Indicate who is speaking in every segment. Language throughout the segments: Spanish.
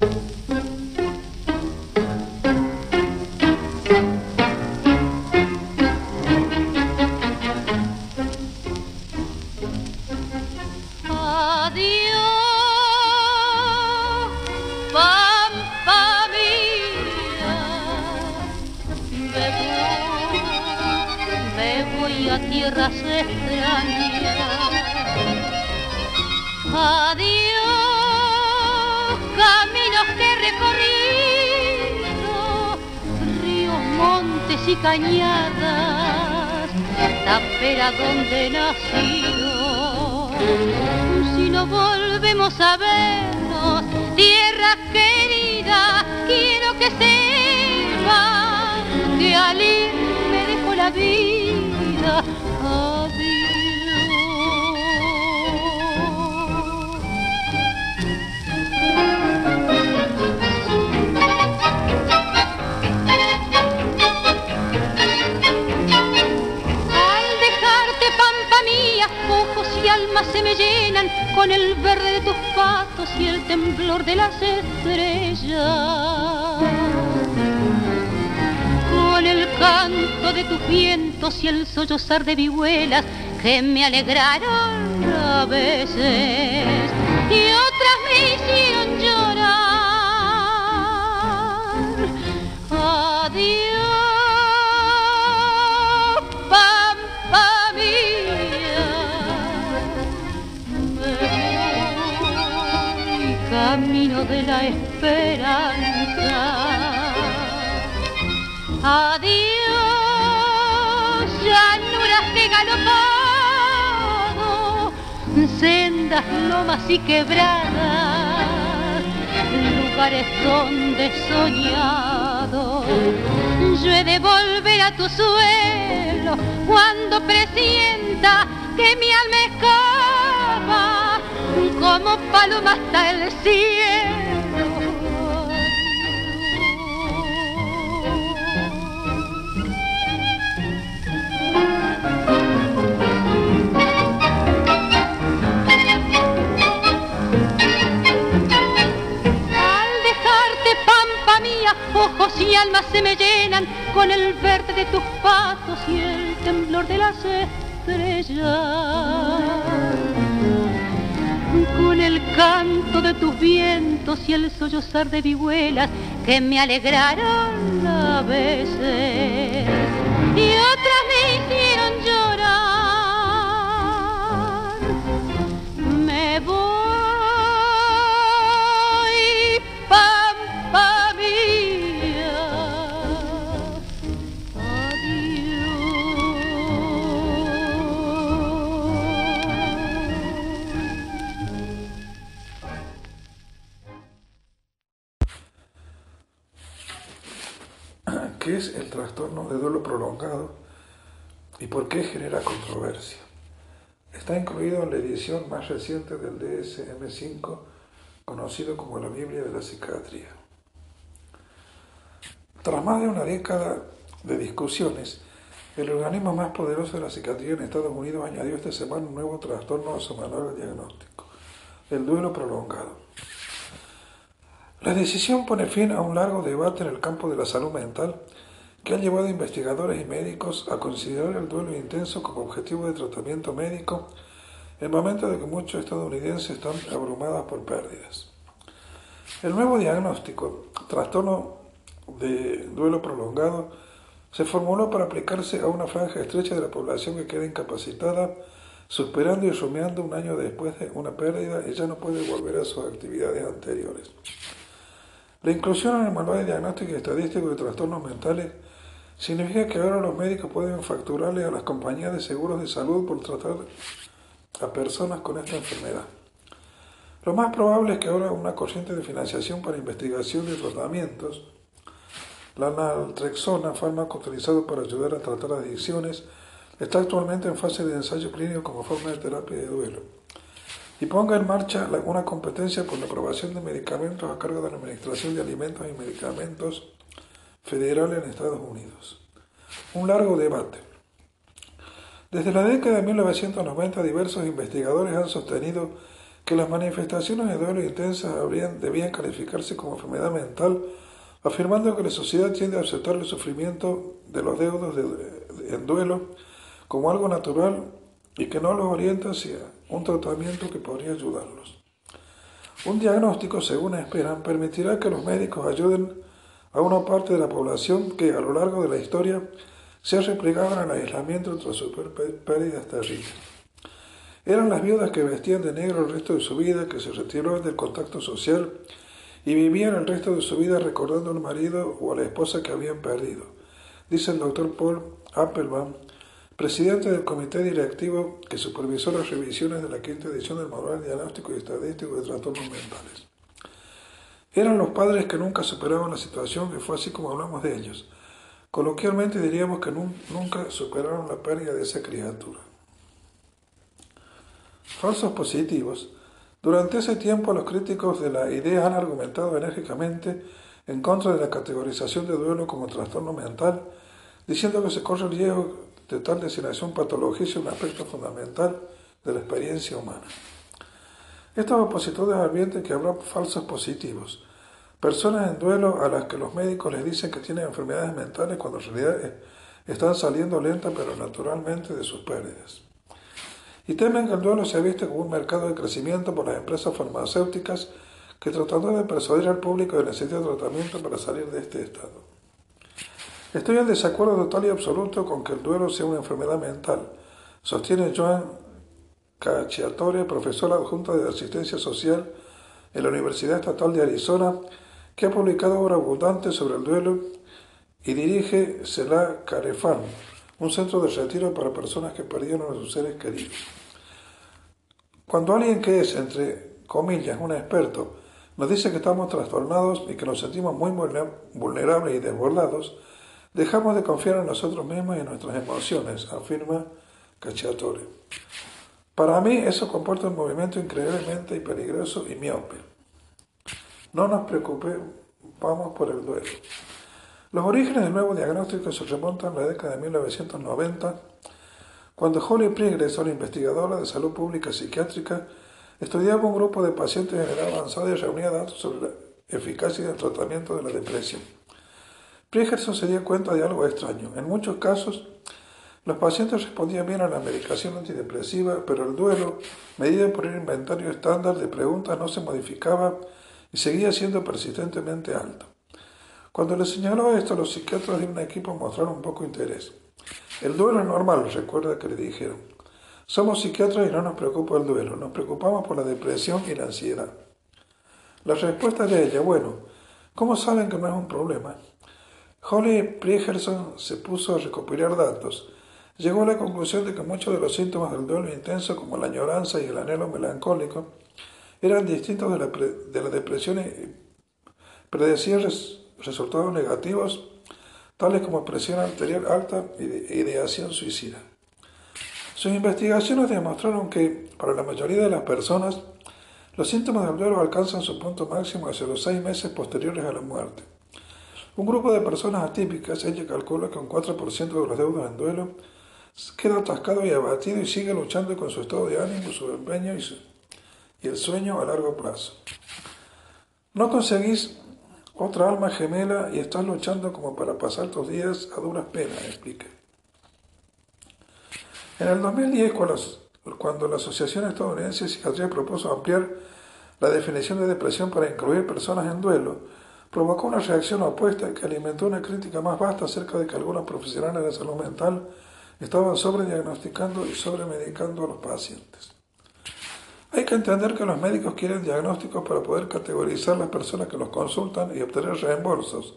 Speaker 1: you. Se me llenan con el verde de tus patos y el temblor de las estrellas. Con el canto de tus vientos y el sollozar de vihuelas que me alegraron a veces y de la esperanza. Adiós, llanuras de galopado, sendas, lomas y quebradas, lugares donde he soñado. Yo he de volver a tu suelo cuando presienta que mi alma escapa como paloma hasta el cielo. Al dejarte pampa mía, ojos y almas se me llenan con el verde de tus patos y el temblor de las estrellas con el canto de tus vientos y el sollozar de vihuelas que me alegraron a veces. Y otras
Speaker 2: es el trastorno de duelo prolongado y por qué genera controversia. Está incluido en la edición más reciente del DSM-5, conocido como la Biblia de la Psiquiatría. Tras más de una década de discusiones, el organismo más poderoso de la psiquiatría en Estados Unidos añadió esta semana un nuevo trastorno a su manual de diagnóstico, el duelo prolongado. La decisión pone fin a un largo debate en el campo de la salud mental que ha llevado a investigadores y médicos a considerar el duelo intenso como objetivo de tratamiento médico en momento de que muchos estadounidenses están abrumados por pérdidas. El nuevo diagnóstico, trastorno de duelo prolongado, se formuló para aplicarse a una franja estrecha de la población que queda incapacitada, superando y rumiando un año después de una pérdida y ya no puede volver a sus actividades anteriores. La inclusión en el manual de diagnóstico y estadístico de trastornos mentales Significa que ahora los médicos pueden facturarle a las compañías de seguros de salud por tratar a personas con esta enfermedad. Lo más probable es que ahora una corriente de financiación para investigación y tratamientos, la naltrexona, fármaco utilizado para ayudar a tratar adicciones, está actualmente en fase de ensayo clínico como forma de terapia de duelo y ponga en marcha una competencia por la aprobación de medicamentos a cargo de la Administración de Alimentos y Medicamentos federal en Estados Unidos. Un largo debate. Desde la década de 1990 diversos investigadores han sostenido que las manifestaciones de duelo intensas debían calificarse como enfermedad mental, afirmando que la sociedad tiende a aceptar el sufrimiento de los deudos en duelo como algo natural y que no los orienta hacia un tratamiento que podría ayudarlos. Un diagnóstico, según esperan, permitirá que los médicos ayuden a una parte de la población que a lo largo de la historia se en el aislamiento tras sus pérdidas terribles. Eran las viudas que vestían de negro el resto de su vida, que se retiraron del contacto social y vivían el resto de su vida recordando al marido o a la esposa que habían perdido, dice el doctor Paul Appelbaum, presidente del comité directivo que supervisó las revisiones de la quinta edición del Manual Diagnóstico y Estadístico de Trastornos Mentales. Eran los padres que nunca superaban la situación, que fue así como hablamos de ellos. Coloquialmente diríamos que nunca superaron la pérdida de esa criatura. Falsos positivos. Durante ese tiempo los críticos de la idea han argumentado enérgicamente en contra de la categorización de duelo como trastorno mental, diciendo que se corre el riesgo de tal designación patologiza un aspecto fundamental de la experiencia humana. Estos opositores advierten que habrá falsos positivos, personas en duelo a las que los médicos les dicen que tienen enfermedades mentales cuando en realidad están saliendo lenta pero naturalmente de sus pérdidas. Y temen que el duelo se visto como un mercado de crecimiento por las empresas farmacéuticas que tratando de persuadir al público de necesidad de tratamiento para salir de este estado. Estoy en desacuerdo total y absoluto con que el duelo sea una enfermedad mental, sostiene Joan Cacciatore, profesor adjunto de asistencia social en la Universidad Estatal de Arizona, que ha publicado obra abundante sobre el duelo y dirige Sela Carefan, un centro de retiro para personas que perdieron a sus seres queridos. Cuando alguien que es, entre comillas, un experto, nos dice que estamos trastornados y que nos sentimos muy vulnerables y desbordados, Dejamos de confiar en nosotros mismos y en nuestras emociones, afirma Cacciatore. Para mí eso comporta un movimiento increíblemente peligroso y miope. No nos preocupemos por el duelo. Los orígenes del nuevo diagnóstico se remontan a la década de 1990, cuando Holly Prigres, una investigadora de salud pública psiquiátrica, estudiaba un grupo de pacientes en edad avanzada y reunía datos sobre la eficacia del tratamiento de la depresión. Priegerson se dio cuenta de algo extraño. En muchos casos, los pacientes respondían bien a la medicación antidepresiva, pero el duelo, medido por un inventario estándar de preguntas, no se modificaba y seguía siendo persistentemente alto. Cuando le señaló esto, los psiquiatras de un equipo mostraron un poco interés. El duelo es normal, recuerda que le dijeron. Somos psiquiatras y no nos preocupa el duelo, nos preocupamos por la depresión y la ansiedad. La respuesta de ella, bueno, ¿cómo saben que no es un problema? Holly Priegerson se puso a recopilar datos. Llegó a la conclusión de que muchos de los síntomas del duelo intenso, como la añoranza y el anhelo melancólico, eran distintos de la, de la depresión y predecían resultados negativos, tales como presión arterial alta ideación suicida. Sus investigaciones demostraron que, para la mayoría de las personas, los síntomas del duelo alcanzan su punto máximo hacia los seis meses posteriores a la muerte. Un grupo de personas atípicas, ella calcula que un 4% de los deudos en duelo queda atascado y abatido y sigue luchando con su estado de ánimo, su empeño y, y el sueño a largo plazo. No conseguís otra alma gemela y estás luchando como para pasar tus días a duras penas, explica. En el 2010, cuando la Asociación Estadounidense de Psiquiatría propuso ampliar la definición de depresión para incluir personas en duelo, provocó una reacción opuesta que alimentó una crítica más vasta acerca de que algunos profesionales de salud mental estaban sobrediagnosticando y sobremedicando a los pacientes. Hay que entender que los médicos quieren diagnósticos para poder categorizar las personas que los consultan y obtener reembolsos,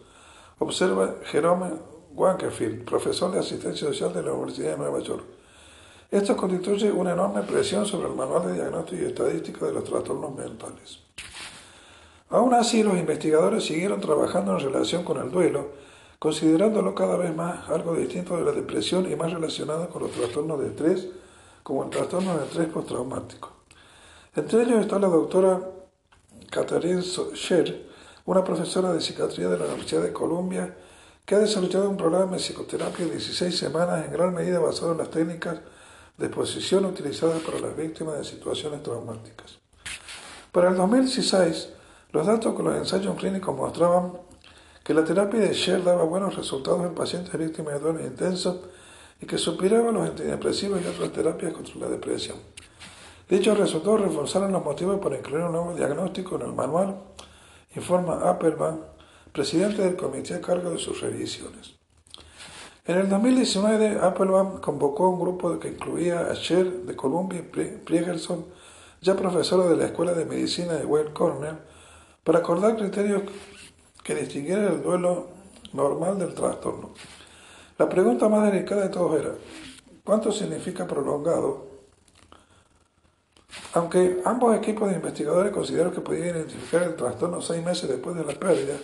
Speaker 2: observa Jerome Wankefield, profesor de asistencia social de la Universidad de Nueva York. Esto constituye una enorme presión sobre el manual de diagnóstico y estadística de los trastornos mentales. Aún así, los investigadores siguieron trabajando en relación con el duelo, considerándolo cada vez más algo distinto de la depresión y más relacionado con los trastornos de estrés, como el trastorno de estrés postraumático. Entre ellos está la doctora Catherine Scher, una profesora de psiquiatría de la Universidad de Columbia, que ha desarrollado un programa de psicoterapia de 16 semanas en gran medida basado en las técnicas de exposición utilizadas para las víctimas de situaciones traumáticas. Para el 2016, los datos con los ensayos clínicos mostraban que la terapia de Shell daba buenos resultados en pacientes víctimas de dolor intenso y que superaba los antidepresivos y otras terapias contra la depresión. Dichos resultados reforzaron los motivos para incluir un nuevo diagnóstico en el manual, informa Appelman, presidente del comité a cargo de sus revisiones. En el 2019, Applebaum convocó a un grupo que incluía a Cher de Columbia y ya profesora de la Escuela de Medicina de Weill Cornell, para acordar criterios que distinguieran el duelo normal del trastorno. La pregunta más delicada de todos era, ¿cuánto significa prolongado? Aunque ambos equipos de investigadores consideraron que podían identificar el trastorno seis meses después de la pérdida,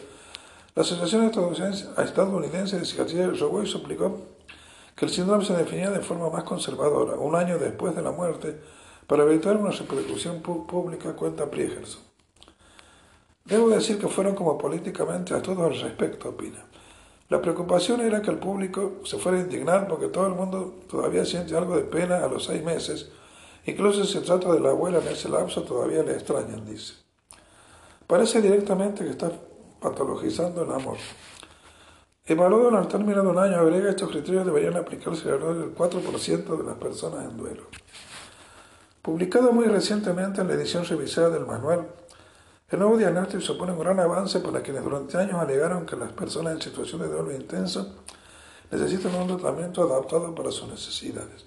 Speaker 2: la Asociación Estadounidense de Psiquiatría de suplicó que el síndrome se definía de forma más conservadora, un año después de la muerte, para evitar una repercusión pública, cuenta Priegerson. Debo decir que fueron como políticamente a todos al respecto, opina. La preocupación era que el público se fuera a indignar porque todo el mundo todavía siente algo de pena a los seis meses, incluso si se trata de la abuela en ese lapso todavía le extrañan, dice. Parece directamente que está patologizando el amor. Evaluado al término de un año, agrega estos criterios deberían aplicarse alrededor del 4% de las personas en duelo. Publicado muy recientemente en la edición revisada del manual, el nuevo diagnóstico supone un gran avance para quienes durante años alegaron que las personas en situación de duelo intenso necesitan un tratamiento adaptado para sus necesidades.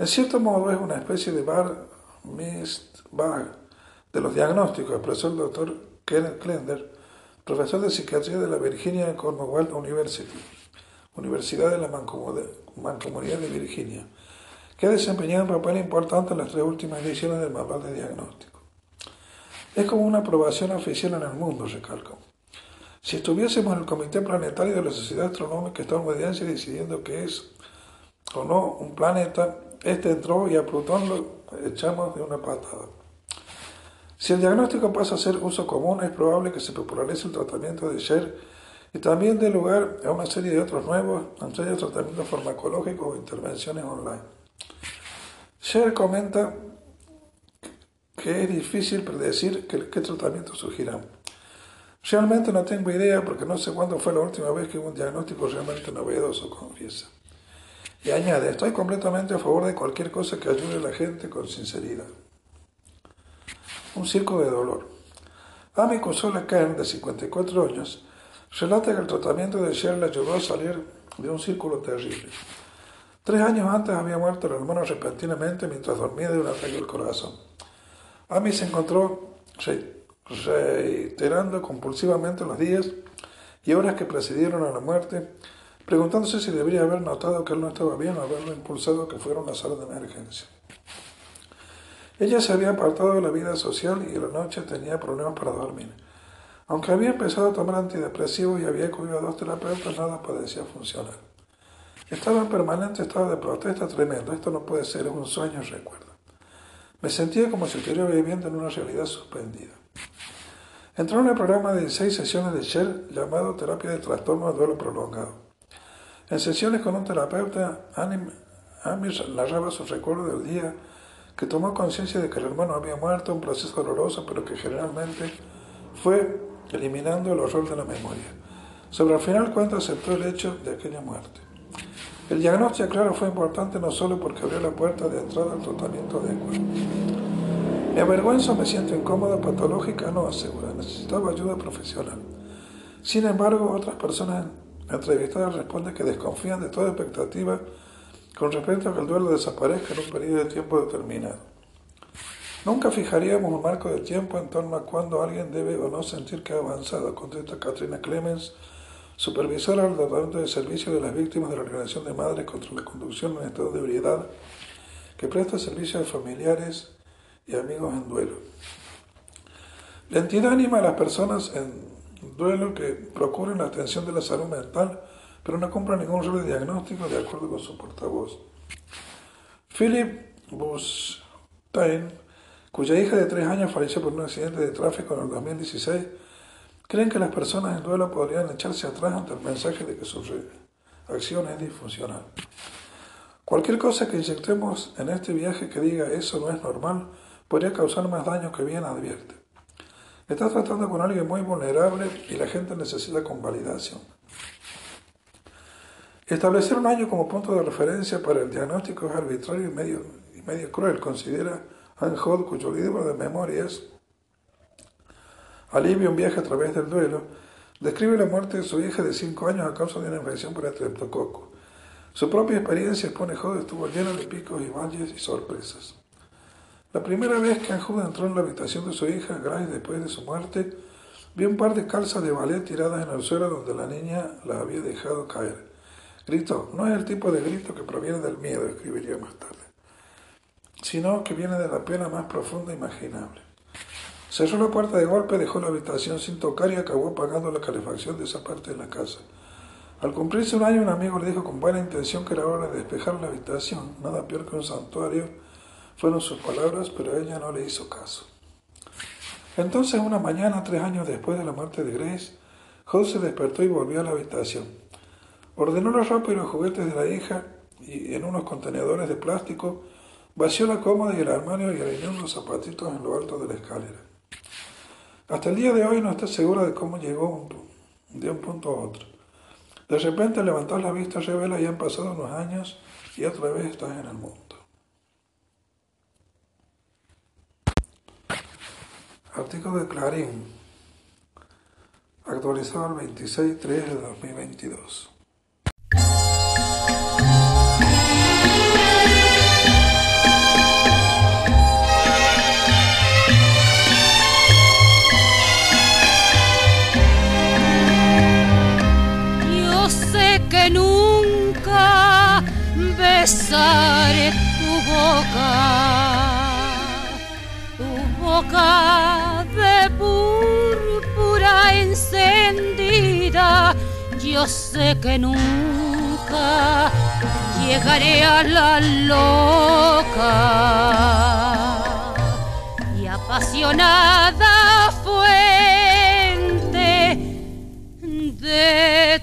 Speaker 2: En cierto modo es una especie de bar bar de los diagnósticos, expresó el doctor Kenneth Klender, profesor de psiquiatría de la Virginia Commonwealth University, Universidad de la Mancomunidad de Virginia, que ha desempeñado un papel importante en las tres últimas ediciones del manual de diagnóstico. Es como una aprobación oficial en el mundo, recalco. Si estuviésemos en el Comité Planetario de la Sociedad Astronómica estadounidense decidiendo que es o no un planeta, este entró y a Plutón lo echamos de una patada. Si el diagnóstico pasa a ser uso común, es probable que se popularice el tratamiento de Sher y también dé lugar a una serie de otros nuevos, entre ellos tratamientos farmacológicos o intervenciones online. Sher comenta que es difícil predecir qué, qué tratamientos surgirán. Realmente no tengo idea porque no sé cuándo fue la última vez que hubo un diagnóstico realmente novedoso, confiesa. Y añade, estoy completamente a favor de cualquier cosa que ayude a la gente con sinceridad un circo de dolor. Amy Consola Kern, de 54 años, relata que el tratamiento de Cher le ayudó a salir de un círculo terrible. Tres años antes había muerto el hermano repentinamente mientras dormía de un ataque al corazón. Amy se encontró reiterando compulsivamente los días y horas que precedieron a la muerte, preguntándose si debería haber notado que él no estaba bien o haberlo impulsado a que fuera una sala de emergencia. Ella se había apartado de la vida social y la noche tenía problemas para dormir. Aunque había empezado a tomar antidepresivos y había acudido a dos terapeutas, nada parecía funcionar. Estaba en permanente estado de protesta tremendo. Esto no puede ser, es un sueño, recuerdo. Me sentía como si estuviera viviendo en una realidad suspendida. Entró en el programa de seis sesiones de Shell llamado Terapia de Trastorno de Duelo Prolongado. En sesiones con un terapeuta, Amir narraba sus recuerdos del día que tomó conciencia de que el hermano había muerto, un proceso doloroso, pero que generalmente fue eliminando el horror de la memoria. Sobre el final cuenta aceptó el hecho de aquella muerte. El diagnóstico, claro, fue importante no solo porque abrió la puerta de entrada al tratamiento adecuado. Me avergüenzo, me siento incómoda, patológica, no asegura, necesitaba ayuda profesional. Sin embargo, otras personas entrevistadas responden que desconfían de toda expectativa con respecto a que el duelo desaparezca en un periodo de tiempo determinado. Nunca fijaríamos un marco de tiempo en torno a cuándo alguien debe o no sentir que ha avanzado, contesta Katrina Clemens, supervisora del Departamento de Servicio de las Víctimas de la Organización de Madres contra la Conducción en Estado de Ebriedad, que presta servicio a familiares y amigos en duelo. La entidad anima a las personas en duelo que procuren la atención de la salud mental pero no compra ningún de diagnóstico de acuerdo con su portavoz. Philip Bustain, cuya hija de tres años falleció por un accidente de tráfico en el 2016, creen que las personas en duelo podrían echarse atrás ante el mensaje de que su acción es disfuncional. Cualquier cosa que inyectemos en este viaje que diga eso no es normal podría causar más daño que bien, advierte. Estás tratando con alguien muy vulnerable y la gente necesita convalidación. Establecer un año como punto de referencia para el diagnóstico es arbitrario y medio, cruel, considera Anne Holt, cuyo libro de memorias, Alivio un viaje a través del duelo, describe la muerte de su hija de 5 años a causa de una infección por estreptococo. Su propia experiencia, expone Holt, estuvo llena de picos y valles y sorpresas. La primera vez que Anne entró en la habitación de su hija, Grace, después de su muerte, vio un par de calzas de ballet tiradas en el suelo donde la niña la había dejado caer. Grito no es el tipo de grito que proviene del miedo, escribiría más tarde, sino que viene de la pena más profunda e imaginable. Cerró la puerta de golpe, dejó la habitación sin tocar y acabó pagando la calefacción de esa parte de la casa. Al cumplirse un año, un amigo le dijo con buena intención que era hora de despejar la habitación, nada peor que un santuario, fueron sus palabras, pero ella no le hizo caso. Entonces, una mañana, tres años después de la muerte de Grace, José se despertó y volvió a la habitación. Ordenó la ropa y los juguetes de la hija y en unos contenedores de plástico vació la cómoda y el armario y alineó los zapatitos en lo alto de la escalera. Hasta el día de hoy no está segura de cómo llegó de un punto a otro. De repente levantó la vista revela y han pasado unos años y otra vez estás en el mundo. Artículo de Clarín, actualizado el 26-3 de 2022.
Speaker 1: besaré tu boca, de púrpura encendida. Yo sé que nunca llegaré a la loca y apasionada fuente de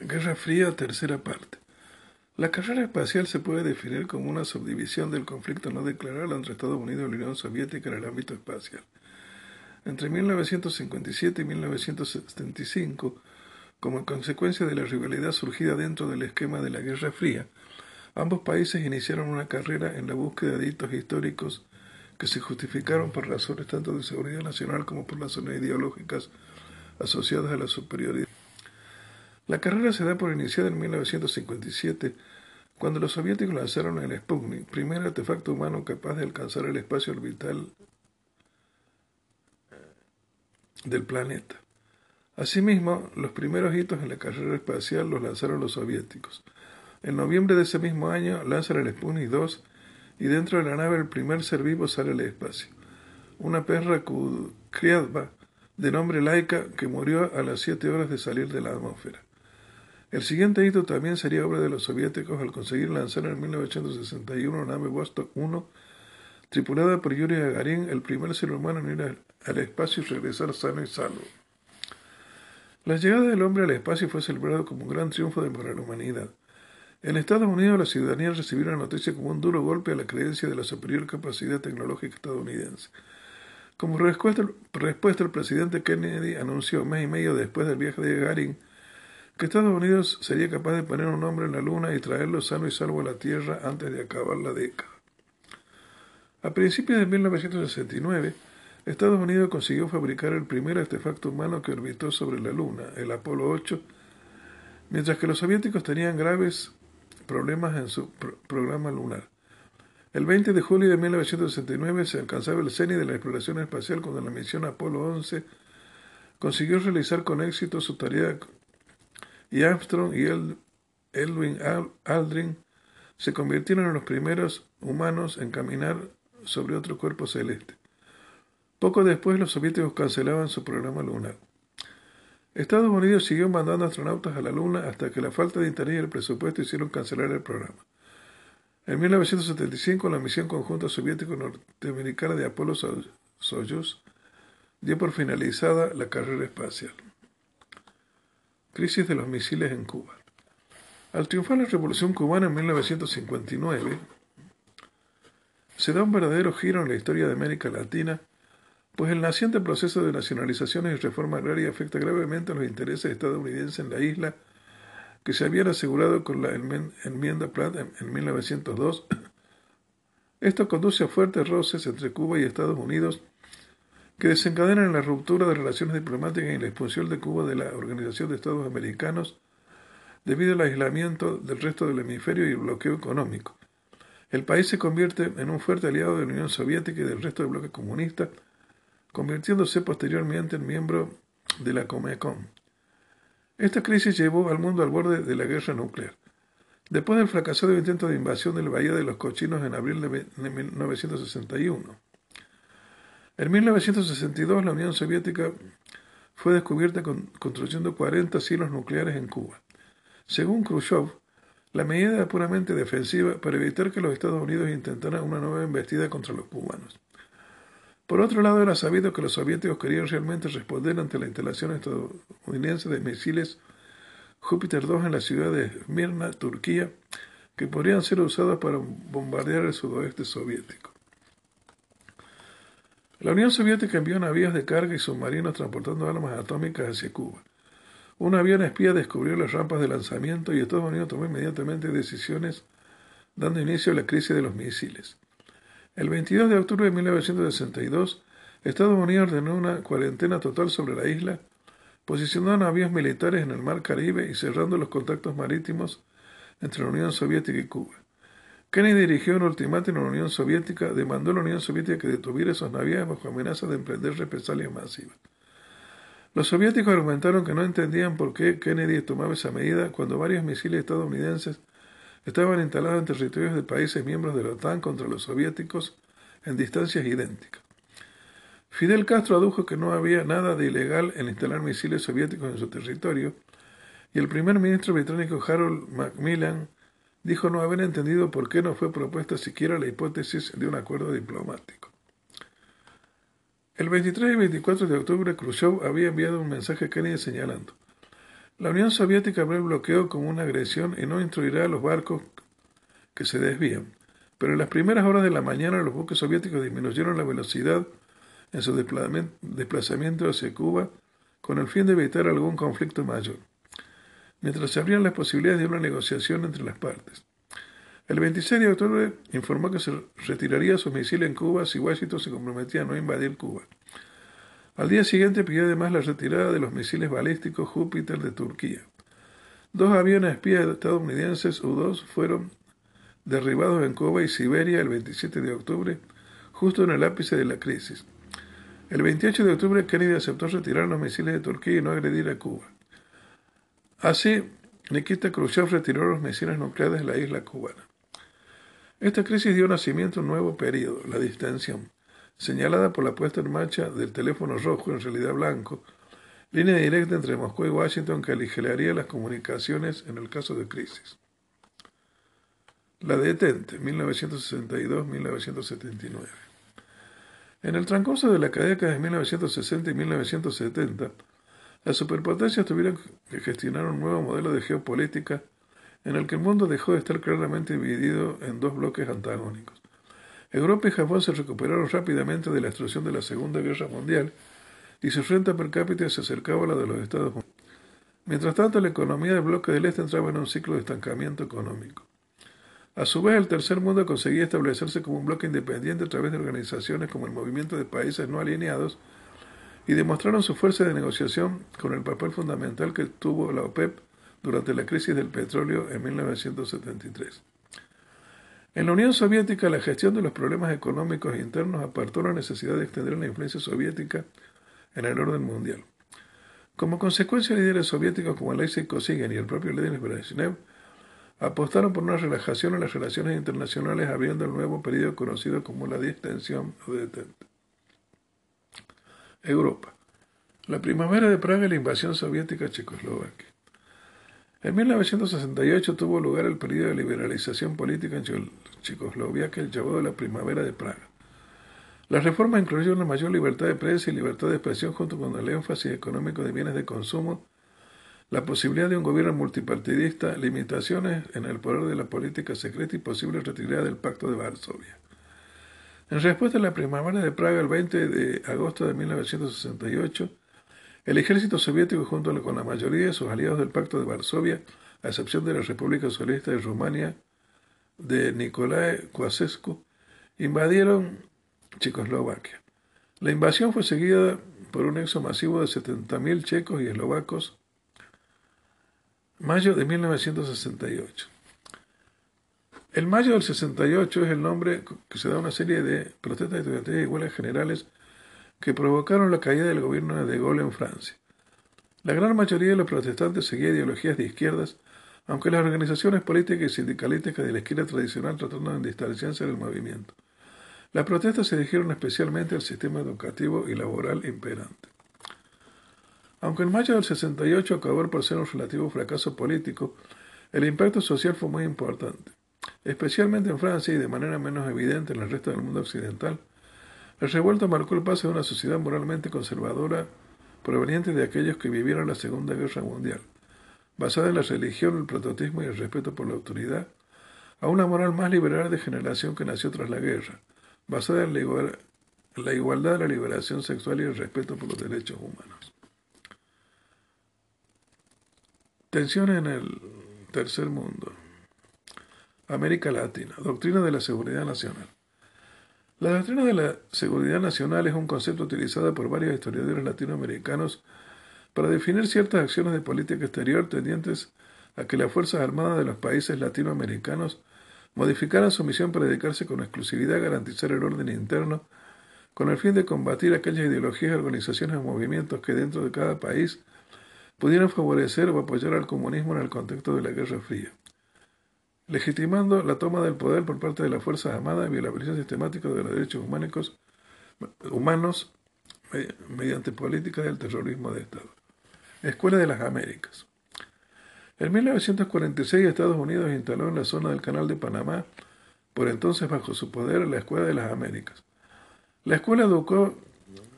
Speaker 2: Guerra Fría, tercera parte. La carrera espacial se puede definir como una subdivisión del conflicto no declarado entre Estados Unidos y la Unión Soviética en el ámbito espacial. Entre 1957 y 1975, como consecuencia de la rivalidad surgida dentro del esquema de la Guerra Fría, ambos países iniciaron una carrera en la búsqueda de hitos históricos que se justificaron por razones tanto de seguridad nacional como por razones ideológicas asociadas a la superioridad. La carrera se da por iniciada en 1957 cuando los soviéticos lanzaron el Sputnik, primer artefacto humano capaz de alcanzar el espacio orbital del planeta. Asimismo, los primeros hitos en la carrera espacial los lanzaron los soviéticos. En noviembre de ese mismo año lanzan el Sputnik 2 y dentro de la nave el primer ser vivo sale al espacio. Una perra criada de nombre Laika que murió a las 7 horas de salir de la atmósfera. El siguiente hito también sería obra de los soviéticos al conseguir lanzar en 1961 la nave Vostok 1, tripulada por Yuri Gagarin, el primer ser humano en ir al espacio y regresar sano y salvo. La llegada del hombre al espacio fue celebrado como un gran triunfo para la humanidad. En Estados Unidos, la ciudadanía recibió la noticia como un duro golpe a la creencia de la superior capacidad tecnológica estadounidense. Como respuesta, el presidente Kennedy anunció, mes y medio después del viaje de Gagarin, que Estados Unidos sería capaz de poner un hombre en la Luna y traerlo sano y salvo a la Tierra antes de acabar la década. A principios de 1969, Estados Unidos consiguió fabricar el primer artefacto humano que orbitó sobre la Luna, el Apolo 8, mientras que los soviéticos tenían graves problemas en su programa lunar. El 20 de julio de 1969 se alcanzaba el cenit de la exploración espacial cuando la misión Apolo 11 consiguió realizar con éxito su tarea y Armstrong y Edwin Aldrin se convirtieron en los primeros humanos en caminar sobre otro cuerpo celeste. Poco después los soviéticos cancelaban su programa lunar. Estados Unidos siguió mandando astronautas a la Luna hasta que la falta de interés y el presupuesto hicieron cancelar el programa. En 1975, la misión conjunta soviético-norteamericana de Apolo Soyuz dio por finalizada la carrera espacial. Crisis de los misiles en Cuba. Al triunfar la Revolución cubana en 1959, se da un verdadero giro en la historia de América Latina pues el naciente proceso de nacionalizaciones y reforma agraria afecta gravemente a los intereses estadounidenses en la isla, que se habían asegurado con la enmienda Platt en 1902. Esto conduce a fuertes roces entre Cuba y Estados Unidos, que desencadenan la ruptura de relaciones diplomáticas y la expulsión de Cuba de la Organización de Estados Americanos debido al aislamiento del resto del hemisferio y el bloqueo económico. El país se convierte en un fuerte aliado de la Unión Soviética y del resto del bloque comunista, convirtiéndose posteriormente en miembro de la Comecon. Esta crisis llevó al mundo al borde de la guerra nuclear. Después del fracasado intento de invasión del Bahía de los Cochinos en abril de 1961. En 1962 la Unión Soviética fue descubierta construyendo 40 silos nucleares en Cuba. Según Khrushchev, la medida era puramente defensiva para evitar que los Estados Unidos intentaran una nueva embestida contra los cubanos. Por otro lado, era sabido que los soviéticos querían realmente responder ante la instalación estadounidense de misiles Júpiter 2 en la ciudad de Mirna, Turquía, que podrían ser usados para bombardear el sudoeste soviético. La Unión Soviética envió navíos de carga y submarinos transportando armas atómicas hacia Cuba. Un avión espía descubrió las rampas de lanzamiento y Estados Unidos tomó inmediatamente decisiones dando inicio a la crisis de los misiles. El 22 de octubre de 1962, Estados Unidos ordenó una cuarentena total sobre la isla, posicionando navíos militares en el Mar Caribe y cerrando los contactos marítimos entre la Unión Soviética y Cuba. Kennedy dirigió un ultimátum a la Unión Soviética, demandó a la Unión Soviética que detuviera esos navíos bajo amenaza de emprender represalias masivas. Los soviéticos argumentaron que no entendían por qué Kennedy tomaba esa medida cuando varios misiles estadounidenses estaban instalados en territorios de países miembros de la OTAN contra los soviéticos en distancias idénticas. Fidel Castro adujo que no había nada de ilegal en instalar misiles soviéticos en su territorio, y el primer ministro británico Harold Macmillan dijo no haber entendido por qué no fue propuesta siquiera la hipótesis de un acuerdo diplomático. El 23 y 24 de octubre, Khrushchev había enviado un mensaje a Kennedy señalando la Unión Soviética ve el bloqueo como una agresión y no instruirá a los barcos que se desvían. Pero en las primeras horas de la mañana los buques soviéticos disminuyeron la velocidad en su desplazamiento hacia Cuba con el fin de evitar algún conflicto mayor, mientras se abrían las posibilidades de una negociación entre las partes. El 26 de octubre informó que se retiraría sus misiles en Cuba si Washington se comprometía a no invadir Cuba. Al día siguiente pidió además la retirada de los misiles balísticos Júpiter de Turquía. Dos aviones espías estadounidenses U-2 fueron derribados en Cuba y Siberia el 27 de octubre, justo en el ápice de la crisis. El 28 de octubre Kennedy aceptó retirar los misiles de Turquía y no agredir a Cuba. Así, Nikita Khrushchev retiró los misiles nucleares de la isla cubana. Esta crisis dio nacimiento a un nuevo periodo, la distensión, señalada por la puesta en marcha del teléfono rojo, en realidad blanco, línea directa entre Moscú y Washington que aligeraría las comunicaciones en el caso de crisis. La detente, 1962-1979. En el transcurso de la década de 1960 y 1970, las superpotencias tuvieron que gestionar un nuevo modelo de geopolítica en el que el mundo dejó de estar claramente dividido en dos bloques antagónicos. Europa y Japón se recuperaron rápidamente de la destrucción de la Segunda Guerra Mundial y su renta per cápita se acercaba a la de los Estados Unidos. Mientras tanto, la economía del bloque del Este entraba en un ciclo de estancamiento económico. A su vez, el tercer mundo conseguía establecerse como un bloque independiente a través de organizaciones como el Movimiento de Países No Alineados y demostraron su fuerza de negociación con el papel fundamental que tuvo la OPEP durante la crisis del petróleo en 1973. En la Unión Soviética, la gestión de los problemas económicos internos apartó la necesidad de extender la influencia soviética en el orden mundial. Como consecuencia, líderes soviéticos como Alexei Kosygin y el propio Lenin Brezhnev apostaron por una relajación en las relaciones internacionales abriendo el nuevo periodo conocido como la distensión o detente. Europa. La primavera de Praga y la invasión soviética a Checoslovaquia. En 1968 tuvo lugar el periodo de liberalización política en Checoslovaquia, el llamado la primavera de Praga. Las reformas incluyeron una mayor libertad de prensa y libertad de expresión junto con el énfasis económico de bienes de consumo la posibilidad de un gobierno multipartidista, limitaciones en el poder de la política secreta y posible retirada del Pacto de Varsovia. En respuesta a la primavera de Praga el 20 de agosto de 1968, el ejército soviético junto con la mayoría de sus aliados del Pacto de Varsovia, a excepción de la República Socialista de Rumania de Nicolae Ceausescu, invadieron Checoslovaquia. La invasión fue seguida por un éxodo masivo de 70.000 checos y eslovacos Mayo de 1968. El mayo del 68 es el nombre que se da a una serie de protestas estudiantiles y huelgas generales que provocaron la caída del gobierno de De Gaulle en Francia. La gran mayoría de los protestantes seguía ideologías de izquierdas, aunque las organizaciones políticas y sindicalísticas de la izquierda tradicional trataron de distanciarse del movimiento. Las protestas se dirigieron especialmente al sistema educativo y laboral imperante. Aunque en mayo del 68 acabó por ser un relativo fracaso político, el impacto social fue muy importante. Especialmente en Francia y de manera menos evidente en el resto del mundo occidental, el revuelto marcó el paso de una sociedad moralmente conservadora proveniente de aquellos que vivieron la Segunda Guerra Mundial, basada en la religión, el prototismo y el respeto por la autoridad, a una moral más liberal de generación que nació tras la guerra, basada en la, igualdad, la liberación sexual y el respeto por los derechos humanos. Tensión en el tercer mundo. América Latina. Doctrina de la Seguridad Nacional. La doctrina de la seguridad nacional es un concepto utilizado por varios historiadores latinoamericanos para definir ciertas acciones de política exterior tendientes a que las Fuerzas Armadas de los países latinoamericanos modificaran su misión para dedicarse con exclusividad a garantizar el orden interno con el fin de combatir aquellas ideologías, organizaciones o movimientos que dentro de cada país pudieran favorecer o apoyar al comunismo en el contexto de la Guerra Fría, legitimando la toma del poder por parte de las Fuerzas Armadas y violación sistemática de los derechos humanos, humanos mediante políticas del terrorismo de Estado. Escuela de las Américas. En 1946 Estados Unidos instaló en la zona del Canal de Panamá, por entonces bajo su poder, la Escuela de las Américas. La escuela educó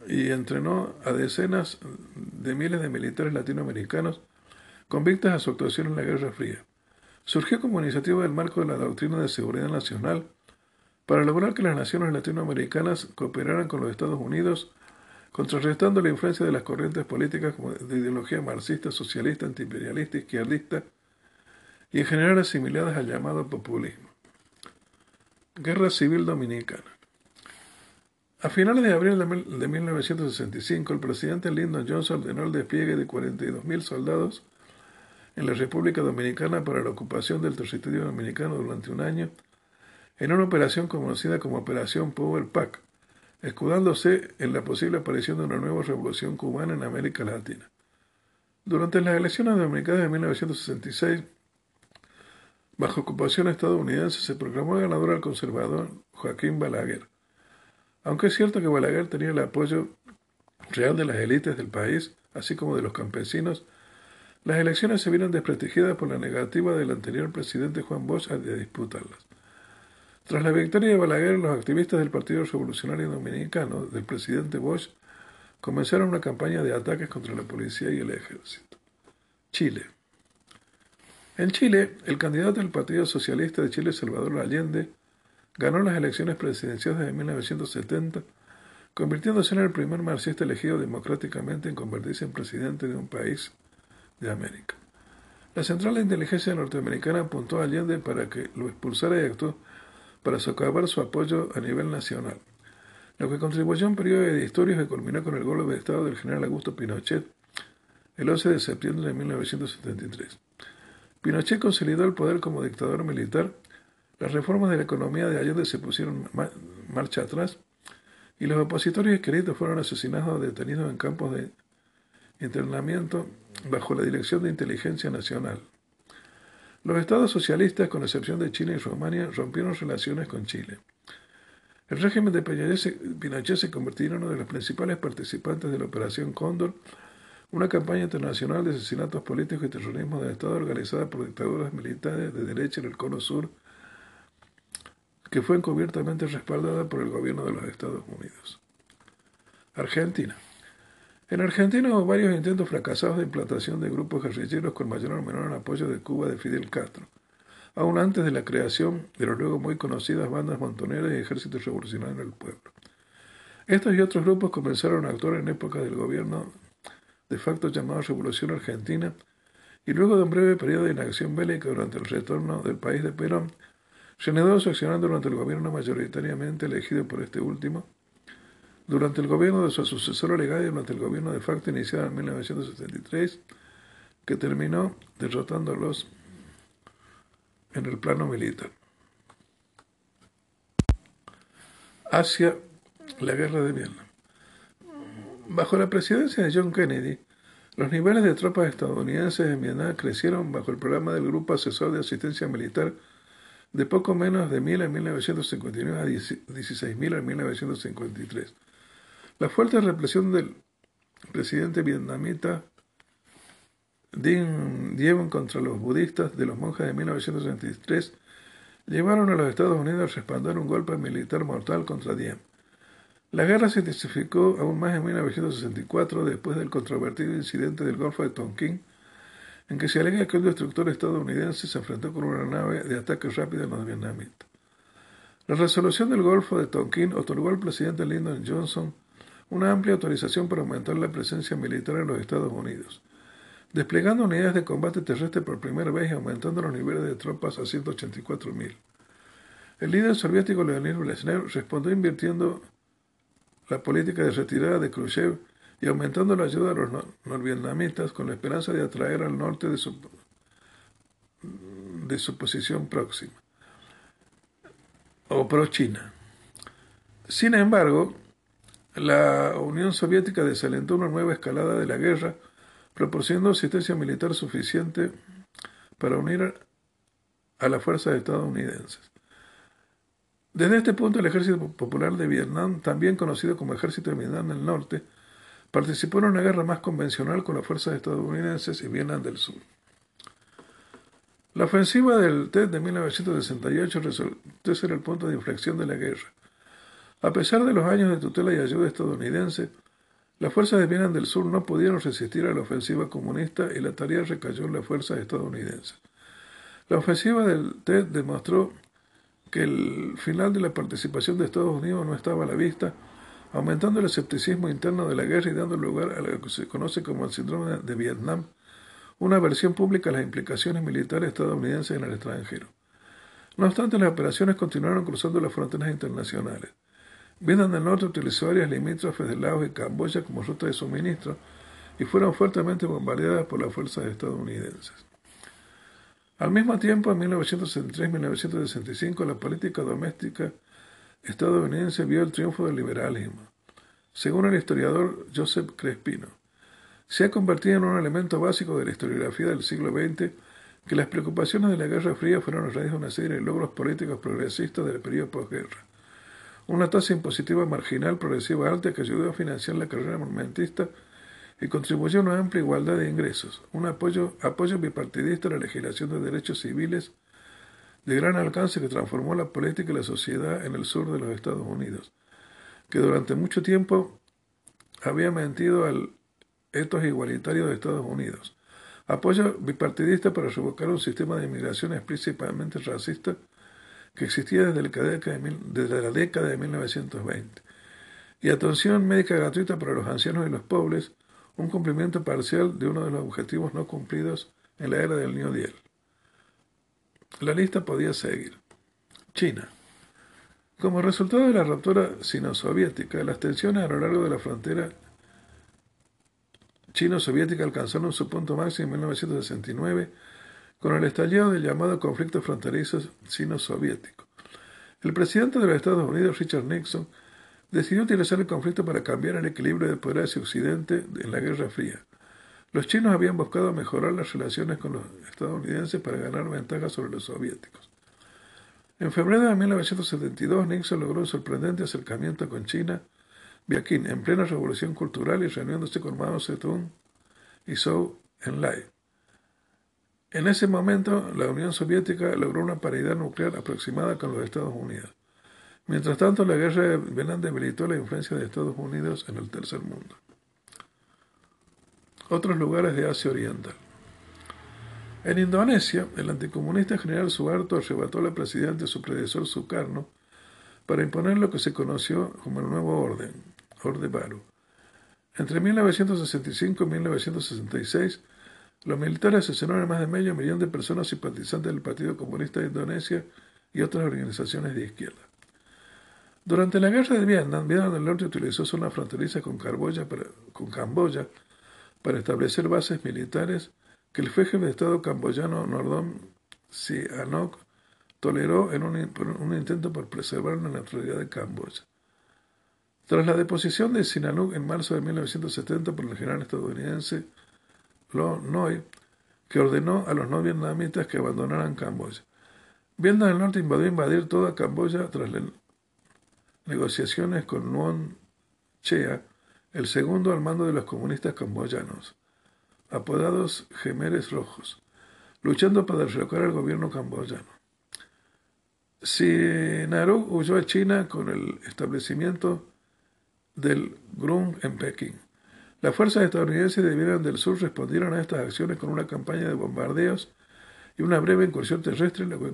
Speaker 2: y entrenó a decenas de miles de militares latinoamericanos convictas a su actuación en la Guerra Fría. Surgió como iniciativa del marco de la doctrina de seguridad nacional para lograr que las naciones latinoamericanas cooperaran con los Estados Unidos, contrarrestando la influencia de las corrientes políticas de ideología marxista, socialista, antiimperialista, izquierdista y en general asimiladas al llamado populismo. Guerra Civil Dominicana. A finales de abril de 1965, el presidente Lyndon Johnson ordenó el despliegue de 42.000 soldados en la República Dominicana para la ocupación del territorio dominicano durante un año en una operación conocida como Operación Power Pack, escudándose en la posible aparición de una nueva revolución cubana en América Latina. Durante las elecciones dominicanas de 1966, bajo ocupación estadounidense, se proclamó ganador al conservador Joaquín Balaguer. Aunque es cierto que Balaguer tenía el apoyo real de las élites del país, así como de los campesinos, las elecciones se vieron desprestigiadas por la negativa del anterior presidente Juan Bosch de disputarlas. Tras la victoria de Balaguer, los activistas del Partido Revolucionario Dominicano del presidente Bosch comenzaron una campaña de ataques contra la policía y el ejército. Chile. En Chile, el candidato del Partido Socialista de Chile, Salvador Allende, ganó las elecciones presidenciales de 1970, convirtiéndose en el primer marxista elegido democráticamente en convertirse en presidente de un país de América. La Central de Inteligencia norteamericana apuntó a Allende para que lo expulsara y actuó para socavar su apoyo a nivel nacional lo que contribuyó a un periodo de disturbios que culminó con el golpe de Estado del general Augusto Pinochet el 11 de septiembre de 1973. Pinochet consolidó el poder como dictador militar, las reformas de la economía de Allende se pusieron marcha atrás y los opositores escritos fueron asesinados o detenidos en campos de internamiento bajo la dirección de inteligencia nacional. Los estados socialistas, con excepción de Chile y Rumania, rompieron relaciones con Chile. El régimen de Pinochet se convirtió en uno de los principales participantes de la Operación Cóndor, una campaña internacional de asesinatos políticos y terrorismo de Estado organizada por dictaduras militares de derecha en el Cono Sur, que fue encubiertamente respaldada por el gobierno de los Estados Unidos. Argentina. En Argentina hubo varios intentos fracasados de implantación de grupos guerrilleros con mayor o menor apoyo de Cuba de Fidel Castro aún antes de la creación de los luego muy conocidas bandas montoneras y ejércitos revolucionarios del pueblo. Estos y otros grupos comenzaron a actuar en época del gobierno de facto llamado Revolución Argentina y luego de un breve periodo de inacción bélica durante el retorno del país de Perón, se anidó accionando durante el gobierno mayoritariamente elegido por este último, durante el gobierno de su sucesor legal y durante el gobierno de facto iniciado en 1973, que terminó derrotándolos en el plano militar. Hacia la guerra de Vietnam. Bajo la presidencia de John Kennedy, los niveles de tropas estadounidenses en Vietnam crecieron bajo el programa del Grupo Asesor de Asistencia Militar de poco menos de 1.000 en 1959 a 16.000 en 1953. La fuerte represión del presidente vietnamita Diem contra los budistas de los monjes de 1963 llevaron a los Estados Unidos a respaldar un golpe militar mortal contra Diem. La guerra se intensificó aún más en 1964 después del controvertido incidente del Golfo de Tonkin, en que se alega que un destructor estadounidense se enfrentó con una nave de ataque rápido en los vietnamitas. La resolución del Golfo de Tonkin otorgó al presidente Lyndon Johnson una amplia autorización para aumentar la presencia militar en los Estados Unidos desplegando unidades de combate terrestre por primera vez y aumentando los niveles de tropas a 184.000. El líder soviético Leonid Brezhnev respondió invirtiendo la política de retirada de Khrushchev y aumentando la ayuda a los norvietnamitas con la esperanza de atraer al norte de su, de su posición próxima, o pro-China. Sin embargo, la Unión Soviética desalentó una nueva escalada de la guerra proporcionando asistencia militar suficiente para unir a las fuerzas estadounidenses. Desde este punto, el Ejército Popular de Vietnam, también conocido como Ejército de Vietnam del Norte, participó en una guerra más convencional con las fuerzas estadounidenses y Vietnam del Sur. La ofensiva del TED de 1968 resultó ser el punto de inflexión de la guerra. A pesar de los años de tutela y ayuda estadounidense, las fuerzas de Vietnam del Sur no pudieron resistir a la ofensiva comunista y la tarea recayó en las fuerzas estadounidenses. La ofensiva del TED demostró que el final de la participación de Estados Unidos no estaba a la vista, aumentando el escepticismo interno de la guerra y dando lugar a lo que se conoce como el síndrome de Vietnam, una versión pública a las implicaciones militares estadounidenses en el extranjero. No obstante, las operaciones continuaron cruzando las fronteras internacionales. Vietnam del Norte utilizó áreas limítrofes de Laos y Camboya como ruta de suministro y fueron fuertemente bombardeadas por las fuerzas estadounidenses. Al mismo tiempo, en 1963-1965, la política doméstica estadounidense vio el triunfo del liberalismo. Según el historiador Joseph Crespino, se ha convertido en un elemento básico de la historiografía del siglo XX que las preocupaciones de la Guerra Fría fueron a raíz de una serie de logros políticos progresistas del periodo posguerra. Una tasa impositiva marginal progresiva alta que ayudó a financiar la carrera monumentista y contribuyó a una amplia igualdad de ingresos, un apoyo, apoyo bipartidista a la legislación de derechos civiles de gran alcance que transformó la política y la sociedad en el sur de los Estados Unidos, que durante mucho tiempo había mentido al etos igualitario de Estados Unidos. Apoyo bipartidista para revocar un sistema de inmigración explícitamente racista que existía desde la década de, desde la década de 1920. Y atención médica gratuita para los ancianos y los pobres, un cumplimiento parcial de uno de los objetivos no cumplidos en la era del New Deal. La lista podía seguir. China. Como resultado de la ruptura sino-soviética, las tensiones a lo largo de la frontera chino-soviética alcanzaron su punto máximo en 1969 con el estallido del llamado conflicto fronterizo sino-soviético. El presidente de los Estados Unidos, Richard Nixon, decidió utilizar el conflicto para cambiar el equilibrio de poder hacia Occidente en la Guerra Fría. Los chinos habían buscado mejorar las relaciones con los estadounidenses para ganar ventaja sobre los soviéticos. En febrero de 1972, Nixon logró un sorprendente acercamiento con China, Pekín, en plena revolución cultural y reuniéndose con Mao Zedong y Zhou Enlai. En ese momento, la Unión Soviética logró una paridad nuclear aproximada con los Estados Unidos. Mientras tanto, la guerra de Vietnam debilitó la influencia de Estados Unidos en el tercer mundo. Otros lugares de Asia Oriental. En Indonesia, el anticomunista general Suharto arrebató la presidencia a su predecesor Sukarno para imponer lo que se conoció como el nuevo orden, Orden Baru. Entre 1965 y 1966, los militares asesinaron a más de medio millón de personas simpatizantes del Partido Comunista de Indonesia y otras organizaciones de izquierda. Durante la guerra de Vietnam, Vietnam del Norte utilizó zona fronteriza con, Camboya para, establecer bases militares que el jefe de Estado camboyano Nordom Sihanouk toleró en un, intento por preservar la neutralidad de Camboya. Tras la deposición de Sihanouk en marzo de 1970 por el general estadounidense Lo Noi, que ordenó a los no vietnamitas que abandonaran Camboya. Vietnam del Norte invadió invadir toda Camboya tras la negociaciones con Nuon Chea, el segundo al mando de los comunistas camboyanos, apodados Gemeres Rojos, luchando para derrocar al gobierno camboyano. Sinaruk huyó a China con el establecimiento del GRUM en Pekín. Las fuerzas estadounidenses de Vietnam del Sur respondieron a estas acciones con una campaña de bombardeos y una breve incursión terrestre, lo que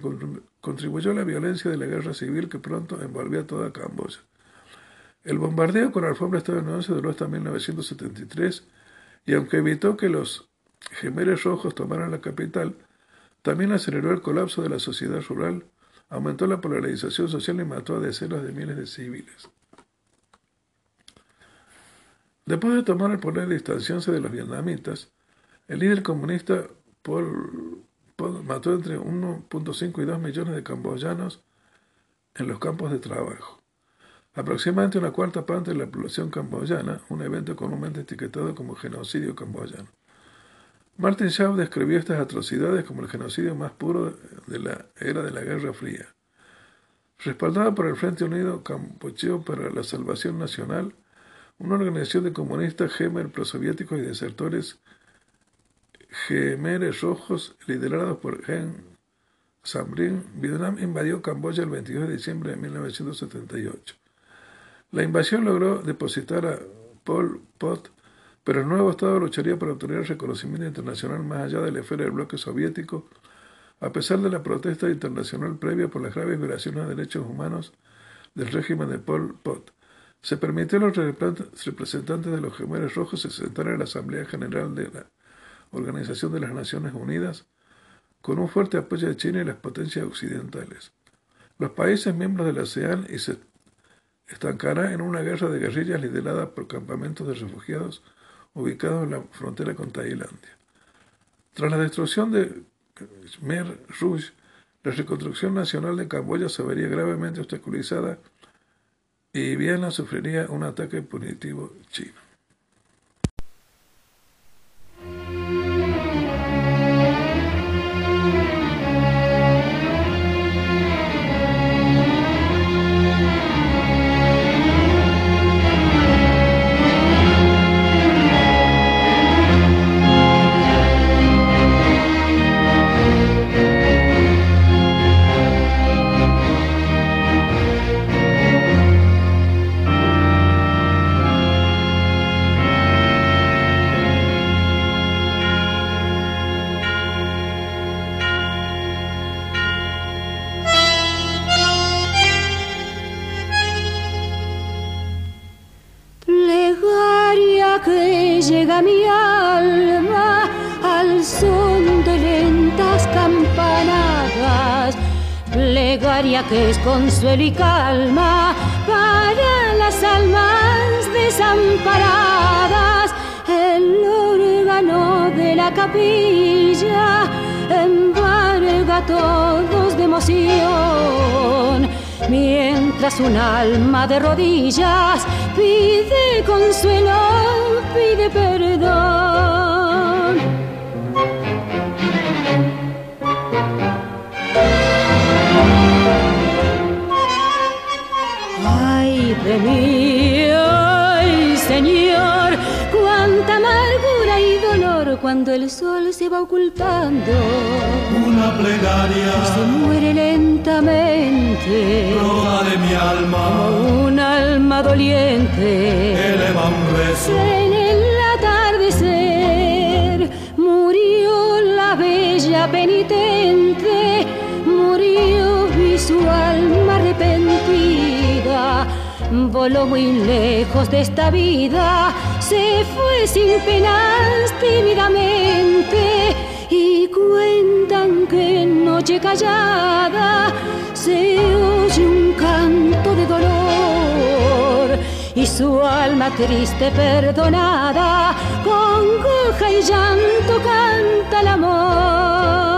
Speaker 2: contribuyó a la violencia de la guerra civil que pronto envolvió a toda Camboya. El bombardeo con alfombra estadounidense duró hasta 1973 y aunque evitó que los gemeres rojos tomaran la capital, también aceleró el colapso de la sociedad rural, aumentó la polarización social y mató a decenas de miles de civiles. Después de tomar el poder y distanciarse de los vietnamitas, el líder comunista Paul mató entre 1.5 y 2 millones de camboyanos en los campos de trabajo. Aproximadamente una cuarta parte de la población camboyana, un evento comúnmente etiquetado como genocidio camboyano. Martin Shaw describió estas atrocidades como el genocidio más puro de la era de la Guerra Fría. Respaldada por el Frente Unido Cambocheo para la Salvación Nacional, una organización de comunistas gemer prosoviéticos y desertores Gemeres Rojos, liderados por Gen Samrin, Vietnam invadió Camboya el 22 de diciembre de 1978. La invasión logró depositar a Pol Pot, pero el nuevo Estado lucharía para obtener reconocimiento internacional más allá de la esfera del bloque soviético, a pesar de la protesta internacional previa por las graves violaciones de derechos humanos del régimen de Pol Pot. Se permitió a los representantes de los Gemeres Rojos se sentaran en la Asamblea General de la Organización de las Naciones Unidas, con un fuerte apoyo de China y las potencias occidentales. Los países miembros de la ASEAN y se estancará en una guerra de guerrillas liderada por campamentos de refugiados ubicados en la frontera con Tailandia. Tras la destrucción de Khmer Rouge, la reconstrucción nacional de Camboya se vería gravemente obstaculizada y Viena sufriría un ataque punitivo chino.
Speaker 1: Que es consuelo y calma para las almas desamparadas. El órgano de la capilla embarga a todos de emoción. Mientras un alma de rodillas pide consuelo, pide perdón. de mí. Cuando el sol se va ocultando.
Speaker 3: Una plegaria
Speaker 1: se muere lentamente.
Speaker 3: Roda de mi alma.
Speaker 1: un alma doliente.
Speaker 3: Eleva un rezo.
Speaker 1: En el atardecer murió la bella penitente. Murió y su alma arrepentida voló muy lejos de esta vida, se sin penas tímidamente y cuentan que en noche callada se oye un canto de dolor y su alma triste perdonada con coja y llanto canta el amor.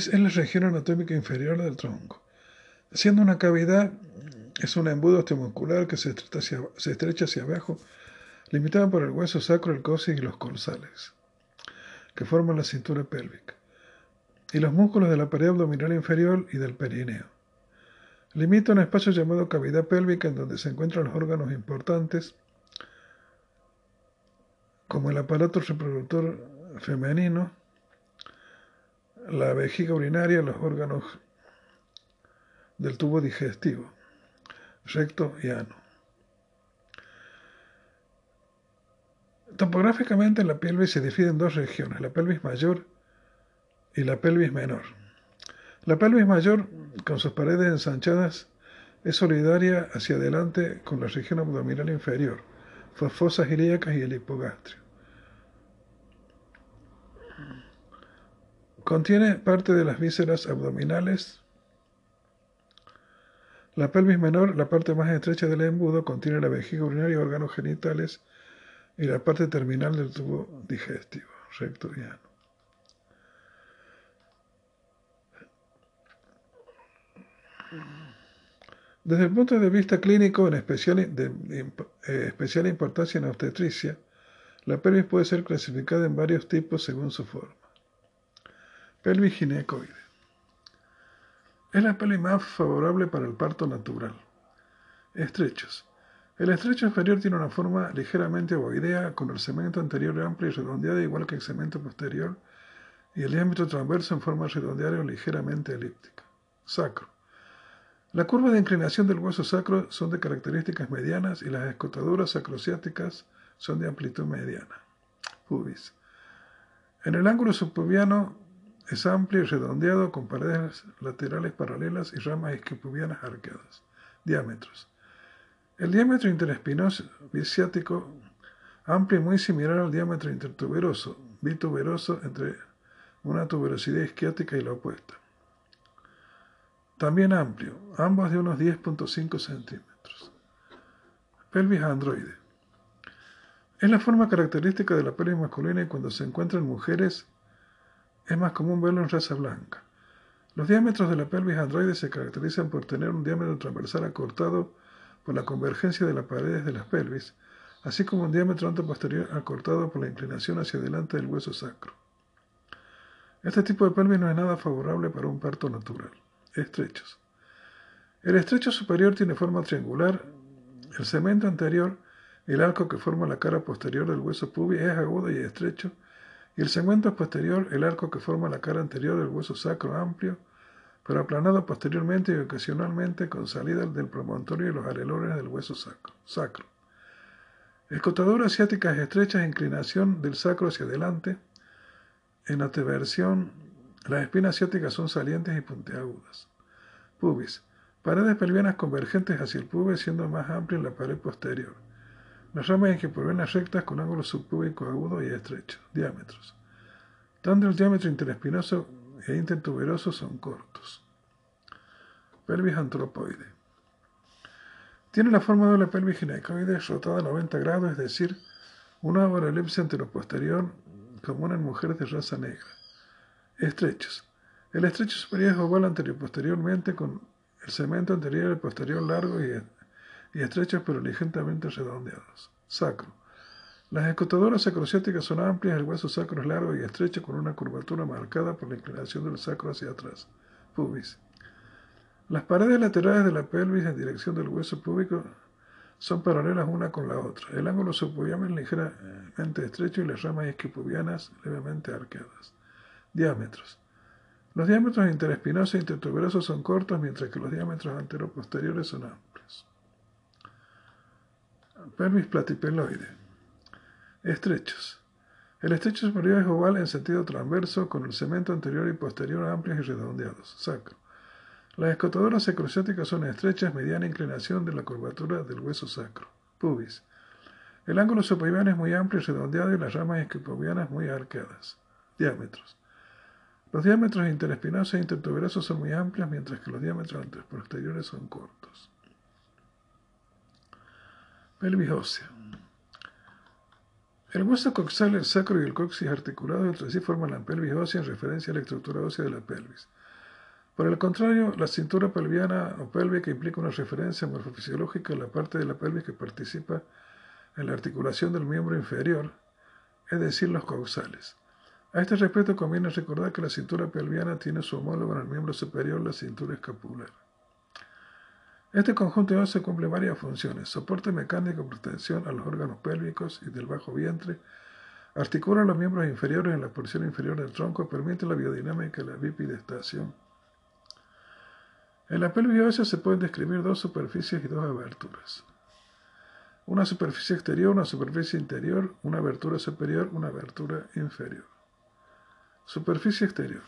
Speaker 2: Pelvis es la región anatómica inferior del tronco. Siendo una cavidad, es un embudo osteomuscular que se estrecha, hacia, abajo, limitado por el hueso sacro, el cóccix y los corsales, que forman la cintura pélvica, y los músculos de la pared abdominal inferior y del perineo. Limita un espacio llamado cavidad pélvica en donde se encuentran los órganos importantes, como el aparato reproductor femenino, la vejiga urinaria, los órganos del tubo digestivo, recto y ano. Topográficamente la pelvis se divide en dos regiones, la pelvis mayor y la pelvis menor. La pelvis mayor, con sus paredes ensanchadas, es solidaria hacia adelante con la región abdominal inferior, fosas ilíacas y el hipogastrio. Contiene parte de las vísceras abdominales. La pelvis menor, la parte más estrecha del embudo, contiene la vejiga urinaria, órganos genitales y la parte terminal del tubo digestivo, recto. Desde el punto de vista clínico, en especial, eh, especial importancia en obstetricia, la pelvis puede ser clasificada en varios tipos según su forma. Pelvis ginecoide. Es la pelvis más favorable para el parto natural. Estrechos. El estrecho inferior tiene una forma ligeramente ovoidea, con el cemento anterior amplio y redondeado, igual que el cemento posterior, y el diámetro transverso en forma redondeada o ligeramente elíptica. Sacro. La curva de inclinación del hueso sacro son de características medianas y las escotaduras sacrociáticas son de amplitud mediana. Pubis. En el ángulo subpubiano es amplio y redondeado con paredes laterales paralelas y ramas isquiopubianas arqueadas. Diámetros. El diámetro interespinoso biciático amplio y muy similar al diámetro intertuberoso, bituberoso entre una tuberosidad isquiática y la opuesta. También amplio, ambos de unos 10.5 centímetros. Pelvis androide. Es la forma característica de la pelvis masculina y cuando se encuentra en mujeres es más común verlo en raza blanca. Los diámetros de la pelvis androide se caracterizan por tener un diámetro transversal acortado por la convergencia de las paredes de las pelvis, así como un diámetro anteposterior acortado por la inclinación hacia adelante del hueso sacro. Este tipo de pelvis no es nada favorable para un parto natural. Estrechos. El estrecho superior tiene forma triangular, el cemento anterior, el arco que forma la cara posterior del hueso pubis es agudo y estrecho, y el segmento posterior, el arco que forma la cara anterior del hueso sacro amplio, pero aplanado posteriormente y ocasionalmente con salida del promontorio y los arelones del hueso sacro. sacro. Escotadura asiática es estrecha, inclinación del sacro hacia adelante. En la teversión, las espinas asiáticas son salientes y puntiagudas. Pubis. Paredes pelvianas convergentes hacia el pubis, siendo más amplia la pared posterior. Las ramas las rectas con ángulos subpúbicos agudos y estrechos. Diámetros. Tanto el diámetro interespinoso e intertuberoso son cortos. Pelvis antropoide. Tiene la forma de la pelvis ginecoide rotada a 90 grados, es decir, una elipse anteroposterior común en mujeres de raza negra. Estrechos. El estrecho superior es oval anterior posteriormente con el cemento anterior y posterior largo y y estrechos pero ligeramente redondeados. Sacro. Las escotadoras sacrociáticas son amplias, el hueso sacro es largo y estrecho con una curvatura marcada por la inclinación del sacro hacia atrás. Pubis. Las paredes laterales de la pelvis en dirección del hueso púbico son paralelas una con la otra. El ángulo subpubiano es ligeramente estrecho y las ramas isquiopubianas levemente arqueadas. Diámetros. Los diámetros interespinosos e intertuberosos son cortos, mientras que los diámetros anteroposteriores son amplios. Pelvis platipeloide. Estrechos. El estrecho superior es oval en sentido transverso, con el cemento anterior y posterior amplios y redondeados. Sacro. Las escotadoras sacrociáticas son estrechas, mediana inclinación de la curvatura del hueso sacro. Pubis. El ángulo subpubiano es muy amplio y redondeado y las ramas esquipubianas muy arqueadas. Diámetros. Los diámetros interespinosos e intertuberosos son muy amplios, mientras que los diámetros posteriores son cortos. Pelvis ósea. El hueso coxal, el sacro y el coxis articulados entre sí forman la pelvis ósea en referencia a la estructura ósea de la pelvis. Por el contrario, la cintura pelviana o pélvica implica una referencia morfofisiológica a la parte de la pelvis que participa en la articulación del miembro inferior, es decir, los coxales. A este respecto conviene recordar que la cintura pelviana tiene su homólogo en el miembro superior, la cintura escapular. Este conjunto óseo cumple varias funciones. Soporte mecánico, protección a los órganos pélvicos y del bajo vientre. Articula los miembros inferiores en la porción inferior del tronco. Permite la biodinámica y la bipidestación. En la pelvis ósea se pueden describir dos superficies y dos aberturas. Una superficie exterior, una superficie interior, una abertura superior, una abertura inferior. Superficie exterior.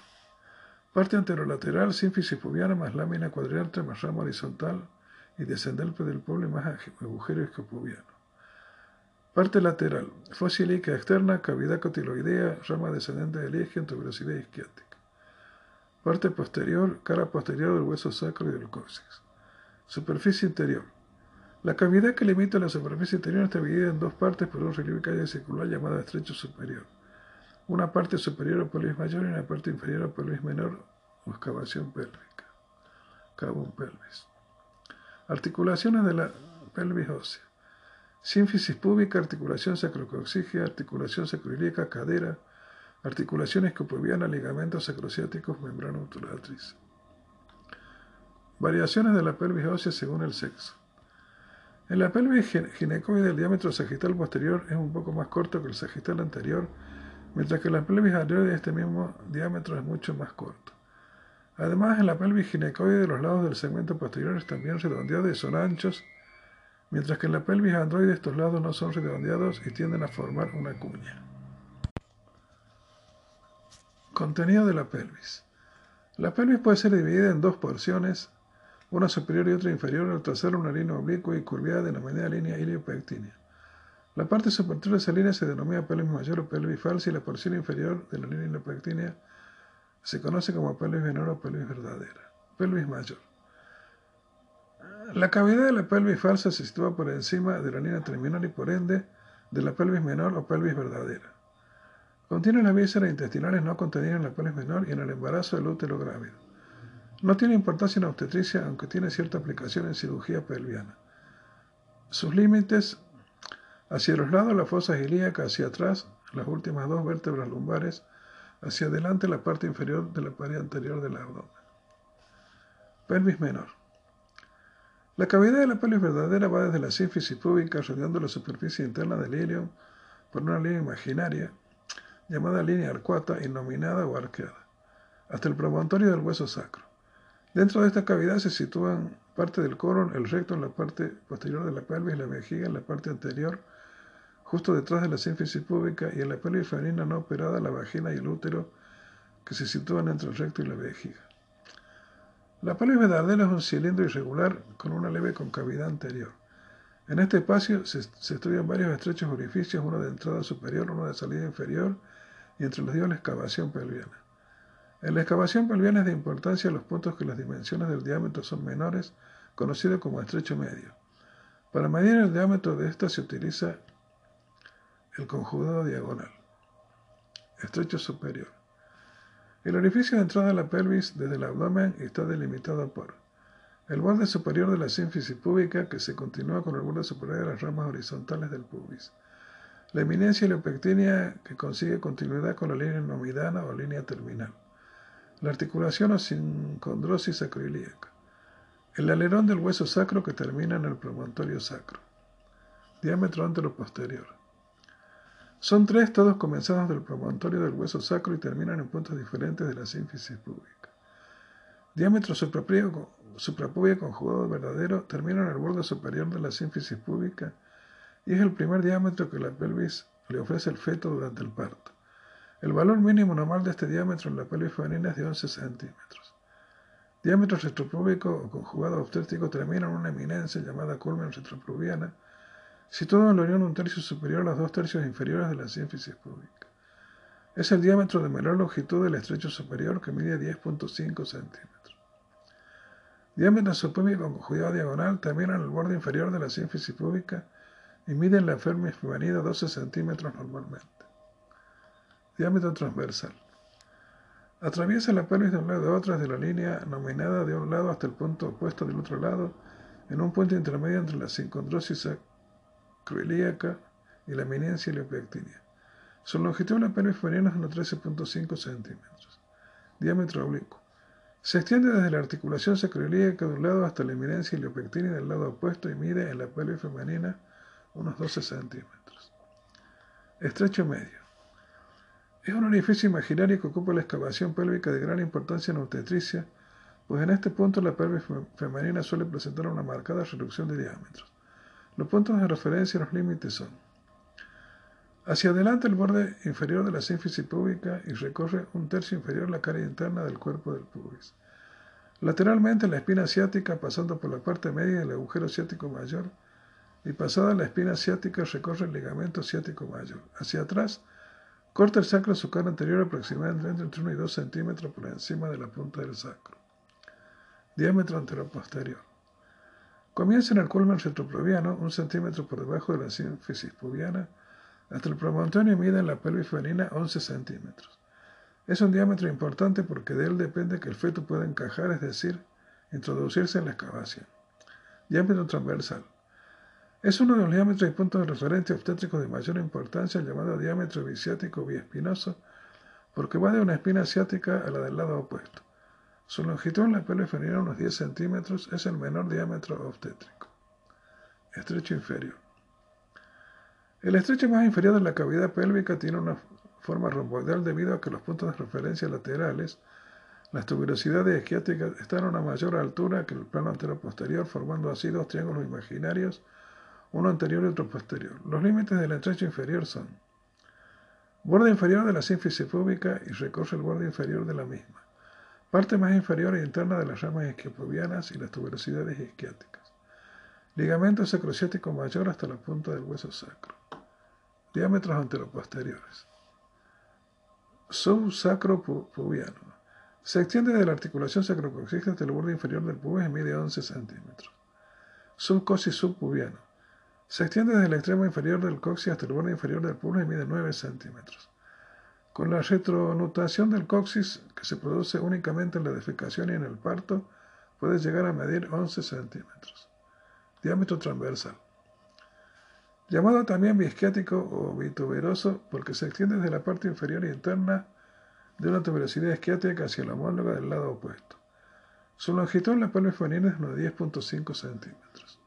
Speaker 2: Parte anterolateral, sínfisis pubiana más lámina cuadrilátera más rama horizontal y descendente del pueblo más agujero escopubiano. Parte lateral, fosilica externa, cavidad cotiloidea, rama descendente del en tuberosidad isquiática. Parte posterior, cara posterior del hueso sacro y del coxis. Superficie interior. La cavidad que limita la superficie interior está dividida en dos partes por un relieve calle circular llamada estrecho superior una parte superior o pelvis mayor y una parte inferior o pelvis menor o excavación pélvica. Cabum pelvis. Articulaciones de la pelvis ósea. Sínfisis púbica, articulación sacrocoxigia, articulación sacroilíaca, cadera, articulaciones copubianas, ligamentos sacrociáticos, membrana obturatriz. Variaciones de la pelvis ósea según el sexo. En la pelvis ginecoide el diámetro sagital posterior es un poco más corto que el sagital anterior, mientras que la pelvis adenoide este mismo diámetro es mucho más corto. Además, en la pelvis ginecoide los lados del segmento posterior bien redondeados y son anchos, mientras que en la pelvis androide estos lados no son redondeados y tienden a formar una cuña. Contenido de la pelvis. La pelvis puede ser dividida en dos porciones, una superior y otra inferior, al trazar una línea oblicua y curviada denominada línea iliopectínea. La parte superior de esa línea se denomina pelvis mayor o pelvis falsa y la porción inferior de la línea iliopectínea se conoce como pelvis menor o pelvis verdadera. Pelvis mayor. La cavidad de la pelvis falsa se sitúa por encima de la línea terminal y por ende de la pelvis menor o pelvis verdadera. Contiene las vísceras intestinales no contenidas en la pelvis menor y en el embarazo del útero grávido. No tiene importancia en obstetricia, aunque tiene cierta aplicación en cirugía pelviana. Sus límites hacia los lados la fosa ilíaca, hacia atrás las últimas dos vértebras lumbares, hacia adelante la parte inferior de la pared anterior del abdomen. Pelvis menor. La cavidad de la pelvis verdadera va desde la sínfisis púbica rodeando la superficie interna del ilion por una línea imaginaria llamada línea arcuata, innominada o arqueada, hasta el promontorio del hueso sacro. Dentro de esta cavidad se sitúan parte del colon, el recto en la parte posterior de la pelvis, la vejiga en la parte anterior, justo detrás de la sínfisis púbica, y en la pelvis femenina no operada la vagina y el útero, que se sitúan entre el recto y la vejiga. La pelvis verdadera es un cilindro irregular con una leve concavidad anterior. En este espacio se, se, estudian varios estrechos orificios, uno de entrada superior, uno de salida inferior, y entre los dos la excavación pelviana. En la excavación pelviana es de importancia los puntos que las dimensiones del diámetro son menores, conocido como estrecho medio. Para medir el diámetro de esta se utiliza el conjugado diagonal. Estrecho superior. El orificio de entrada de la pelvis desde el abdomen está delimitado por el borde superior de la sínfisis púbica que se continúa con el borde superior de las ramas horizontales del pubis. La eminencia leopectínea que consigue continuidad con la línea nomidana o línea terminal la articulación o sincondrosis acroilíaca, el alerón del hueso sacro que termina en el promontorio sacro, diámetro antero-posterior. Son tres, todos comenzados del promontorio del hueso sacro y terminan en puntos diferentes de la sínfisis pública. Diámetro suprapúbico conjugado verdadero termina en el borde superior de la sínfisis pública y es el primer diámetro que la pelvis le ofrece al feto durante el parto. El valor mínimo normal de este diámetro en la pelvis femenina es de 11 centímetros. Diámetro retropúbico o conjugado obstétrico termina en una eminencia llamada culmen retropluviana, situado en la unión un tercio superior a los dos tercios inferiores de la sínfisis pública. Es el diámetro de menor longitud del estrecho superior que mide 10.5 centímetros. Diámetro subpúbico con conjugado diagonal termina en el borde inferior de la sínfisis pública y mide en la pelvis femenina 12 centímetros normalmente. Diámetro transversal. Atraviesa la pelvis de un lado a otro desde la línea nominada de un lado hasta el punto opuesto del otro lado, en un punto intermedio entre la sincondrosis acroilíaca y la eminencia iliopectínea. Su longitud de la pelvis femenina es unos 13.5 centímetros. Diámetro oblicuo. Se extiende desde la articulación sacroilíaca de un lado hasta la eminencia iliopectínea del lado opuesto y mide en la pelvis femenina unos 12 centímetros. Estrecho medio. Es un orificio imaginario que ocupa la excavación pélvica de gran importancia en obstetricia, pues en este punto la pelvis femenina suele presentar una marcada reducción de diámetros. Los puntos de referencia y los límites son hacia adelante el borde inferior de la sínfisis púbica y recorre un tercio inferior la cara interna del cuerpo del pubis. Lateralmente la espina asiática pasando por la parte media del agujero ciático mayor y pasada la espina asiática recorre el ligamento ciático mayor. Hacia atrás Corta el sacro su cara anterior aproximadamente entre 1 y 2 centímetros por encima de la punta del sacro. Diámetro anteroposterior. Comienza en el culmen retroproviano, un centímetro por debajo de la sínfisis pubiana, hasta el promontorio y mide en la pelvis femenina 11 centímetros. Es un diámetro importante porque de él depende que el feto pueda encajar, es decir, introducirse en la excavación. Diámetro transversal. Es uno de los diámetros y puntos de referencia obstétricos de mayor importancia, llamado diámetro bisiático biespinoso, porque va de una espina asiática a la del lado opuesto. Su longitud en la pelvis femenina, unos 10 centímetros, es el menor diámetro obstétrico. Estrecho inferior. El estrecho más inferior de la cavidad pélvica tiene una forma romboidal debido a que los puntos de referencia laterales, las tuberosidades esquiáticas, están a una mayor altura que el plano antero-posterior, formando así dos triángulos imaginarios, uno anterior y otro posterior. Los límites del estrecho inferior son borde inferior de la sínfisis púbica y recorre el borde inferior de la misma, parte más inferior e interna de las ramas isquiopubianas y las tuberosidades isquiáticas, ligamento sacrociático mayor hasta la punta del hueso sacro, diámetros anteroposteriores, subsacropubiano, se extiende de la articulación sacrocoxígena hasta el borde inferior del pubis y mide 11 centímetros, subcosis subpubiano, se extiende desde el extremo inferior del coxis hasta el borde inferior del pubis y mide 9 centímetros. Con la retronutación del coxis, que se produce únicamente en la defecación y en el parto, puede llegar a medir 11 centímetros. Diámetro transversal. Llamado también bisquiático o bituberoso porque se extiende desde la parte inferior interna de una tuberosidad esquiática hacia la homóloga del lado opuesto. Su longitud en la pelvis femenina es unos 10.5 centímetros.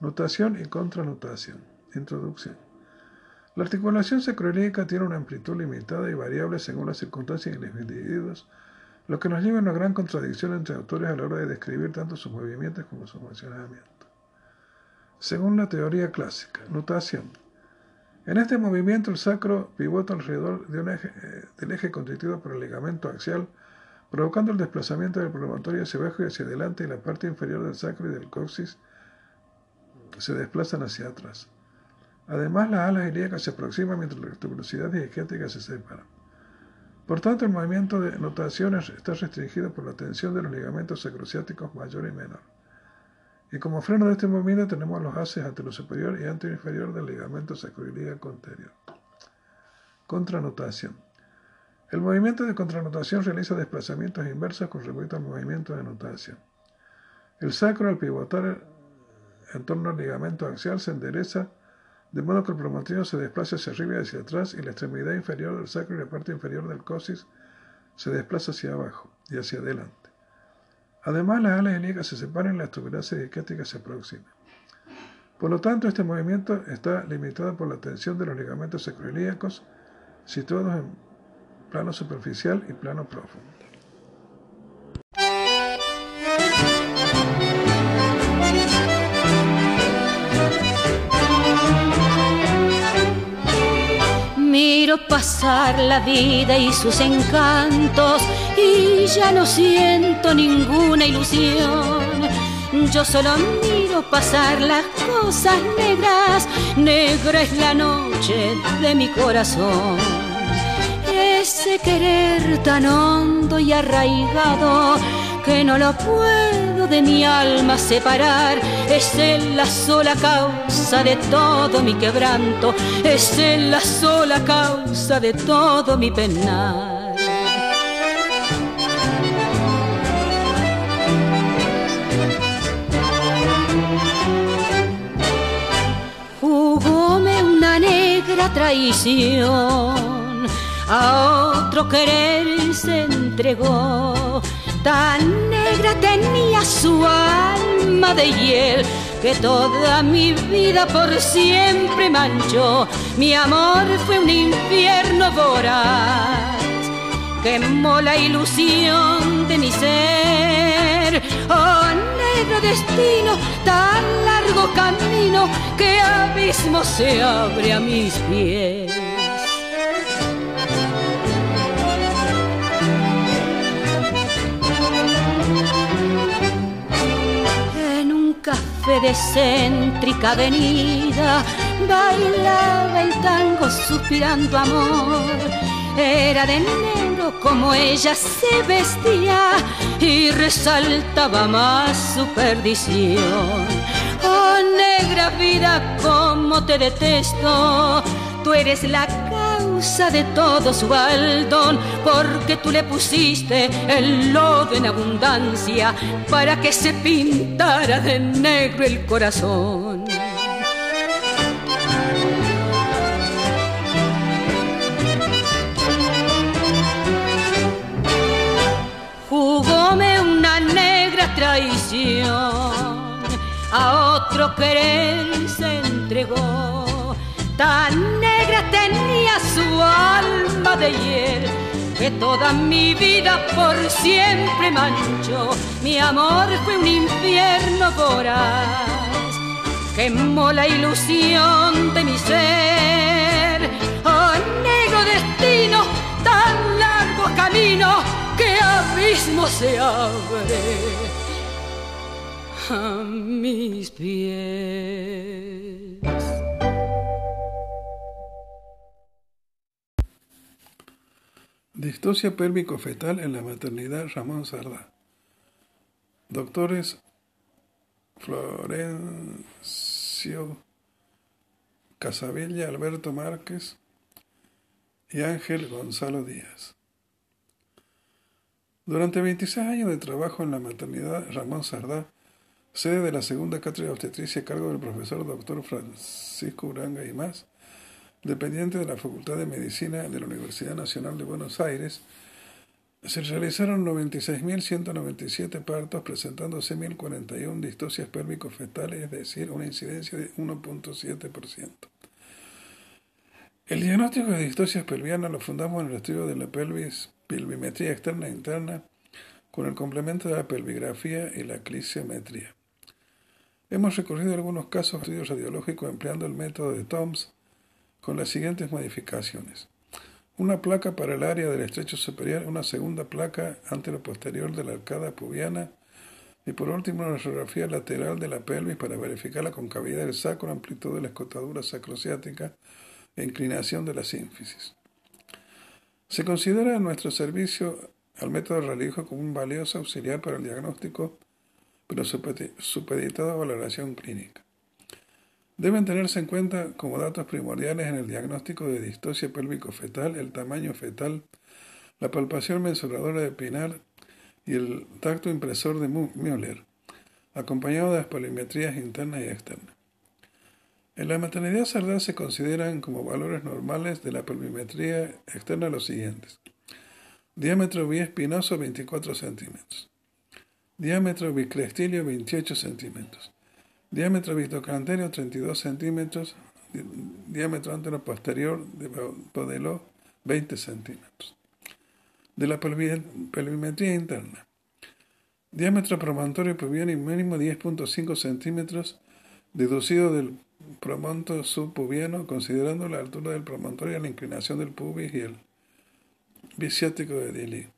Speaker 2: Notación y contranotación. Introducción. La articulación sacroiliaca tiene una amplitud limitada y variable según las circunstancias y los individuos, lo que nos lleva a una gran contradicción entre autores a la hora de describir tanto sus movimientos como su funcionamiento. Según la teoría clásica, notación. En este movimiento el sacro pivota alrededor de un eje, eh, del eje constituido por el ligamento axial, provocando el desplazamiento del promontorio hacia abajo y hacia adelante y la parte inferior del sacro y del coxis se desplazan hacia atrás. Además, las alas ilíacas se aproximan mientras las tuberosidades isquiáticas se separan. Por tanto, el movimiento de notación está restringido por la tensión de los ligamentos sacrociáticos mayor y menor. Y como freno de este movimiento tenemos los haces antero superior y anterior inferior del ligamento sacroilíaco anterior. Contranotación. El movimiento de contranotación realiza desplazamientos inversos con respecto al movimiento de notación. El sacro al pivotar en torno al ligamento axial se endereza de modo que el promontorio se desplaza hacia arriba y hacia atrás y la extremidad inferior del sacro y la parte inferior del coxis se desplaza hacia abajo y hacia adelante. Además, las alas ilíacas se separan y las tuberosidades isquiáticas se aproximan. Por lo tanto, este movimiento está limitado por la tensión de los ligamentos sacroilíacos situados en plano superficial y plano profundo.
Speaker 1: Pasar la vida y sus encantos y ya no siento ninguna ilusión. Yo solo miro pasar las cosas negras, negra es la noche de mi corazón. Ese querer tan hondo y arraigado que no lo puedo de mi alma separar. Es él la sola causa de todo mi quebranto, es él la sola causa de todo mi penar. Negra traición, a otro querer se entregó tan negra tenía su alma de hiel que toda mi vida por siempre manchó. Mi amor fue un infierno voraz, quemó la ilusión de mi ser. Oh, negro destino, tan largo camino, que abismo se abre a mis pies. De céntrica avenida bailaba el tango suspirando amor. Era de negro como ella se vestía y resaltaba más su perdición. Oh negra vida, como te detesto, tú eres la causa de todo su baldón, porque tú le pusiste el lodo en abundancia para que se pintara de negro el corazón. Jugóme una negra traición, a otro querer se entregó Tan negra tenía su alma de hiel que toda mi vida por siempre manchó. Mi amor fue un infierno voraz, quemó la ilusión de mi ser. Oh, negro destino, tan largo camino, que abismo se abre a mis pies.
Speaker 2: Distosia pélvico-fetal en la maternidad Ramón Sardá. Doctores Florencio Casabella, Alberto Márquez y Ángel Gonzalo Díaz. Durante 26 años de trabajo en la maternidad Ramón Sardá, sede de la segunda cátedra de obstetricia a cargo del profesor doctor Francisco Uranga y más, dependiente de la Facultad de Medicina de la Universidad Nacional de Buenos Aires, se realizaron 96.197 partos, presentándose 1.041 distosias pélvico-fetales, es decir, una incidencia de 1.7%. El diagnóstico de distosias pelvianas lo fundamos en el estudio de la pelvis, pelvimetría externa e interna, con el complemento de la pelvigrafía y la clisiometría. Hemos recorrido algunos casos de estudios radiológicos empleando el método de TOMS, con las siguientes modificaciones. Una placa para el área del estrecho superior, una segunda placa antero-posterior de la arcada pubiana y por último una radiografía lateral de la pelvis para verificar la concavidad del sacro, amplitud de la escotadura sacrociática e inclinación de la sínfisis. Se considera en nuestro servicio al método religioso como un valioso auxiliar para el diagnóstico, pero supeditado a valoración clínica. Deben tenerse en cuenta como datos primordiales en el diagnóstico de distosia pélvico-fetal el tamaño fetal, la palpación mensuradora de Pinar y el tacto impresor de Müller, acompañado de las polimetrías internas y externas. En la maternidad sardá se consideran como valores normales de la pelvimetría externa los siguientes. Diámetro biespinoso 24 centímetros. Diámetro bicrestilio 28 centímetros Diámetro vistocanterio 32 centímetros. Diámetro antero-posterior de Podeló 20 centímetros. De la pelvimetría interna. Diámetro promontorio pubiano mínimo 10.5 centímetros, deducido del promonto subpubiano, considerando la altura del promontorio, la inclinación del pubis y el bisiático de Dili.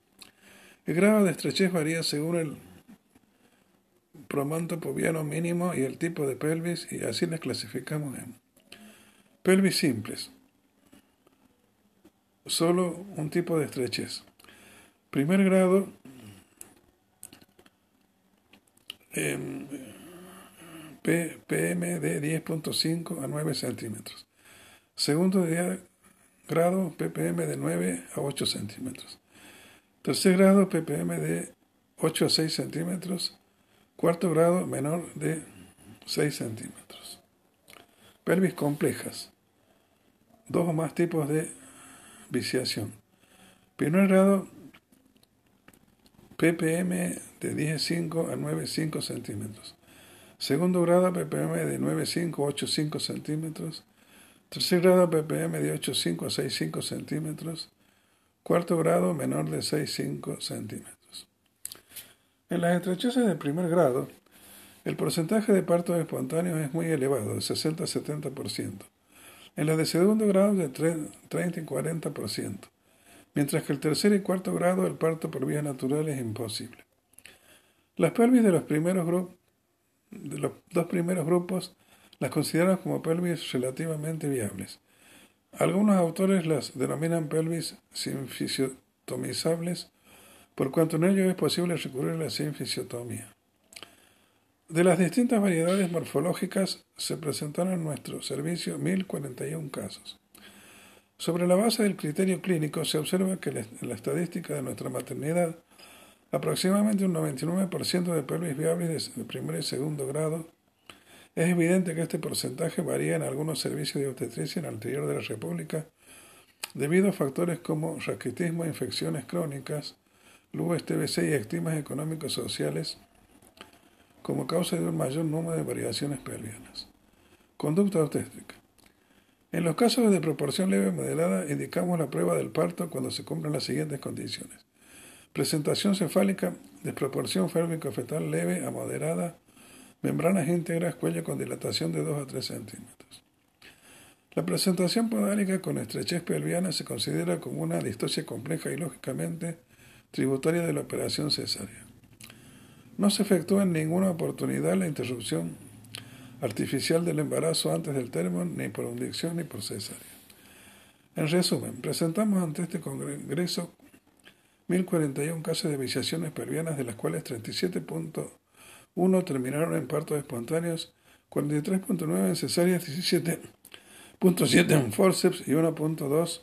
Speaker 2: El grado de estrechez varía según el promonto pubiano mínimo y el tipo de pelvis y así las clasificamos en pelvis simples. Solo un tipo de estrechez. Primer grado PPM de 10.5 a 9 centímetros. Segundo grado ppm de 9 a 8 centímetros. Tercer grado ppm de 8 a 6 centímetros Cuarto grado menor de 6 centímetros. Pelvis complejas. Dos o más tipos de viciación. Primer grado ppm de 10,5 a 9,5 centímetros. Segundo grado ppm de 9,5 a 8,5 centímetros. Tercer grado ppm de 8,5 a 6,5 centímetros. Cuarto grado menor de 6,5 centímetros. En las estrecheces de primer grado, el porcentaje de partos espontáneos es muy elevado, de 60 a 70%. En las de segundo grado, de 30 y 40%. Mientras que el tercer y cuarto grado, el parto por vía natural es imposible. Las pelvis de los primeros de los dos primeros grupos, las consideran como pelvis relativamente viables. Algunos autores las denominan pelvis sinfisiotomizables por cuanto en ello es posible recurrir a la sinfisiotomía. De las distintas variedades morfológicas se presentaron en nuestro servicio 1041 casos. Sobre la base del criterio clínico se observa que en la estadística de nuestra maternidad, aproximadamente un 99% de pelvis viables de primer y segundo grado, es evidente que este porcentaje varía en algunos servicios de obstetricia en el interior de la República debido a factores como raquitismo infecciones crónicas, Luego TBC y estigmas económicos sociales, como causa de un mayor número de variaciones pelvianas. Conducta obstétrica. En los casos de proporción leve modelada, indicamos la prueba del parto cuando se cumplen las siguientes condiciones. Presentación cefálica, desproporción férmico-fetal leve a moderada, membranas íntegras, cuello con dilatación de 2 a 3 centímetros. La presentación podálica con estrechez pelviana se considera como una distosia compleja y lógicamente tributaria de la operación cesárea. No se efectúa en ninguna oportunidad la interrupción artificial del embarazo antes del término, ni por inyección ni por cesárea. En resumen, presentamos ante este Congreso 1041 casos de viciaciones pelvianas, de las cuales 37.1 terminaron en partos espontáneos, 43.9 en cesáreas, 17.7 en forceps y 1.2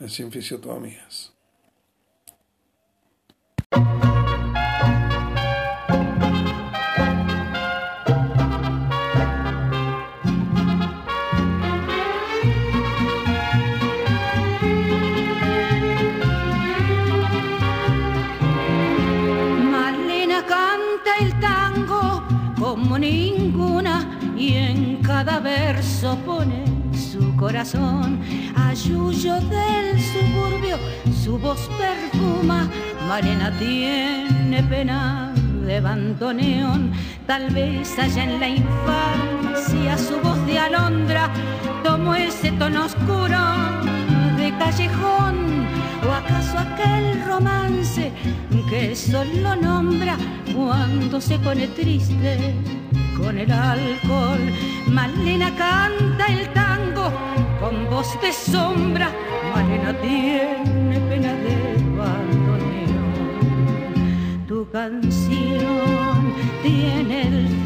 Speaker 2: en sinfisiotomías.
Speaker 1: Pone su corazón. Ayuyo del suburbio, su voz perfuma. Marena tiene pena de bandoneón. Tal vez haya en la infancia su voz de alondra. Tomó ese tono oscuro callejón. ¿O acaso aquel romance que solo nombra cuando se pone triste? con el alcohol. Malena canta el tango con voz de sombra. Malena tiene pena de bandoneón. Tu canción tiene el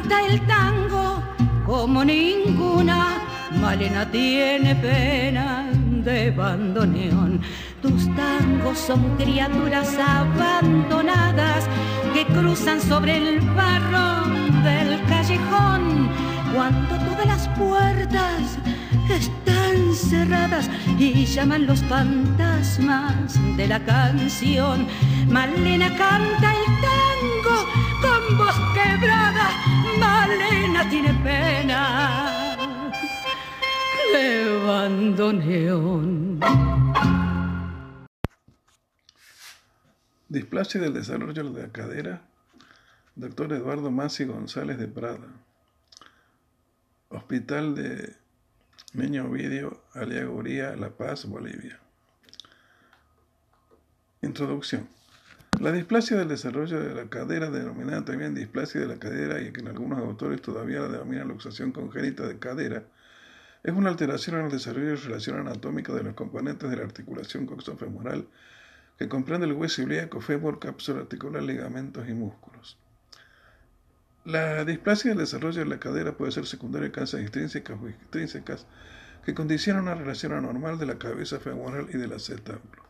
Speaker 1: Canta el tango como ninguna Malena tiene pena de bandoneón. Tus tangos son criaturas abandonadas que cruzan sobre el barro del callejón cuando todas las puertas están cerradas y llaman los fantasmas de la canción. Malena canta el tango con voz quebrada. Malena tiene pena
Speaker 2: Displasia del desarrollo de la cadera, doctor Eduardo Masi González de Prada. Hospital de Niño Ovidio, Aliaguría, La Paz, Bolivia. Introducción. La displasia del desarrollo de la cadera, denominada también displasia de la cadera y que en algunos autores todavía la denominan luxación congénita de cadera, es una alteración en el desarrollo y relación anatómica de los componentes de la articulación coxofemoral que comprende el hueso ilíaco, fémur, cápsula articular, ligamentos y músculos. La displasia del desarrollo de la cadera puede ser secundaria a causas extrínsecas o extrínsecas que condicionan una relación anormal de la cabeza femoral y del acetábulo.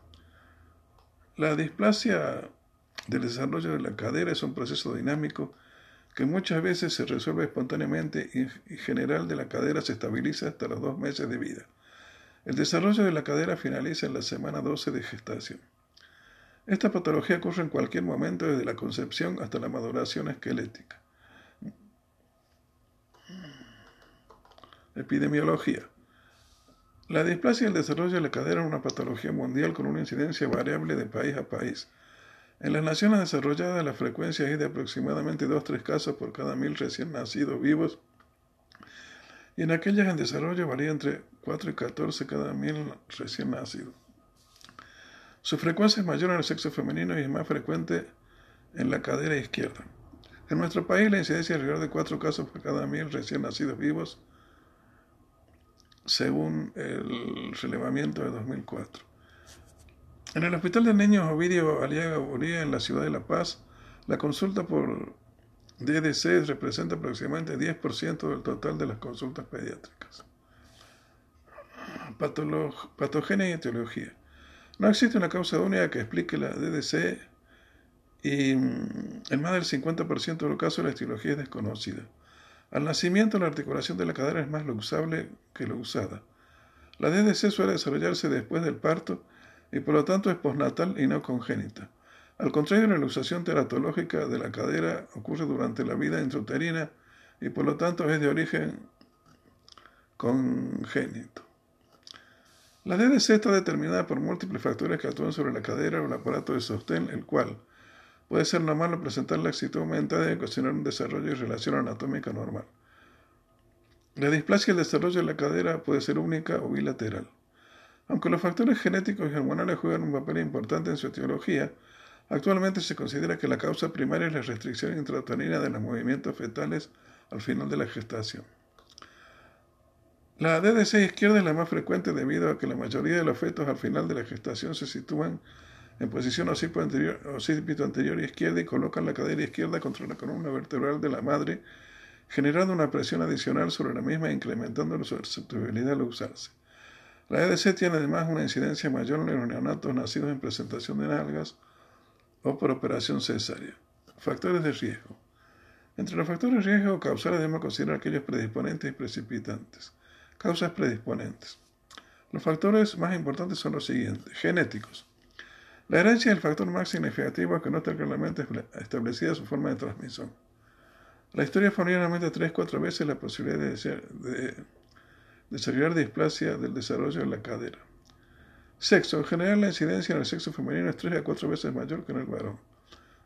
Speaker 2: La displasia del desarrollo de la cadera es un proceso dinámico que muchas veces se resuelve espontáneamente y en general de la cadera se estabiliza hasta los dos meses de vida. El desarrollo de la cadera finaliza en la semana 12 de gestación. Esta patología ocurre en cualquier momento desde la concepción hasta la maduración esquelética. Epidemiología. La displasia y el desarrollo de la cadera es una patología mundial con una incidencia variable de país a país. En las naciones desarrolladas la frecuencia es de aproximadamente 2-3 casos por cada mil recién nacidos vivos y en aquellas en desarrollo varía entre 4 y 14 cada mil recién nacidos. Su frecuencia es mayor en el sexo femenino y es más frecuente en la cadera izquierda. En nuestro país la incidencia es alrededor de 4 casos por cada mil recién nacidos vivos según el relevamiento de 2004. En el Hospital de Niños Ovidio Aliaga Uría, en la ciudad de La Paz, la consulta por DDC representa aproximadamente 10% del total de las consultas pediátricas. patogenia y etiología. No existe una causa única que explique la DDC y mm, en más del 50% de los casos la etiología es desconocida. Al nacimiento la articulación de la cadera es más luxable que luxada. La DDC suele desarrollarse después del parto y por lo tanto es postnatal y no congénita. Al contrario, la luxación teratológica de la cadera ocurre durante la vida intrauterina y por lo tanto es de origen congénito. La DDC está determinada por múltiples factores que actúan sobre la cadera o el aparato de sostén, el cual puede ser normal presentar la actitud aumentada y ocasionar un desarrollo y relación anatómica normal. La displasia del desarrollo de la cadera puede ser única o bilateral. Aunque los factores genéticos y hormonales juegan un papel importante en su etiología, actualmente se considera que la causa primaria es la restricción intrauterina de los movimientos fetales al final de la gestación. La DDC izquierda es la más frecuente debido a que la mayoría de los fetos al final de la gestación se sitúan en posición occipito anterior, anterior izquierda y colocan la cadera izquierda contra la columna vertebral de la madre, generando una presión adicional sobre la misma e incrementando su susceptibilidad al usarse. La EDC tiene además una incidencia mayor en los neonatos nacidos en presentación de nalgas o por operación cesárea. Factores de riesgo. Entre los factores de riesgo causales debemos considerar aquellos predisponentes y precipitantes. Causas predisponentes. Los factores más importantes son los siguientes. Genéticos. La herencia es el factor más significativo que no está claramente establecida su forma de transmisión. La historia familiar aumenta 3-4 veces la posibilidad de, de desarrollar displasia del desarrollo de la cadera. Sexo. En general, la incidencia en el sexo femenino es 3 a 4 veces mayor que en el varón.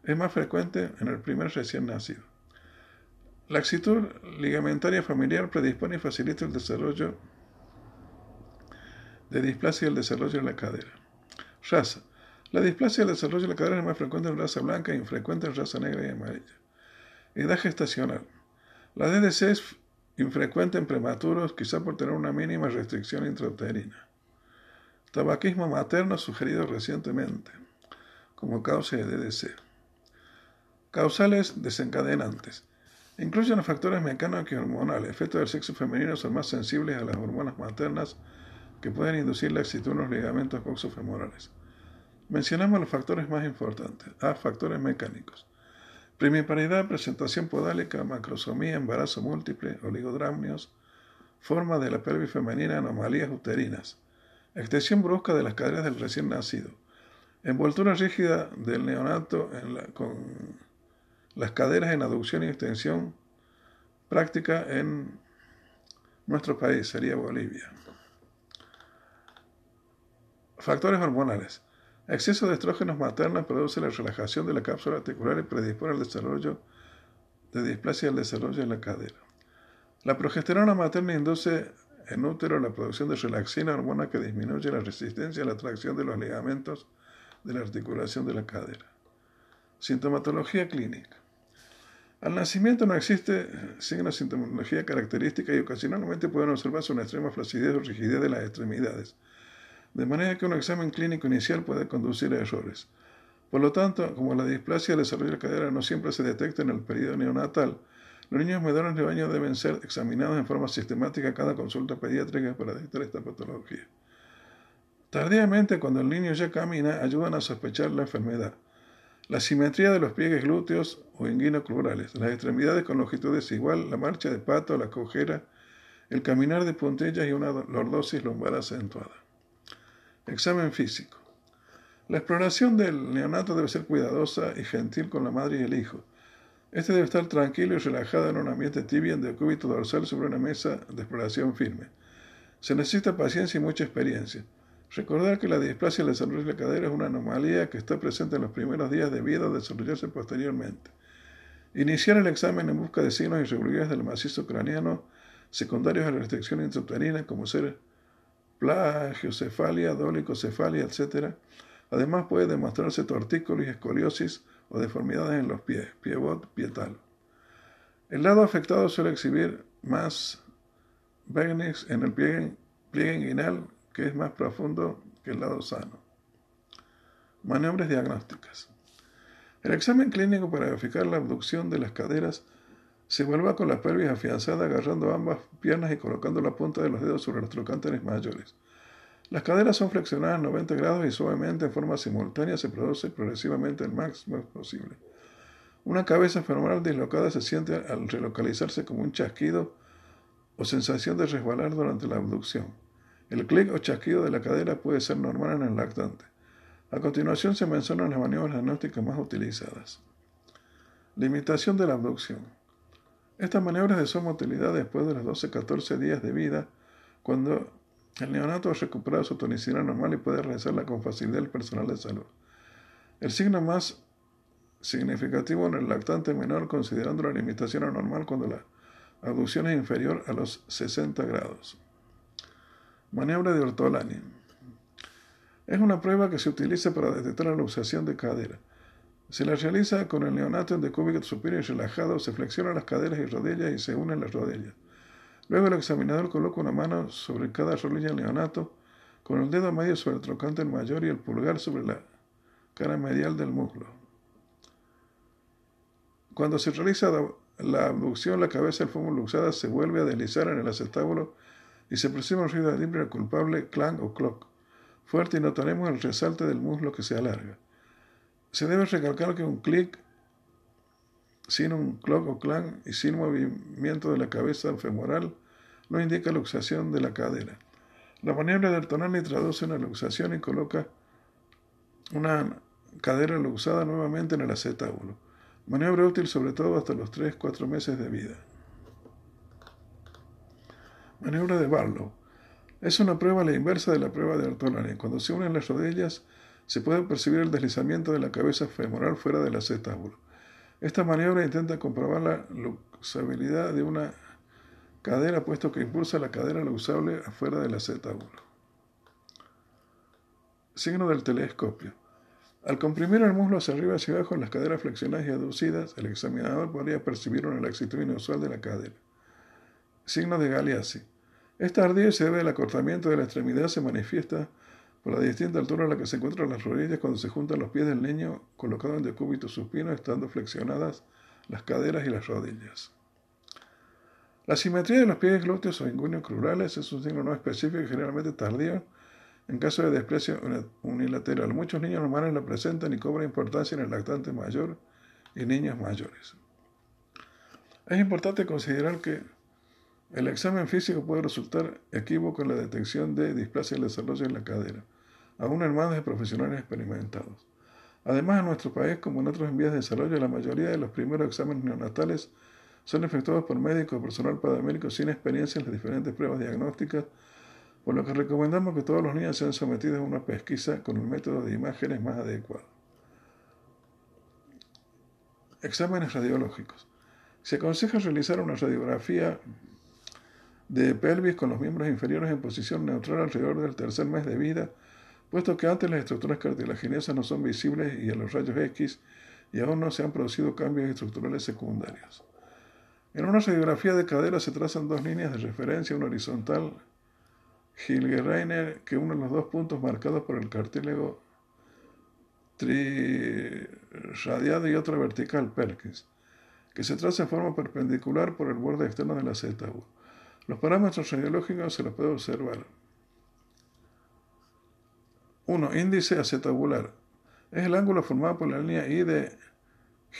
Speaker 2: Es más frecuente en el primer recién nacido. La actitud ligamentaria familiar predispone y facilita el desarrollo de displasia del desarrollo de la cadera. Raza. La displasia del desarrollo de la cadera es más frecuente en raza blanca e infrecuente en raza negra y amarilla. Edad gestacional. La DDC es infrecuente en prematuros, quizá por tener una mínima restricción intrauterina. Tabaquismo materno sugerido recientemente como causa de DDC. Causales desencadenantes. Incluyen los factores mecánicos y hormonales. Efectos del sexo femenino son más sensibles a las hormonas maternas que pueden inducir la laxitud en los ligamentos coxofemorales. Mencionamos los factores más importantes. A. Factores mecánicos. Primiparidad, presentación podálica, macrosomía, embarazo múltiple, oligodramnios, forma de la pelvis femenina, anomalías uterinas, extensión brusca de las caderas del recién nacido, envoltura rígida del neonato con las caderas en aducción y extensión, práctica en nuestro país, sería Bolivia. Factores hormonales. Exceso de estrógenos maternos produce la relajación de la cápsula articular y predispone al desarrollo de displasia del desarrollo de la cadera. La progesterona materna induce en útero la producción de relaxina, hormona que disminuye la resistencia a la tracción de los ligamentos de la articulación de la cadera. Sintomatología clínica. Al nacimiento no existe signo de sintomatología característica y ocasionalmente pueden observarse una extrema flacidez o rigidez de las extremidades de manera que un examen clínico inicial puede conducir a errores. Por lo tanto, como la displasia del desarrollo de la cadera no siempre se detecta en el periodo neonatal, los niños menores de baño deben ser examinados en forma sistemática cada consulta pediátrica para detectar esta patología. Tardíamente, cuando el niño ya camina, ayudan a sospechar la enfermedad. La simetría de los pliegues glúteos o inguinocrurales, las extremidades con longitud desigual, la marcha de pato, la cojera, el caminar de puntillas y una lordosis lumbar acentuada. Examen físico. La exploración del neonato debe ser cuidadosa y gentil con la madre y el hijo. Este debe estar tranquilo y relajado en un ambiente tibio de cúbito dorsal sobre una mesa de exploración firme. Se necesita paciencia y mucha experiencia. Recordar que la displasia del desarrollo de la cadera es una anomalía que está presente en los primeros días de vida o desarrollarse posteriormente. Iniciar el examen en busca de signos irregulares del macizo craneano secundarios a la restricción intrauterina como ser plagiocefalia, dolicocefalia, etc. Además puede demostrarse tortícolis, escoliosis o deformidades en los pies, piebot, pietal. El lado afectado suele exhibir más Begnix en el pliegue, pliegue inguinal, que es más profundo que el lado sano. Maniobras diagnósticas. El examen clínico para verificar la abducción de las caderas se vuelve con la pelvis afianzada agarrando ambas piernas y colocando la punta de los dedos sobre los trocánteres mayores. Las caderas son flexionadas 90 grados y suavemente en forma simultánea se produce progresivamente el máximo posible. Una cabeza femoral dislocada se siente al relocalizarse como un chasquido o sensación de resbalar durante la abducción. El clic o chasquido de la cadera puede ser normal en el lactante. A continuación se mencionan las maniobras diagnósticas más utilizadas. Limitación de la abducción. Estas maniobras de suma utilidad después de los 12-14 días de vida, cuando el neonato ha recuperado su tonicidad normal y puede realizarla con facilidad el personal de salud. El signo más significativo en el lactante menor considerando la limitación anormal cuando la abducción es inferior a los 60 grados. Maniobra de Ortolani. Es una prueba que se utiliza para detectar la luxación de cadera. Se la realiza con el neonato en decúbito superior y relajado, se flexionan las caderas y rodillas y se unen las rodillas. Luego el examinador coloca una mano sobre cada rodilla del neonato, con el dedo medio sobre el trocante mayor y el pulgar sobre la cara medial del muslo. Cuando se realiza la abducción, la cabeza del fémur luxada se vuelve a deslizar en el acetábulo y se percibe un ruido de timbre culpable, clang o clock, fuerte y notaremos el resalte del muslo que se alarga. Se debe recalcar que un clic sin un clock o clang y sin movimiento de la cabeza femoral no indica luxación de la cadera. La maniobra del Tonani traduce una luxación y coloca una cadera luxada nuevamente en el acetábulo. Maniobra útil sobre todo hasta los 3-4 meses de vida. Maniobra de Barlow. Es una prueba a la inversa de la prueba de Ortolani. Cuando se unen las rodillas, se puede percibir el deslizamiento de la cabeza femoral fuera del acetábulo. Esta maniobra intenta comprobar la luxabilidad de una cadera, puesto que impulsa la cadera luxable afuera del acetábulo. Signo del telescopio. Al comprimir el muslo hacia arriba y hacia abajo en las caderas flexionadas y aducidas, el examinador podría percibir una laxitud inusual de la cadera. Signo de Galeazzi. Esta ardilla se debe al acortamiento de la extremidad, se manifiesta por la distinta altura a la que se encuentran las rodillas cuando se juntan los pies del niño colocado en decúbito supino, estando flexionadas las caderas y las rodillas. La simetría de los pies glúteos o ingunios crurales es un signo no específico y generalmente tardío en caso de desprecio unilateral, muchos niños normales la presentan y cobran importancia en el lactante mayor y niños mayores. Es importante considerar que el examen físico puede resultar equívoco en la detección de displasia del desarrollo en la cadera, aún en manos de profesionales experimentados. Además, en nuestro país, como en otros vías de desarrollo, la mayoría de los primeros exámenes neonatales son efectuados por médicos o personal paramédico sin experiencia en las diferentes pruebas diagnósticas por lo que recomendamos que todos los niños sean sometidos a una pesquisa con el método de imágenes más adecuado. Exámenes radiológicos. Se aconseja realizar una radiografía de pelvis con los miembros inferiores en posición neutral alrededor del tercer mes de vida, puesto que antes las estructuras cartilaginosas no son visibles y en los rayos X y aún no se han producido cambios estructurales secundarios. En una radiografía de cadera se trazan dos líneas de referencia, una horizontal Hilge-Reiner que une los dos puntos marcados por el cartílago triradiado y otro vertical, Perkins, que se traza en forma perpendicular por el borde externo del acétabo. Los parámetros radiológicos se los puede observar. 1. Índice acetabular. Es el ángulo formado por la línea I de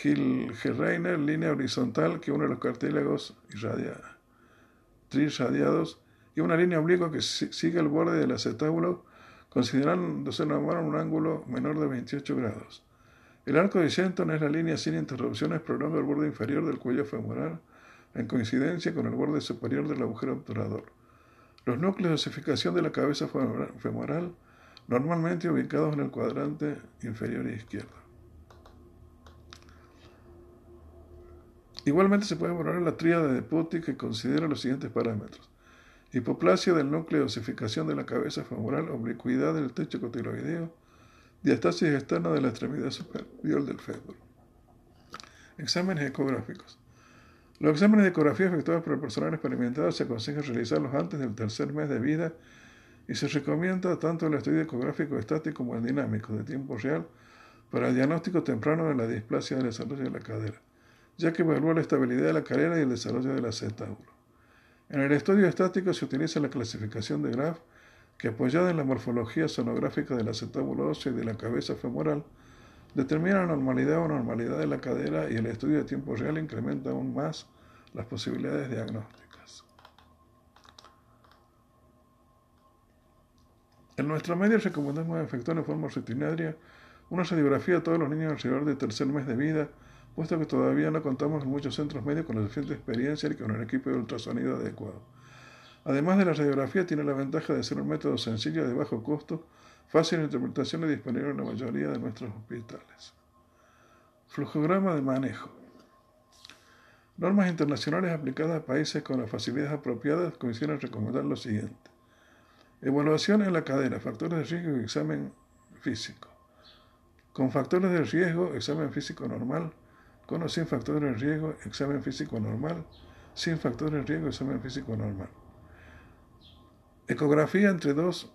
Speaker 2: Hilge-Reiner, línea horizontal que une los cartílagos triradiados y una línea oblicua que sigue el borde del acetábulo, considerándose normal un ángulo menor de 28 grados. El arco de Shenton es la línea sin interrupciones prolonga el borde inferior del cuello femoral en coincidencia con el borde superior del agujero obturador. Los núcleos de osificación de la cabeza femoral normalmente ubicados en el cuadrante inferior izquierdo. Igualmente se puede valorar la tríada de Putty que considera los siguientes parámetros hipoplasia del núcleo de osificación de la cabeza femoral, oblicuidad del techo cotiloideo, diastasis externa de la extremidad superior del fémur. Exámenes ecográficos. Los exámenes de ecografía efectuados por el personal experimentado se aconseja realizarlos antes del tercer mes de vida y se recomienda tanto el estudio ecográfico estático como el dinámico de tiempo real para el diagnóstico temprano de la displasia del desarrollo de la cadera, ya que evalúa la estabilidad de la cadera y el desarrollo del acetábulo. En el estudio estático se utiliza la clasificación de Graf, que apoyada en la morfología sonográfica del acetábulo óseo y de la cabeza femoral, determina la normalidad o normalidad de la cadera y el estudio de tiempo real incrementa aún más las posibilidades diagnósticas. En nuestra media recomendamos efectuar en forma rutinaria una radiografía a todos los niños alrededor del tercer mes de vida, puesto que todavía no contamos en muchos centros medios con la suficiente experiencia y con el equipo de ultrasonido adecuado. Además de la radiografía, tiene la ventaja de ser un método sencillo de bajo costo, fácil interpretación y disponible en la mayoría de nuestros hospitales. Flujograma de manejo. Normas internacionales aplicadas a países con las facilidades apropiadas en recomendar lo siguiente. Evaluación en la cadera, factores de riesgo y examen físico. Con factores de riesgo, examen físico normal. Con o sin factores de riesgo, examen físico normal. Sin factores de riesgo, examen físico normal. Ecografía entre dos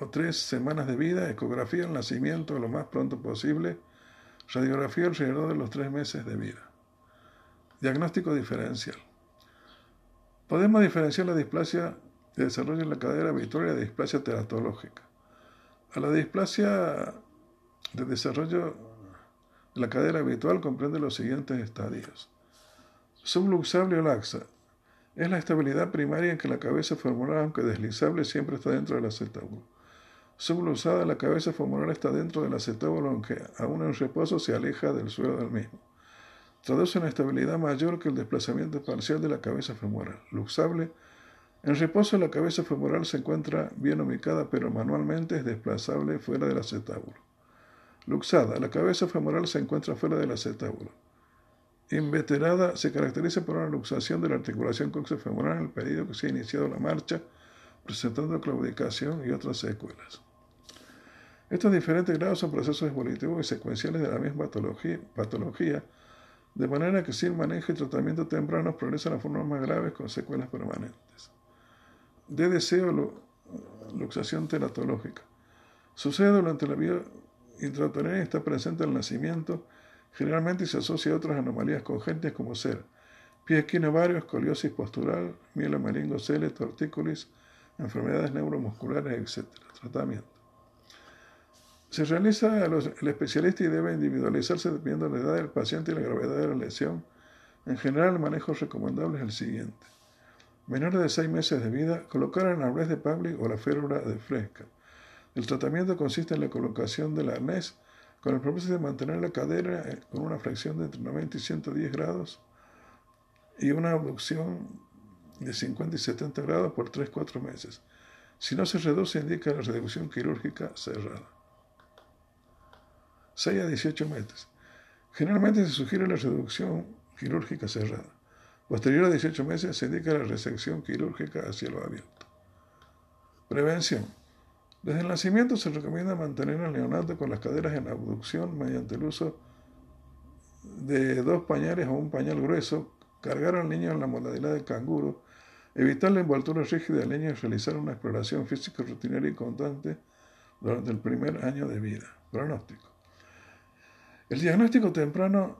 Speaker 2: o tres semanas de vida, ecografía al nacimiento lo más pronto posible, radiografía alrededor de los tres meses de vida. Diagnóstico diferencial. Podemos diferenciar la displasia de desarrollo en la cadera habitual y la displasia teratológica. A la displasia de desarrollo de la cadera habitual comprende los siguientes estadios. Subluxable o laxa. Es la estabilidad primaria en que la cabeza femoral, aunque deslizable, siempre está dentro del acetábulo. Subluxada, la cabeza femoral está dentro del acetábulo, aunque aún en reposo se aleja del suelo del mismo. Traduce una estabilidad mayor que el desplazamiento parcial de la cabeza femoral. Luxable, en reposo la cabeza femoral se encuentra bien ubicada, pero manualmente es desplazable fuera del acetábulo. Luxada, la cabeza femoral se encuentra fuera del acetábulo. Inveterada se caracteriza por una luxación de la articulación coxofemoral en el periodo que se ha iniciado la marcha, presentando claudicación y otras secuelas. Estos diferentes grados son procesos evolutivos y secuenciales de la misma patología, de manera que sin manejo y tratamiento temprano progresan a formas más graves con secuelas permanentes. DDC o luxación teratológica. Sucede durante la vida intrauterina y está presente al nacimiento Generalmente se asocia a otras anomalías congénitas como ser pie ovario, escoliosis postural, mielomeningocele, tortícolis, enfermedades neuromusculares, etc. Tratamiento. Se realiza el especialista y debe individualizarse dependiendo de la edad del paciente y la gravedad de la lesión. En general, el manejo recomendable es el siguiente. Menores de 6 meses de vida, colocar el arnés de Pavlik o la férula de fresca. El tratamiento consiste en la colocación del arnés con el propósito de mantener la cadera eh, con una flexión de entre 90 y 110 grados y una abducción de 50 y 70 grados por 3-4 meses. Si no se reduce, indica la reducción quirúrgica cerrada. 6 a 18 meses. Generalmente se sugiere la reducción quirúrgica cerrada. Posterior a 18 meses se indica la resección quirúrgica a cielo abierto. Prevención. Desde el nacimiento se recomienda mantener al neonato con las caderas en abducción mediante el uso de dos pañales o un pañal grueso, cargar al niño en la modalidad de canguro, evitar la envoltura rígida del niño y realizar una exploración física rutinaria y constante durante el primer año de vida. Pronóstico. El diagnóstico temprano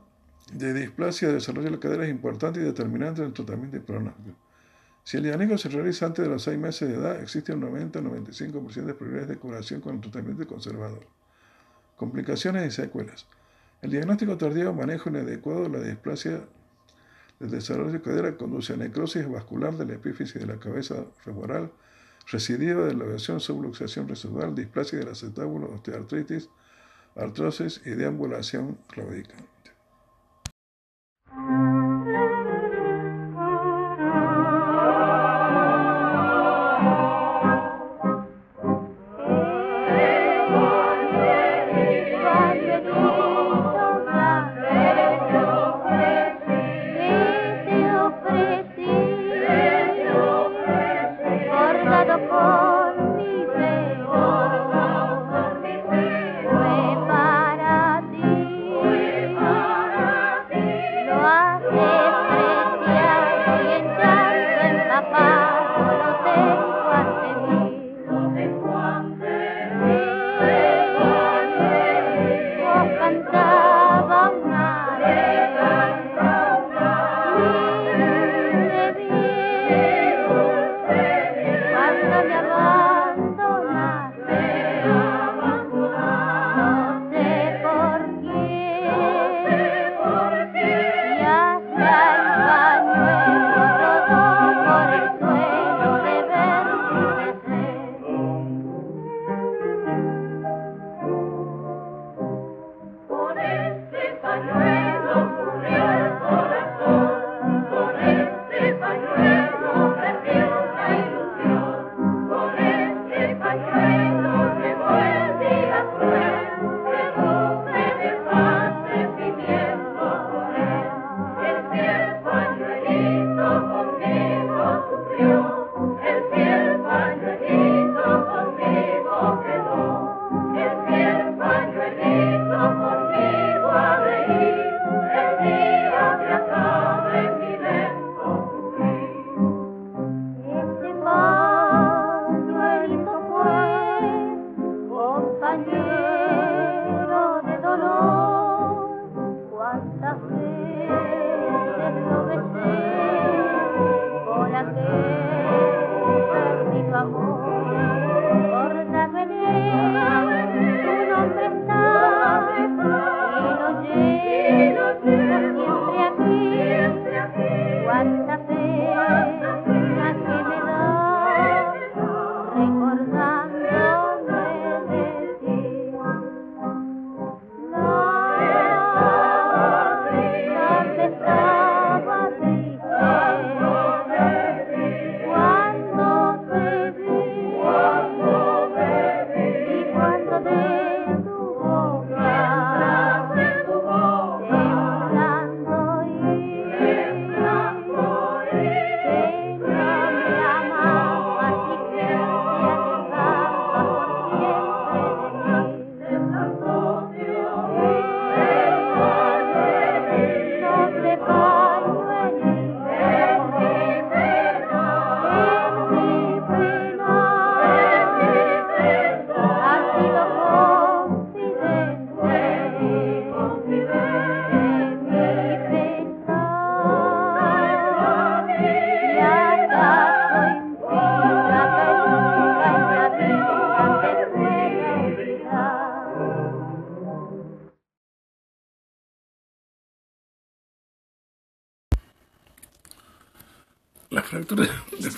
Speaker 2: de displasia de desarrollo de la cadera es importante y determinante en el tratamiento y pronóstico. Si el diagnóstico se realiza antes de los 6 meses de edad, existe un 90-95% de probabilidades de curación con el tratamiento conservador. Complicaciones y secuelas. El diagnóstico tardío, manejo inadecuado de la displasia del desarrollo de cadera conduce a necrosis vascular de la epífisis de la cabeza femoral, recidiva de la lesión subluxación residual, displasia del acetábulo, osteoartritis, artrosis y deambulación claudicante.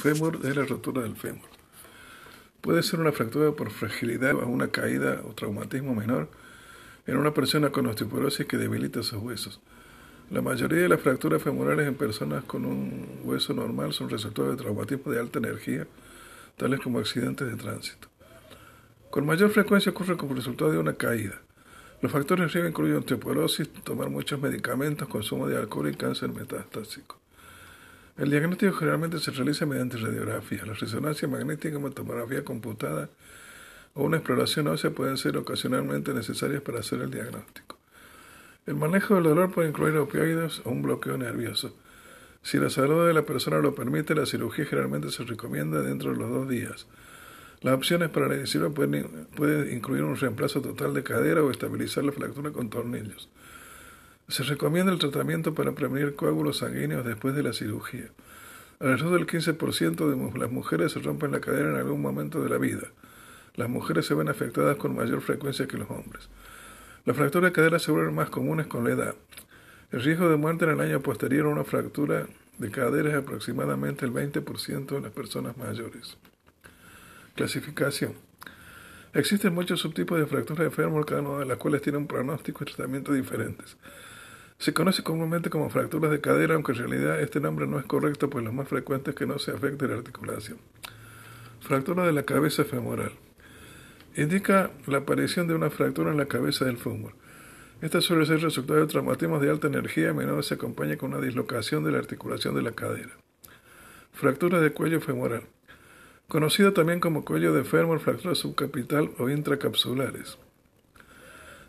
Speaker 2: Fémur es la rotura del fémur. Puede ser una fractura por fragilidad o una caída o traumatismo menor en una persona con osteoporosis que debilita sus huesos. La mayoría de las fracturas femorales en personas con un hueso normal son resultado de traumatismos de alta energía, tales como accidentes de tránsito. Con mayor frecuencia ocurre como resultado de una caída. Los factores de riesgo incluyen osteoporosis, tomar muchos medicamentos, consumo de alcohol y cáncer metastásico. El diagnóstico generalmente se realiza mediante radiografía. La resonancia magnética como tomografía computada o una exploración ósea pueden ser ocasionalmente necesarias para hacer el diagnóstico. El manejo del dolor puede incluir opioides o un bloqueo nervioso. Si la salud de la persona lo permite, la cirugía generalmente se recomienda dentro de los dos días. Las opciones para la edición pueden, incluir un reemplazo total de cadera o estabilizar la fractura con tornillos. Se recomienda el tratamiento para prevenir coágulos sanguíneos después de la cirugía. Alrededor del 15% de las mujeres se rompen la cadera en algún momento de la vida. Las mujeres se ven afectadas con mayor frecuencia que los hombres. Las fracturas de cadera se vuelven más comunes con la edad. El riesgo de muerte en el año posterior a una fractura de cadera es aproximadamente el 20% de las personas mayores. Clasificación. Existen muchos subtipos de fracturas de fémur, cada una de las cuales tiene un pronóstico y tratamiento diferentes. Se conoce comúnmente como fracturas de cadera, aunque en realidad este nombre no es correcto, pues lo más frecuente es que no se afecte la articulación. Fractura de la cabeza femoral. Indica la aparición de una fractura en la cabeza del fémur. Esta suele ser resultado de traumatismos de alta energía y a menudo se acompaña con una dislocación de la articulación de la cadera. Fractura de cuello femoral conocido también como cuello de fémur, fractura subcapital o intracapsulares.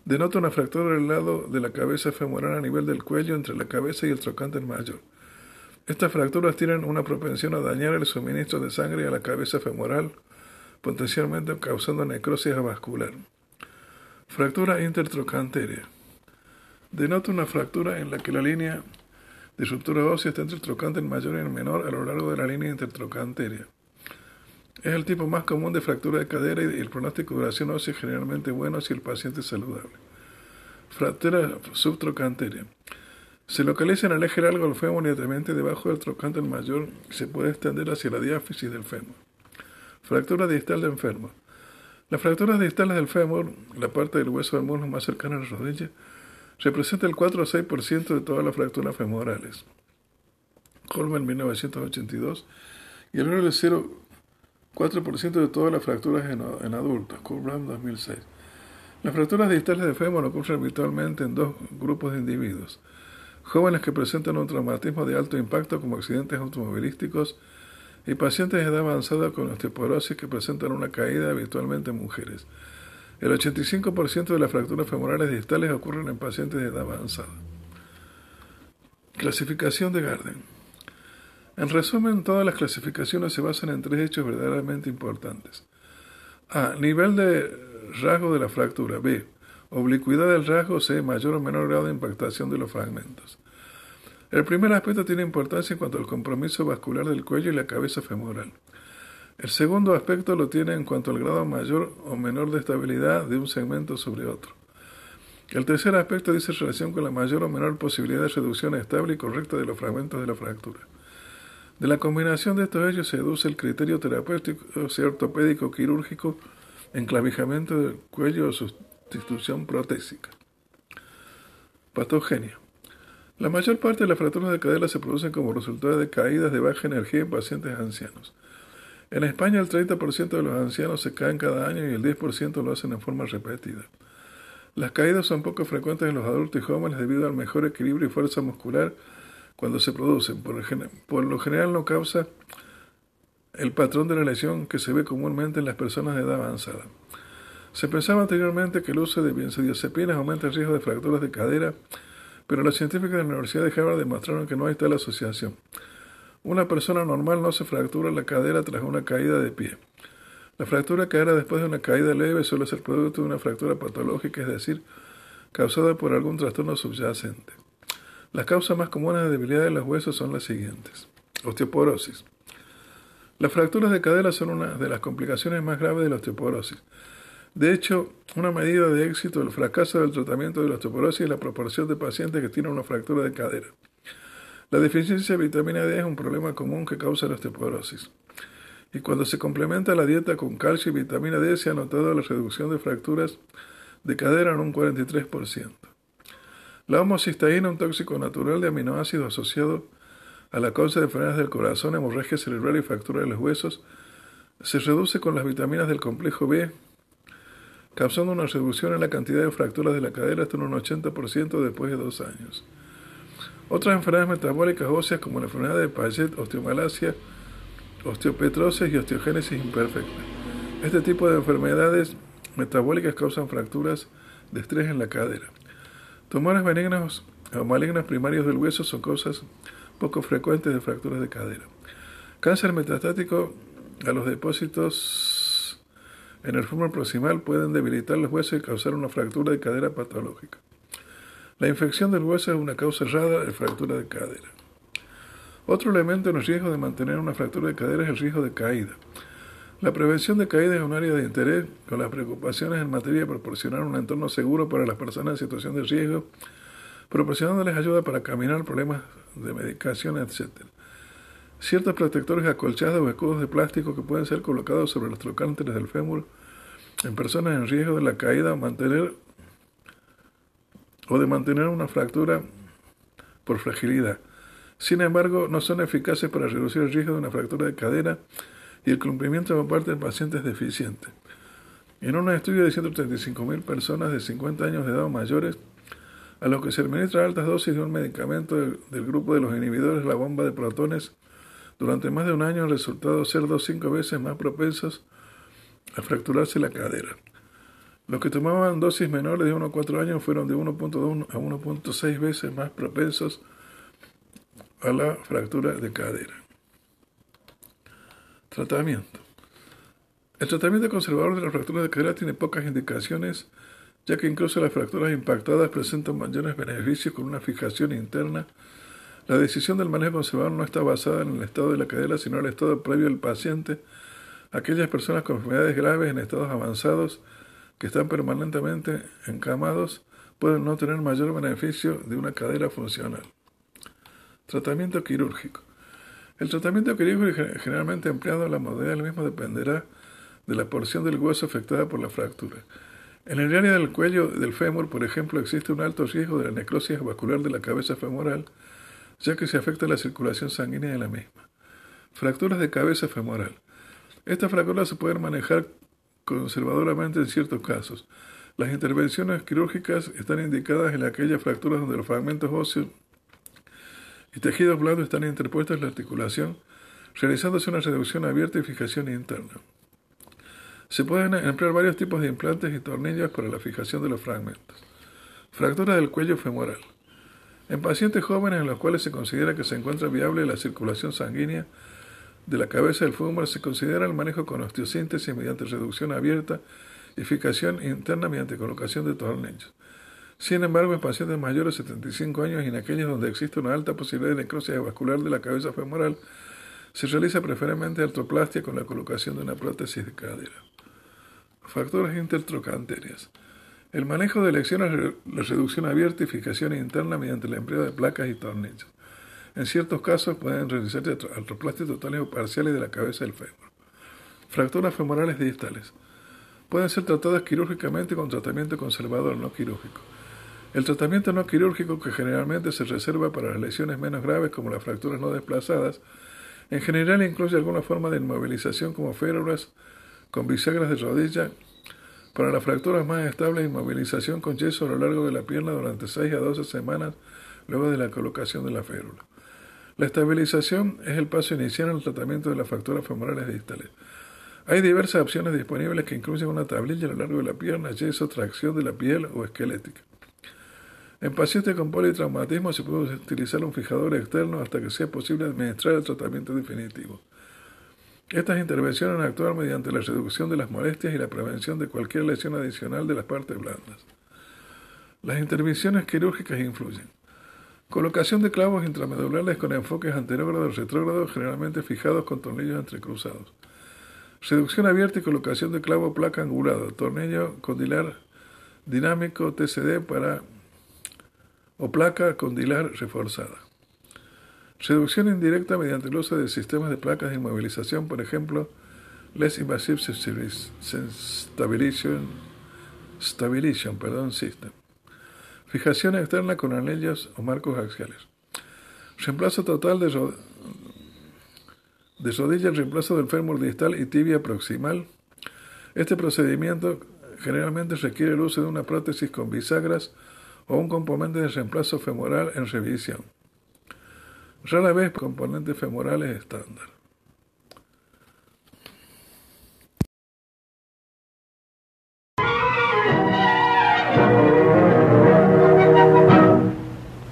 Speaker 2: Denota una fractura del lado de la cabeza femoral a nivel del cuello entre la cabeza y el trocánter mayor. Estas fracturas tienen una propensión a dañar el suministro de sangre a la cabeza femoral, potencialmente causando necrosis vascular. Fractura intertrocanteria. Denota una fractura en la que la línea de ruptura ósea está entre el trocánter mayor y el menor a lo largo de la línea intertrocanteria. Es el tipo más común de fractura de cadera y el pronóstico de duración ósea es generalmente bueno si el paciente es saludable. Fractura subtrocanteria. Se localiza en el eje largo del fémur inmediatamente debajo del trocánter mayor y se puede extender hacia la diáfisis del fémur. Fractura distal de enfermo. Las fracturas distales del fémur, la parte del hueso del muslo más cercana a la rodilla, representa el 4 o 6% de todas las fracturas femorales. Holman 1982 y el número de 0 4% de todas las fracturas en, adultos, Kurbrand 2006. Las fracturas distales de fémur ocurren habitualmente en dos grupos de individuos. Jóvenes que presentan un traumatismo de alto impacto como accidentes automovilísticos y pacientes de edad avanzada con osteoporosis que presentan una caída habitualmente en mujeres. El 85% de las fracturas femorales distales ocurren en pacientes de edad avanzada. Clasificación de Garden. En resumen, todas las clasificaciones se basan en tres hechos verdaderamente importantes. A. Nivel de rasgo de la fractura. B. Oblicuidad del rasgo. C. Mayor o menor grado de impactación de los fragmentos. El primer aspecto tiene importancia en cuanto al compromiso vascular del cuello y la cabeza femoral. El segundo aspecto lo tiene en cuanto al grado mayor o menor de estabilidad de un segmento sobre otro. El tercer aspecto dice relación con la mayor o menor posibilidad de reducción estable y correcta de los fragmentos de la fractura. De la combinación de estos hechos se deduce el criterio terapéutico, ortopédico, quirúrgico, enclavijamiento del cuello o sustitución protésica. Patogenia. La mayor parte de las fracturas de cadera se producen como resultado de caídas de baja energía en pacientes ancianos. En España el 30% de los ancianos se caen cada año y el 10% lo hacen en forma repetida. Las caídas son poco frecuentes en los adultos y jóvenes debido al mejor equilibrio y fuerza muscular cuando se producen. Por, lo general no causa el patrón de la lesión que se ve comúnmente en las personas de edad avanzada. Se pensaba anteriormente que el uso de benzodiazepinas aumenta el riesgo de fracturas de cadera, pero los científicos de la Universidad de Harvard demostraron que no hay tal asociación. Una persona normal no se fractura la cadera tras una caída de pie. La fractura de cadera después de una caída leve suele ser producto de una fractura patológica, es decir, causada por algún trastorno subyacente. Las causas más comunes de debilidad de los huesos son las siguientes. Osteoporosis. Las fracturas de cadera son una de las complicaciones más graves de la osteoporosis. De hecho, una medida de éxito del fracaso del tratamiento de la osteoporosis es la proporción de pacientes que tienen una fractura de cadera. La deficiencia de vitamina D es un problema común que causa la osteoporosis. Y cuando se complementa la dieta con calcio y vitamina D, se ha notado la reducción de fracturas de cadera en un 43%. La homocistaína, un tóxico natural de aminoácidos asociado a la causa de enfermedades del corazón, hemorragia cerebral y fractura de los huesos, se reduce con las vitaminas del complejo B, causando una reducción en la cantidad de fracturas de la cadera hasta un 80% después de dos años. Otras enfermedades metabólicas óseas como la enfermedad de Paget, osteomalacia, osteopetrosis y osteogénesis imperfecta. Este tipo de enfermedades metabólicas causan fracturas de estrés en la cadera. Tumores benignos o malignos primarios del hueso son causas poco frecuentes de fracturas de cadera. Cáncer metastático a los depósitos en el fémur proximal pueden debilitar los huesos y causar una fractura de cadera patológica. La infección del hueso es una causa errada de fractura de cadera. Otro elemento en el riesgo de mantener una fractura de cadera es el riesgo de caída. La prevención de caída es un área de interés con las preocupaciones en materia de proporcionar un entorno seguro para las personas en situación de riesgo, proporcionándoles ayuda para caminar, problemas de medicación, etc. Ciertos protectores acolchados o escudos de plástico que pueden ser colocados sobre los trocánteres del fémur en personas en riesgo de la caída o mantener o de mantener una fractura por fragilidad. Sin embargo, no son eficaces para reducir el riesgo de una fractura de cadera y el cumplimiento por parte del paciente es deficiente. En un estudio de 135.000 personas de 50 años de edad o mayores, a los que se administra altas dosis de un medicamento del, grupo de los inhibidores, la bomba de protones, durante más de un año han resultado ser dos cinco veces más propensos a fracturarse la cadera. Los que tomaban dosis menores de 1 a 4 años fueron de 1.2 a 1.6 veces más propensos a la fractura de cadera. Tratamiento. El tratamiento conservador de la fractura de cadera tiene pocas indicaciones, ya que incluso las fracturas impactadas presentan mayores beneficios con una fijación interna. La decisión del manejo conservador no está basada en el estado de la cadera, sino en el estado previo del paciente. Aquellas personas con enfermedades graves en estados avanzados que están permanentemente encamados pueden no tener mayor beneficio de una cadera funcional. Tratamiento quirúrgico. El tratamiento quirúrgico generalmente empleado en la modalidad del mismo dependerá de la porción del hueso afectada por la fractura. En el área del cuello del fémur, por ejemplo, existe un alto riesgo de la necrosis vascular de la cabeza femoral, ya que se afecta la circulación sanguínea de la misma. Fracturas de cabeza femoral. Estas fracturas se pueden manejar conservadoramente en ciertos casos. Las intervenciones quirúrgicas están indicadas en aquellas fracturas donde los fragmentos óseos y tejidos blandos están interpuestos en la articulación, realizándose una reducción abierta y fijación interna. Se pueden emplear varios tipos de implantes y tornillos para la fijación de los fragmentos. Fractura del cuello femoral. En pacientes jóvenes en los cuales se considera que se encuentra viable la circulación sanguínea, de la cabeza del fémur se considera el manejo con osteosíntesis mediante reducción abierta y fijación interna mediante colocación de tornillos. Sin embargo, en pacientes mayores de 75 años y en aquellos donde existe una alta posibilidad de necrosis vascular de la cabeza femoral, se realiza preferentemente artroplastia con la colocación de una prótesis de cadera. Factores intertrocanterias. El manejo de elecciones, la reducción abierta y fijación interna mediante el empleo de placas y tornillos. En ciertos casos pueden realizarse artroplastias totales o parciales de la cabeza del fémur. Fracturas femorales distales. Pueden ser tratadas quirúrgicamente con tratamiento conservador no quirúrgico. El tratamiento no quirúrgico, que generalmente se reserva para las lesiones menos graves como las fracturas no desplazadas, en general incluye alguna forma de inmovilización como férulas con bisagras de rodilla. Para las fracturas más estables, inmovilización con yeso a lo largo de la pierna durante 6 a 12 semanas luego de la colocación de la férula. La estabilización es el paso inicial en el tratamiento de las fracturas femorales distales. Hay diversas opciones disponibles que incluyen una tablilla a lo largo de la pierna, yeso, tracción de la piel o esquelética. En pacientes con politraumatismo se puede utilizar un fijador externo hasta que sea posible administrar el tratamiento definitivo. Estas intervenciones actúan mediante la reducción de las molestias y la prevención de cualquier lesión adicional de las partes blandas. Las intervenciones quirúrgicas influyen. Colocación de clavos intramedulares con enfoques anterógrado y retrógrado, generalmente fijados con tornillos entrecruzados. Reducción abierta y colocación de clavo placa angulado, tornillo condilar dinámico TCD para o placa condilar reforzada. Seducción indirecta mediante el uso de sistemas de placas de inmovilización, por ejemplo, Less Invasive Stabilization, Stabilization System. Fijación externa con anillos o marcos axiales. Reemplazo total de, de rodilla, reemplazo del fémur distal y tibia proximal. Este procedimiento generalmente requiere el uso de una prótesis con bisagras o un componente de reemplazo femoral en revisión. Rara vez componentes femorales estándar.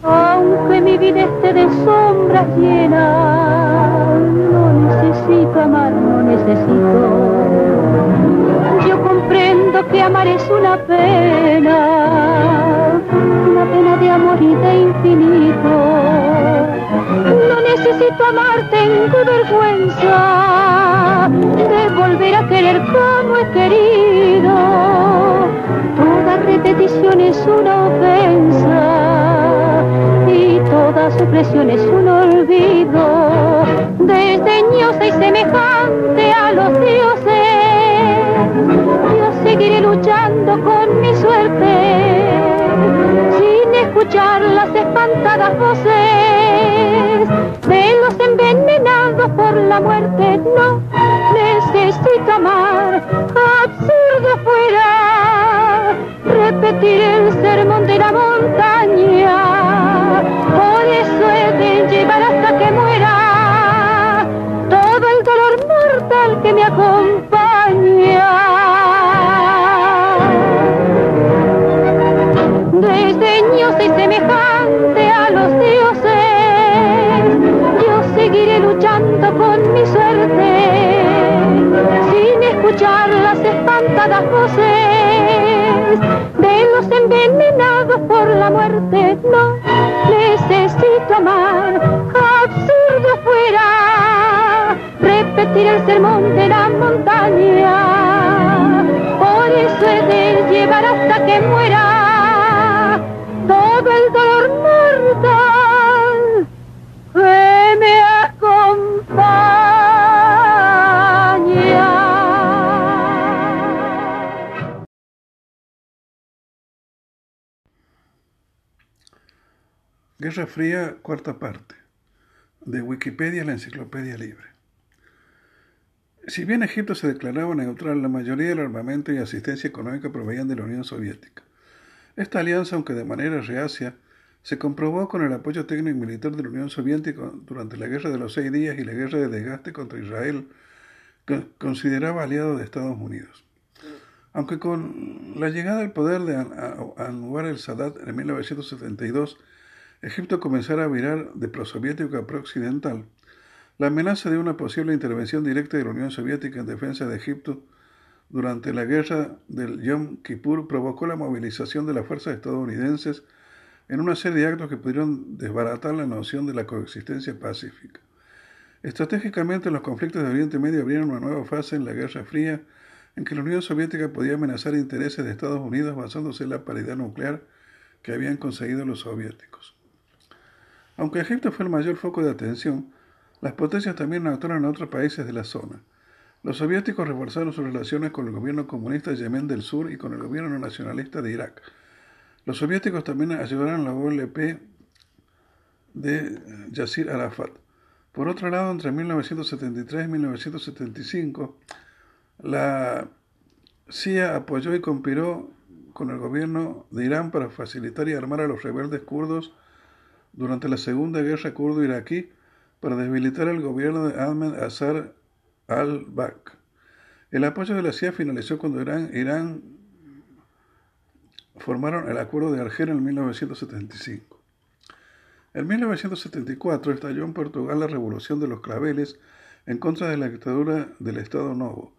Speaker 1: Aunque mi vida esté de sombras llena, no necesito amar, no necesito. Yo comprendo que amar es una pena, una pena de amor y de infinito. No necesito amar, tengo vergüenza de volver a querer como he querido. Toda repetición es una ofensa y toda supresión es un olvido. Desdeñosa y semejante a los dioses, yo seguiré luchando con mi suerte escuchar las espantadas voces de los envenenados por la muerte. No necesito amar, absurdo fuera repetir el sermón de la montaña. Por eso he de llevar hasta que muera todo el dolor mortal que me acompaña. Por la muerte. No necesito amar, absurdo fuera repetir el sermón de la montaña. Por eso he de llevar hasta que muera
Speaker 2: Guerra Fría, cuarta parte. De Wikipedia, la enciclopedia libre. Si bien Egipto se declaraba neutral, la mayoría del armamento y asistencia económica provenían de la Unión Soviética. Esta alianza, aunque de manera reacia, se comprobó con el apoyo técnico y militar de la Unión Soviética durante la Guerra de los Seis Días y la Guerra de Desgaste contra Israel, que consideraba aliado de Estados Unidos. Aunque con la llegada al poder de Anwar el-Sadat en 1972, Egipto comenzara a virar de prosoviético a pro-occidental, la amenaza de una posible intervención directa de la Unión Soviética en defensa de Egipto durante la guerra del Yom Kippur provocó la movilización de las fuerzas estadounidenses en una serie de actos que pudieron desbaratar la noción de la coexistencia pacífica. Estratégicamente, los conflictos de Oriente Medio abrieron una nueva fase en la Guerra Fría, en que la Unión Soviética podía amenazar intereses de Estados Unidos basándose en la paridad nuclear que habían conseguido los soviéticos. Aunque Egipto fue el mayor foco de atención, las potencias también actuaron en otros países de la zona. Los soviéticos reforzaron sus relaciones con el gobierno comunista de Yemen del Sur y con el gobierno nacionalista de Irak. Los soviéticos también ayudaron a la OLP de Yasir Arafat. Por otro lado, entre 1973 y 1975, la CIA apoyó y conspiró con el gobierno de Irán para facilitar y armar a los rebeldes kurdos durante la Segunda Guerra Kurdo-Iraquí para debilitar el gobierno de Ahmed Azar al-Bak. El apoyo de la CIA finalizó cuando Irán, Irán formaron el Acuerdo de Argel en 1975. En 1974 estalló en Portugal la Revolución de los Claveles en contra de la dictadura del Estado Novo.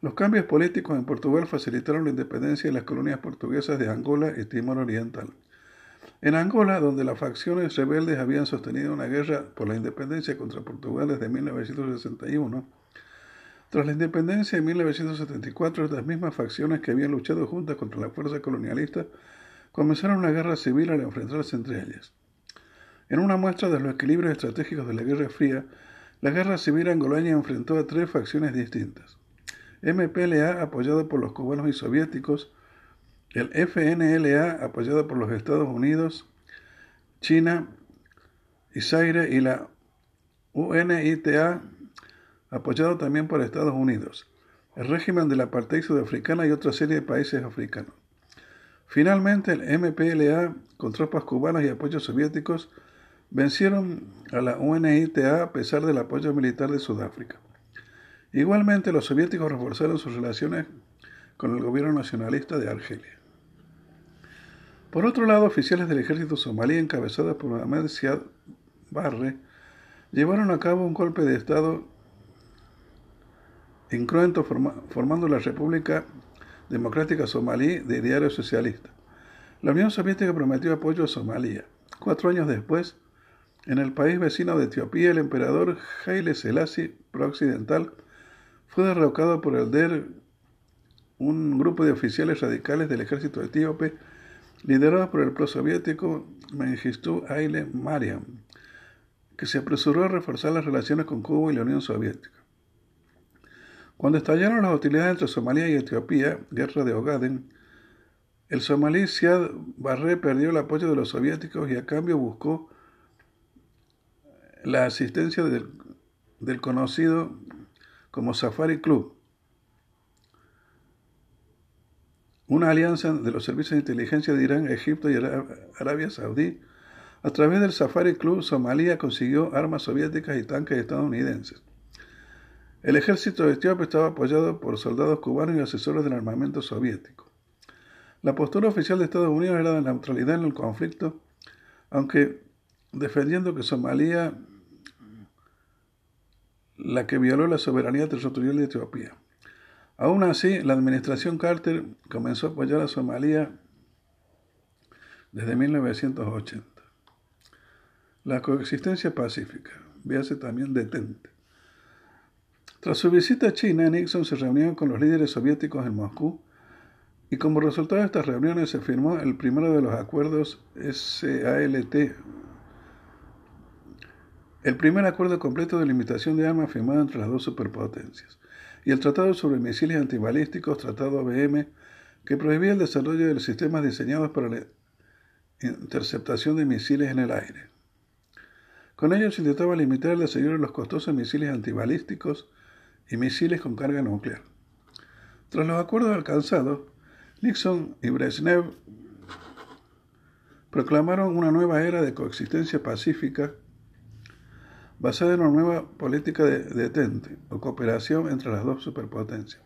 Speaker 2: Los cambios políticos en Portugal facilitaron la independencia de las colonias portuguesas de Angola y Timor Oriental. En Angola, donde las facciones rebeldes habían sostenido una guerra por la independencia contra Portugal desde 1961, tras la independencia en 1974, estas mismas facciones que habían luchado juntas contra la fuerza colonialista comenzaron una guerra civil al enfrentarse entre ellas. En una muestra de los equilibrios estratégicos de la Guerra Fría, la guerra civil angoleña enfrentó a tres facciones distintas. MPLA, apoyado por los cubanos y soviéticos, el FNLA, apoyado por los Estados Unidos, China y Zaire, y la UNITA, apoyado también por Estados Unidos, el régimen de la apartheid sudafricana y otra serie de países africanos. Finalmente, el MPLA, con tropas cubanas y apoyos soviéticos, vencieron a la UNITA a pesar del apoyo militar de Sudáfrica. Igualmente, los soviéticos reforzaron sus relaciones con el gobierno nacionalista de Argelia. Por otro lado, oficiales del ejército somalí encabezados por Ahmed Siad Barre llevaron a cabo un golpe de Estado incruento formando la República Democrática Somalí de Diario Socialista. La Unión Soviética prometió apoyo a Somalia. Cuatro años después, en el país vecino de Etiopía, el emperador Haile Selassie pro-occidental fue derrocado por el DER, un grupo de oficiales radicales del ejército etíope, liderado por el prosoviético Mengistu Haile Mariam, que se apresuró a reforzar las relaciones con Cuba y la Unión Soviética. Cuando estallaron las hostilidades entre Somalia y Etiopía, guerra de Ogaden, el somalí Siad Barre perdió el apoyo de los soviéticos y a cambio buscó la asistencia del, del conocido como Safari Club, una alianza de los servicios de inteligencia de Irán, Egipto y Arabia Saudí. A través del Safari Club, Somalia consiguió armas soviéticas y tanques estadounidenses. El ejército etíope estaba apoyado por soldados cubanos y asesores del armamento soviético. La postura oficial de Estados Unidos era de neutralidad en el conflicto, aunque defendiendo que Somalia la que violó la soberanía territorial de Etiopía. Aún así, la administración Carter comenzó a apoyar a Somalia desde 1980. La coexistencia pacífica, véase también detente. Tras su visita a China, Nixon se reunió con los líderes soviéticos en Moscú y como resultado de estas reuniones se firmó el primero de los acuerdos SALT, el primer acuerdo completo de limitación de armas firmado entre las dos superpotencias, y el Tratado sobre Misiles Antibalísticos, Tratado ABM, que prohibía el desarrollo de sistemas diseñados para la interceptación de misiles en el aire. Con ello se intentaba limitar el desarrollo de los costosos misiles antibalísticos y misiles con carga nuclear. Tras los acuerdos alcanzados, Nixon y Brezhnev proclamaron una nueva era de coexistencia pacífica basada en una nueva política de detente o cooperación entre las dos superpotencias.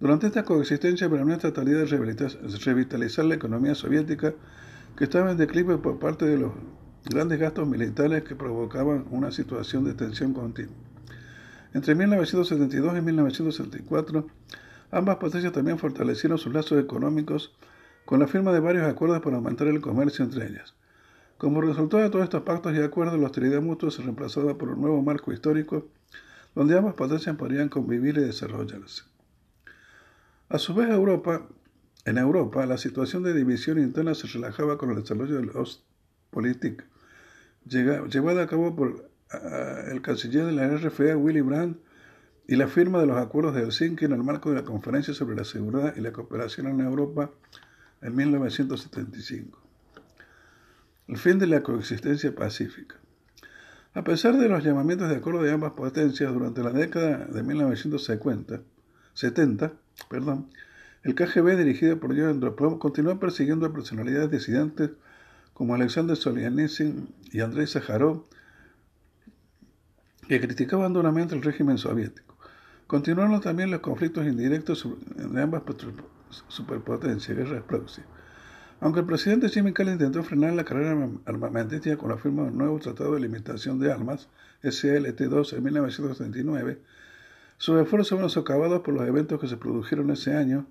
Speaker 2: Durante esta coexistencia esta tarea de revitalizar la economía soviética que estaba en declive por parte de los grandes gastos militares que provocaban una situación de tensión continua. Entre 1972 y 1974, ambas potencias también fortalecieron sus lazos económicos con la firma de varios acuerdos para aumentar el comercio entre ellas. Como resultado de todos estos pactos y acuerdos, la hostilidad mutua se reemplazaba por un nuevo marco histórico donde ambas potencias podrían convivir y desarrollarse. A su vez, en Europa, la situación de división interna se relajaba con el desarrollo del Ostpolitik, llevada a cabo por el canciller de la RFA, Willy Brandt, y la firma de los acuerdos de Helsinki en el marco de la Conferencia sobre la Seguridad y la Cooperación en Europa en 1975. El fin de la coexistencia pacífica. A pesar de los llamamientos de acuerdo de ambas potencias durante la década de 1970, 70, perdón, el KGB dirigido por Joe Andropov continuó persiguiendo a personalidades disidentes como Alexander Solzhenitsyn y Andrei Sájarov, que criticaban duramente el régimen soviético. Continuaron también los conflictos indirectos de ambas superpotencias, guerras proxy. Aunque el presidente Jimmy Carter intentó frenar la carrera armamentística con la firma de un nuevo Tratado de Limitación de Armas, SLT-2, en 1979, sus esfuerzos fueron socavados por los eventos que se produjeron ese año,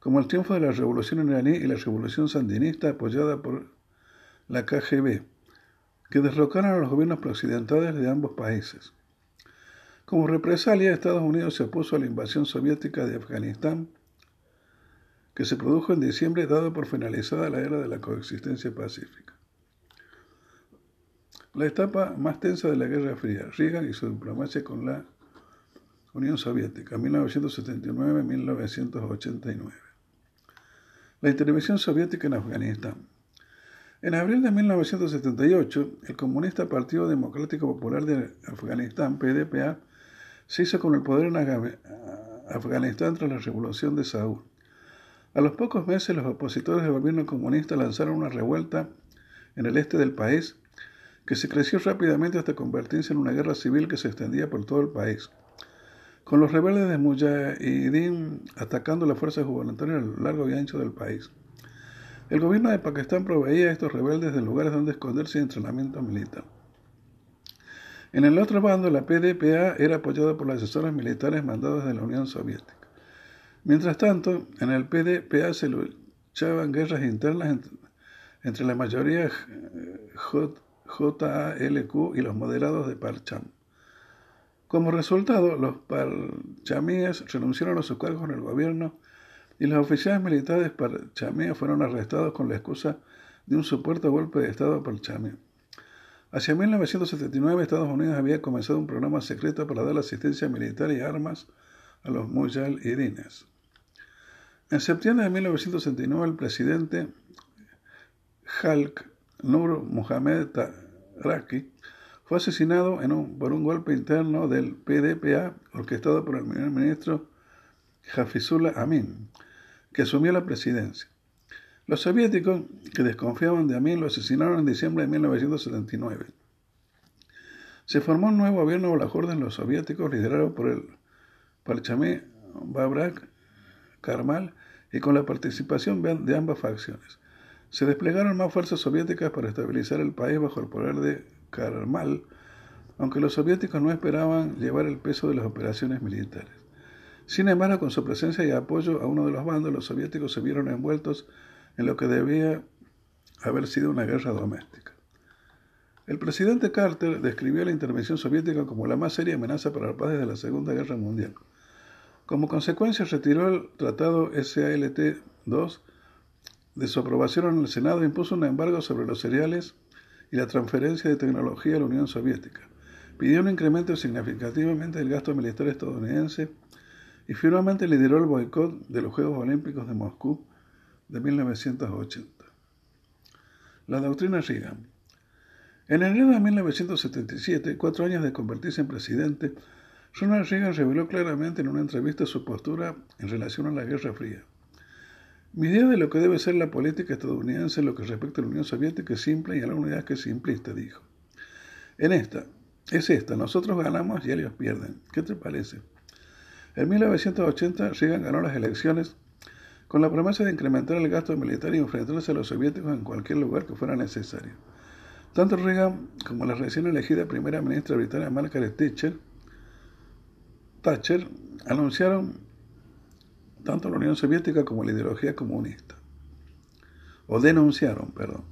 Speaker 2: como el triunfo de la revolución iraní y la revolución sandinista apoyada por la KGB, que derrocaron a los gobiernos preoccidentales de ambos países. Como represalia, Estados Unidos se opuso a la invasión soviética de Afganistán, que se produjo en diciembre dado por finalizada la era de la coexistencia pacífica. La etapa más tensa de la Guerra Fría, Reagan y su diplomacia con la Unión Soviética, 1979-1989. La intervención soviética en Afganistán. En abril de 1978, el comunista Partido Democrático Popular de Afganistán, PDPA, se hizo con el poder en Afganistán tras la revolución de Saúl. A los pocos meses, los opositores del gobierno comunista lanzaron una revuelta en el este del país que se creció rápidamente hasta convertirse en una guerra civil que se extendía por todo el país. Con los rebeldes de Mujahideen atacando las fuerzas gubernamentales a lo largo y ancho del país. El gobierno de Pakistán proveía a estos rebeldes de lugares donde esconderse y entrenamiento militar. En el otro bando, la PDPA era apoyada por los asesores militares mandados de la Unión Soviética. Mientras tanto, en el PDPA se luchaban guerras internas entre, la mayoría JALQ y los moderados de Parcham. Como resultado, los parchamíes renunciaron a sus cargos en el gobierno y los oficiales militares parchamíes fueron arrestados con la excusa de un supuesto golpe de Estado parchamí. Hacia 1979 Estados Unidos había comenzado un programa secreto para dar asistencia militar y armas a los mujahidines. En septiembre de 1969 el presidente Halk Nur Mohamed Taraki fue asesinado por un golpe interno del PDPA orquestado por el primer ministro Hafizullah Amin, que asumió la presidencia. Los soviéticos, que desconfiaban de Amin, lo asesinaron en diciembre de 1979. Se formó un nuevo gobierno bajo la orden de los soviéticos, liderado por el Parchamé Babrak Karmal y con la participación de ambas facciones. Se desplegaron más fuerzas soviéticas para estabilizar el país bajo el poder de Karmal, aunque los soviéticos no esperaban llevar el peso de las operaciones militares. Sin embargo, con su presencia y apoyo a uno de los bandos, los soviéticos se vieron envueltos en lo que debía haber sido una guerra doméstica. El presidente Carter describió la intervención soviética como la más seria amenaza para la paz desde la Segunda Guerra Mundial. Como consecuencia, retiró el tratado SALT-2 de su aprobación en el Senado e impuso un embargo sobre los cereales y la transferencia de tecnología a la Unión Soviética. Pidió un incremento significativamente del gasto militar estadounidense y finalmente lideró el boicot de los Juegos Olímpicos de Moscú de 1980. La doctrina Reagan. En enero de 1977, cuatro años de convertirse en presidente, Ronald Reagan reveló claramente en una entrevista su postura en relación a la Guerra Fría. Mi idea de lo que debe ser la política estadounidense en lo que respecta a la Unión Soviética es simple y a la unidad que es simplista, dijo. En esta, es esta, nosotros ganamos y ellos pierden. ¿Qué te parece? En 1980 Reagan ganó las elecciones con la promesa de incrementar el gasto militar y enfrentarse a los soviéticos en cualquier lugar que fuera necesario. Tanto Reagan como la recién elegida primera ministra británica Margaret Thatcher, Thatcher anunciaron tanto la Unión Soviética como la ideología comunista. O denunciaron, perdón.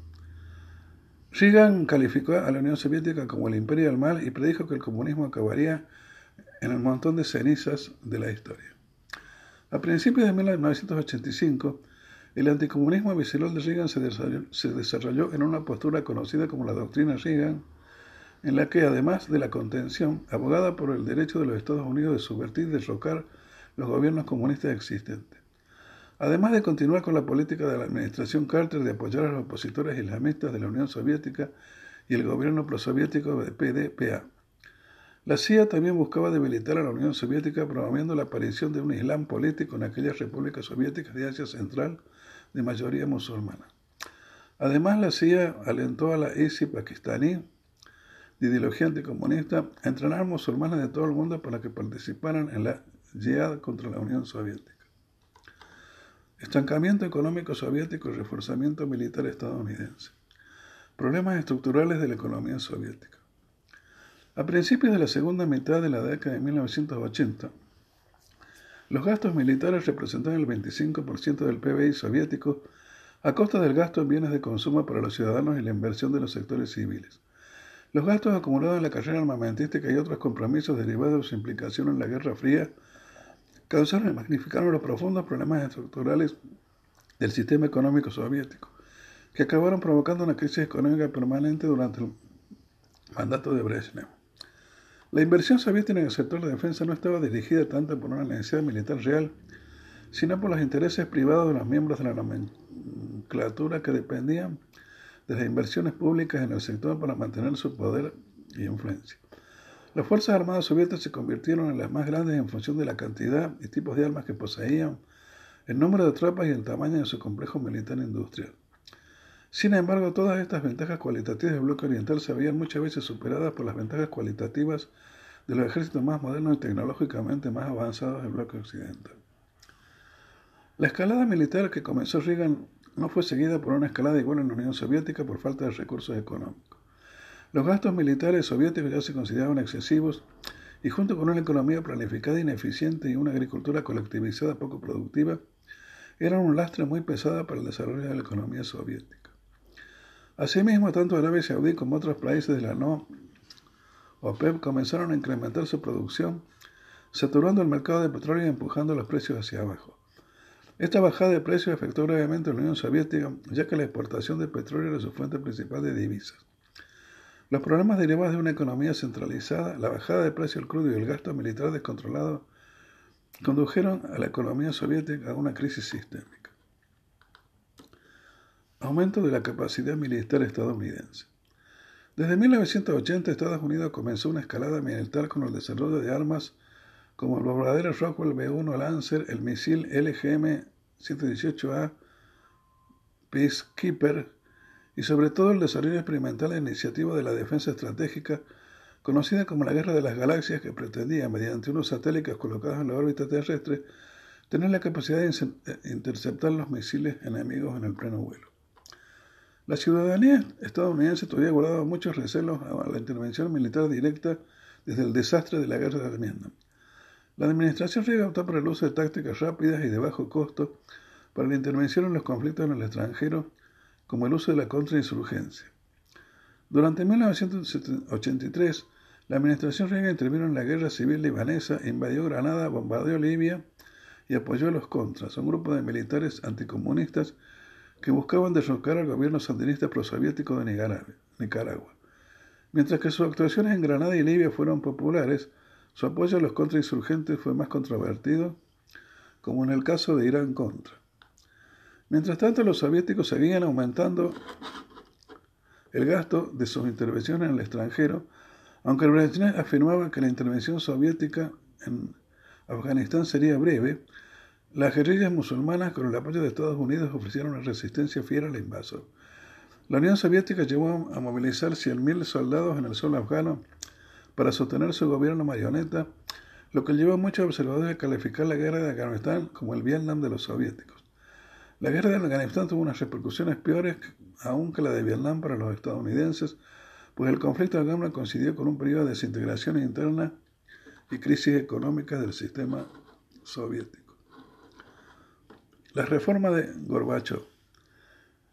Speaker 2: Reagan calificó a la Unión Soviética como el imperio del mal y predijo que el comunismo acabaría en el montón de cenizas de la historia. A principios de 1985, el anticomunismo visible de Reagan se desarrolló en una postura conocida como la doctrina Reagan, en la que, además de la contención, abogada por el derecho de los Estados Unidos de subvertir y derrocar los gobiernos comunistas existentes. Además de continuar con la política de la administración Carter de apoyar a los opositores islamistas de la Unión Soviética y el gobierno prosoviético de PDPA. La CIA también buscaba debilitar a la Unión Soviética promoviendo la aparición de un Islam político en aquellas repúblicas soviéticas de Asia Central de mayoría musulmana. Además, la CIA alentó a la ISI pakistaní de ideología anticomunista a entrenar musulmanes de todo el mundo para que participaran en la jihad contra la Unión Soviética. Estancamiento económico soviético y reforzamiento militar estadounidense. Problemas estructurales de la economía soviética. A principios de la segunda mitad de la década de 1980, los gastos militares representaban el 25% del PBI soviético a costa del gasto en bienes de consumo para los ciudadanos y la inversión de los sectores civiles. Los gastos acumulados en la carrera armamentística y otros compromisos derivados de su implicación en la Guerra Fría causaron y magnificaron los profundos problemas estructurales del sistema económico soviético, que acabaron provocando una crisis económica permanente durante mandato de Brezhnev. La inversión soviética en el sector de defensa no estaba dirigida tanto por una necesidad militar real, sino por los intereses privados de los miembros de la nomenclatura que dependían de las inversiones públicas en el sector para mantener su poder y influencia. Las Fuerzas Armadas soviéticas se convirtieron en las más grandes en función de la cantidad y tipos de armas que poseían, el número de tropas y el tamaño de su complejo militar industrial. Sin embargo, todas estas ventajas cualitativas del bloque oriental se habían muchas veces superadas por las ventajas cualitativas de los ejércitos más modernos y tecnológicamente más avanzados del bloque occidental. La escalada militar que comenzó Reagan no fue seguida por una escalada igual en la Unión Soviética por falta de recursos económicos. Los gastos militares soviéticos ya se consideraban excesivos y junto con una economía planificada ineficiente y una agricultura colectivizada poco productiva, eran un lastre muy pesado para el desarrollo de la economía soviética. Asimismo, tanto Arabia Saudí como otros países de la no OPEP comenzaron a incrementar su producción, saturando el mercado de petróleo y empujando los precios hacia abajo. Esta bajada de precios afectó gravemente a la Unión Soviética, ya que la exportación de petróleo era su fuente principal de divisas. Los problemas derivados de una economía centralizada, la bajada de precio del crudo y el gasto militar descontrolado condujeron a la economía soviética a una crisis sistémica. Aumento de la capacidad militar estadounidense. Desde 1980 Estados Unidos comenzó una escalada militar con el desarrollo de armas como el bombardero Rockwell B-1 Lancer, el misil LGM 118A Peacekeeper y sobre todo el desarrollo experimental de iniciativa de la defensa estratégica conocida como la Guerra de las Galaxias que pretendía, mediante unos satélites colocados en la órbita terrestre, tener la capacidad de eh, interceptar los misiles enemigos en el pleno vuelo. La ciudadanía estadounidense todavía guardaba muchos recelos a la intervención militar directa desde el desastre de la guerra de Vietnam. La administración Reagan optó por el uso de tácticas rápidas y de bajo costo para la intervención en los conflictos en el extranjero, como el uso de la contrainsurgencia. Durante 1983, la administración Reagan intervino en la guerra civil libanesa, invadió Granada, bombardeó Libia y apoyó a los contras, un grupo de militares anticomunistas que buscaban derrocar al gobierno sandinista prosoviético de Nicaragua. Mientras que sus actuaciones en Granada y Libia fueron populares, su apoyo a los contrainsurgentes fue más controvertido, como en el caso de Irán contra. Mientras tanto, los soviéticos seguían aumentando el gasto de sus intervenciones en el extranjero, aunque Brezhnev afirmaba que la intervención soviética en Afganistán sería breve, las guerrillas musulmanas, con el apoyo de Estados Unidos, ofrecieron una resistencia fiera al invasor. La Unión Soviética llevó a movilizar 100.000 soldados en el sur afgano para sostener su gobierno marioneta, lo que llevó a muchos observadores a calificar la guerra de Afganistán como el Vietnam de los soviéticos. La guerra de Afganistán tuvo unas repercusiones peores aún que la de Vietnam para los estadounidenses, pues el conflicto afgano coincidió con un periodo de desintegración interna y crisis económica del sistema soviético. La reforma de Gorbachev.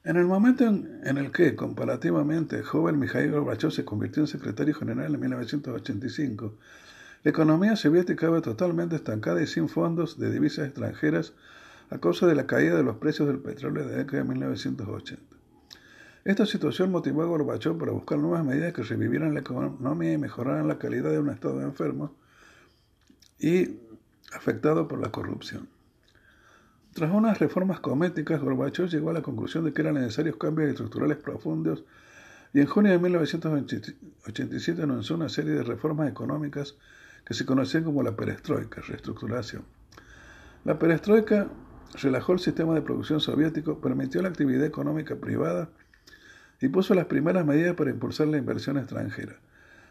Speaker 2: En el momento en, el que, comparativamente, joven Mikhail Gorbachev se convirtió en secretario general en 1985, la economía soviética estaba totalmente estancada y sin fondos de divisas extranjeras a causa de la caída de los precios del petróleo de la década de 1980. Esta situación motivó a Gorbachev para buscar nuevas medidas que revivieran la economía y mejoraran la calidad de un Estado enfermo y afectado por la corrupción. Tras unas reformas cosméticas, Gorbachev llegó a la conclusión de que eran necesarios cambios estructurales profundos y en junio de 1987 anunció una serie de reformas económicas que se conocían como la perestroika, reestructuración. La perestroika relajó el sistema de producción soviético, permitió la actividad económica privada y puso las primeras medidas para impulsar la inversión extranjera.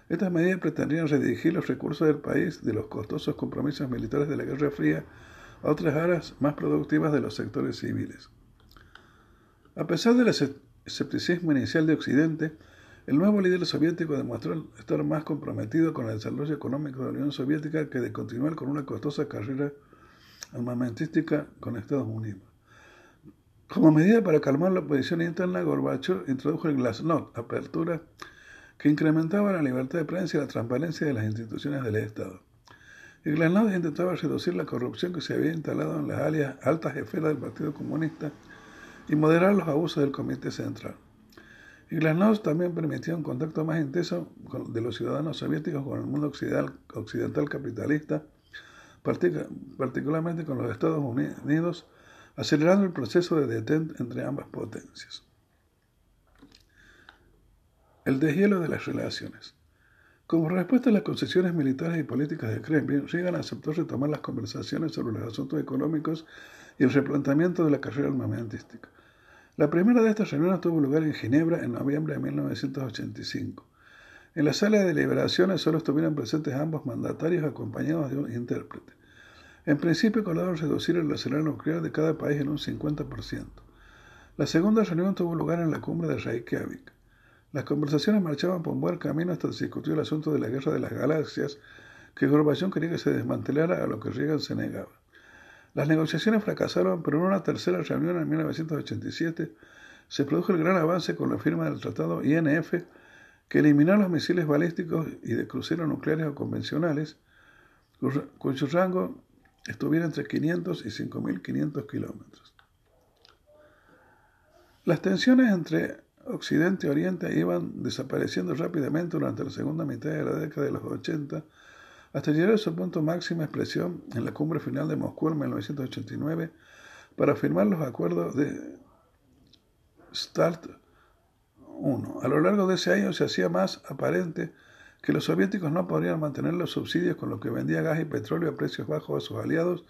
Speaker 2: Estas medidas pretendían redirigir los recursos del país de los costosos compromisos militares de la Guerra Fría a otras áreas más productivas de los sectores civiles. A pesar del escepticismo inicial de Occidente, el nuevo líder soviético demostró estar más comprometido con el desarrollo económico de la Unión Soviética que de continuar con una costosa carrera armamentística con Estados Unidos. Como medida para calmar la oposición interna, Gorbachev introdujo el Glasnost, apertura que incrementaba la libertad de prensa y la transparencia de las instituciones del Estado. El Glasnost intentaba reducir la corrupción que se había instalado en las altas esferas del Partido Comunista y moderar los abusos del Comité Central. Y Glasnost también permitía un contacto más intenso de los ciudadanos soviéticos con el mundo occidental capitalista, particularmente con los Estados Unidos, acelerando el proceso de detente entre ambas potencias. El deshielo de las relaciones. Como respuesta a las concesiones militares y políticas de Kremlin, Reagan aceptó retomar las conversaciones sobre los asuntos económicos y el replanteamiento de la carrera armamentística. La primera de estas reuniones tuvo lugar en Ginebra en noviembre de 1985. En la sala de deliberaciones solo estuvieron presentes ambos mandatarios acompañados de un intérprete. En principio acordaron reducir el arsenal nuclear de cada país en un 50%. La segunda reunión tuvo lugar en la cumbre de Reykjavik. Las conversaciones marchaban por un buen camino hasta se discutió el asunto de la guerra de las galaxias, que Gorbachev quería que se desmantelara, a lo que Reagan se negaba. Las negociaciones fracasaron, pero en una tercera reunión en 1987 se produjo el gran avance con la firma del tratado INF que eliminó los misiles balísticos y de cruceros nucleares o convencionales, cuyo rango estuviera entre 500 y 5.500 kilómetros. Las tensiones entre Occidente y Oriente iban desapareciendo rápidamente durante la segunda mitad de la década de los 80 hasta llegar a su punto máxima expresión en la cumbre final de Moscú en 1989 para firmar los acuerdos de START I. A lo largo de ese año se hacía más aparente que los soviéticos no podrían mantener los subsidios con los que vendía gas y petróleo a precios bajos a sus aliados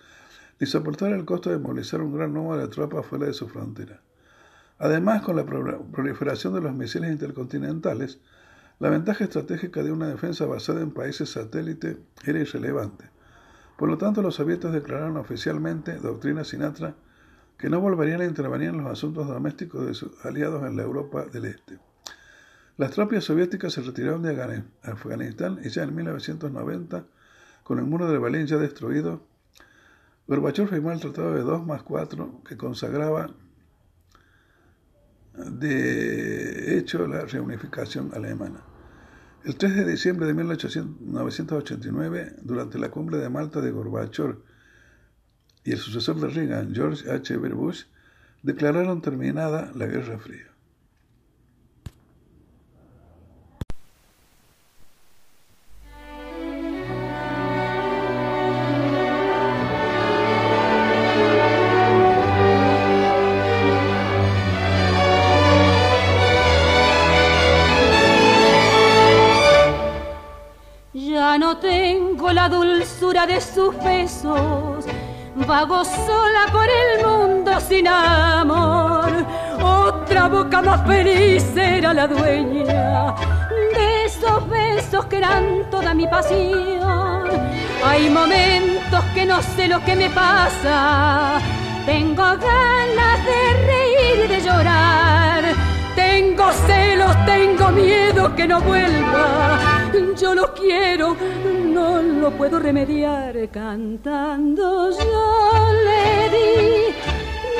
Speaker 2: ni soportar el costo de movilizar un gran número de tropas fuera de su frontera. Además, con la proliferación de los misiles intercontinentales, la ventaja estratégica de una defensa basada en países satélite era irrelevante. Por lo tanto, los soviéticos declararon oficialmente, doctrina Sinatra, que no volverían a intervenir en los asuntos domésticos de sus aliados en la Europa del Este. Las tropas soviéticas se retiraron de Afganistán y ya en 1990, con el muro de Berlín ya destruido, Gorbachev firmó el Tratado de 2 más 4 que consagraba de hecho la reunificación alemana. El 3 de diciembre de 1989, durante la cumbre de Malta de Gorbachev y el sucesor de Reagan, George H. Bush, declararon terminada la Guerra Fría.
Speaker 1: De sus besos, vago sola por el mundo sin amor. Otra boca más feliz era la dueña de esos besos que eran toda mi pasión. Hay momentos que no sé lo que me pasa, tengo ganas de reír y de llorar. Tengo celos, tengo miedo que no vuelva. Yo lo quiero, no lo puedo remediar cantando. Yo le di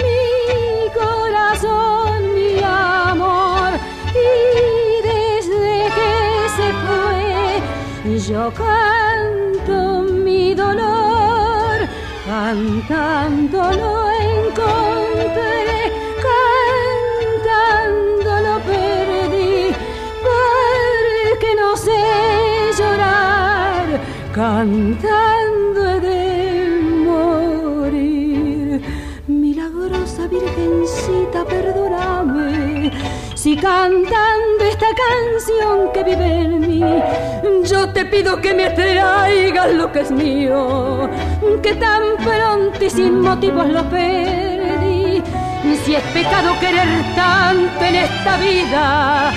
Speaker 1: mi corazón, mi amor, y desde que se fue, yo canto mi dolor, cantando lo encontré, cantando de morir. Milagrosa Virgencita, perdóname si cantando esta canción que vive en mí, yo te pido que me traigas lo que es mío, que tan pronto y sin motivos lo perdí. Si es pecado querer tanto en esta vida,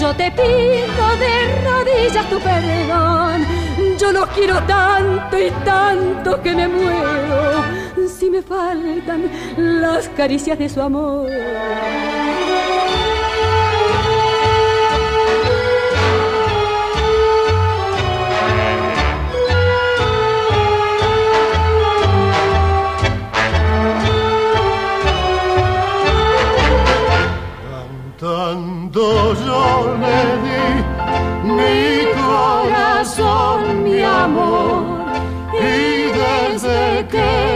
Speaker 1: yo te pido de rodillas tu perdón yo lo quiero tanto y tanto que me muero si me faltan las caricias de su amor.
Speaker 3: Cantando yo le
Speaker 1: desde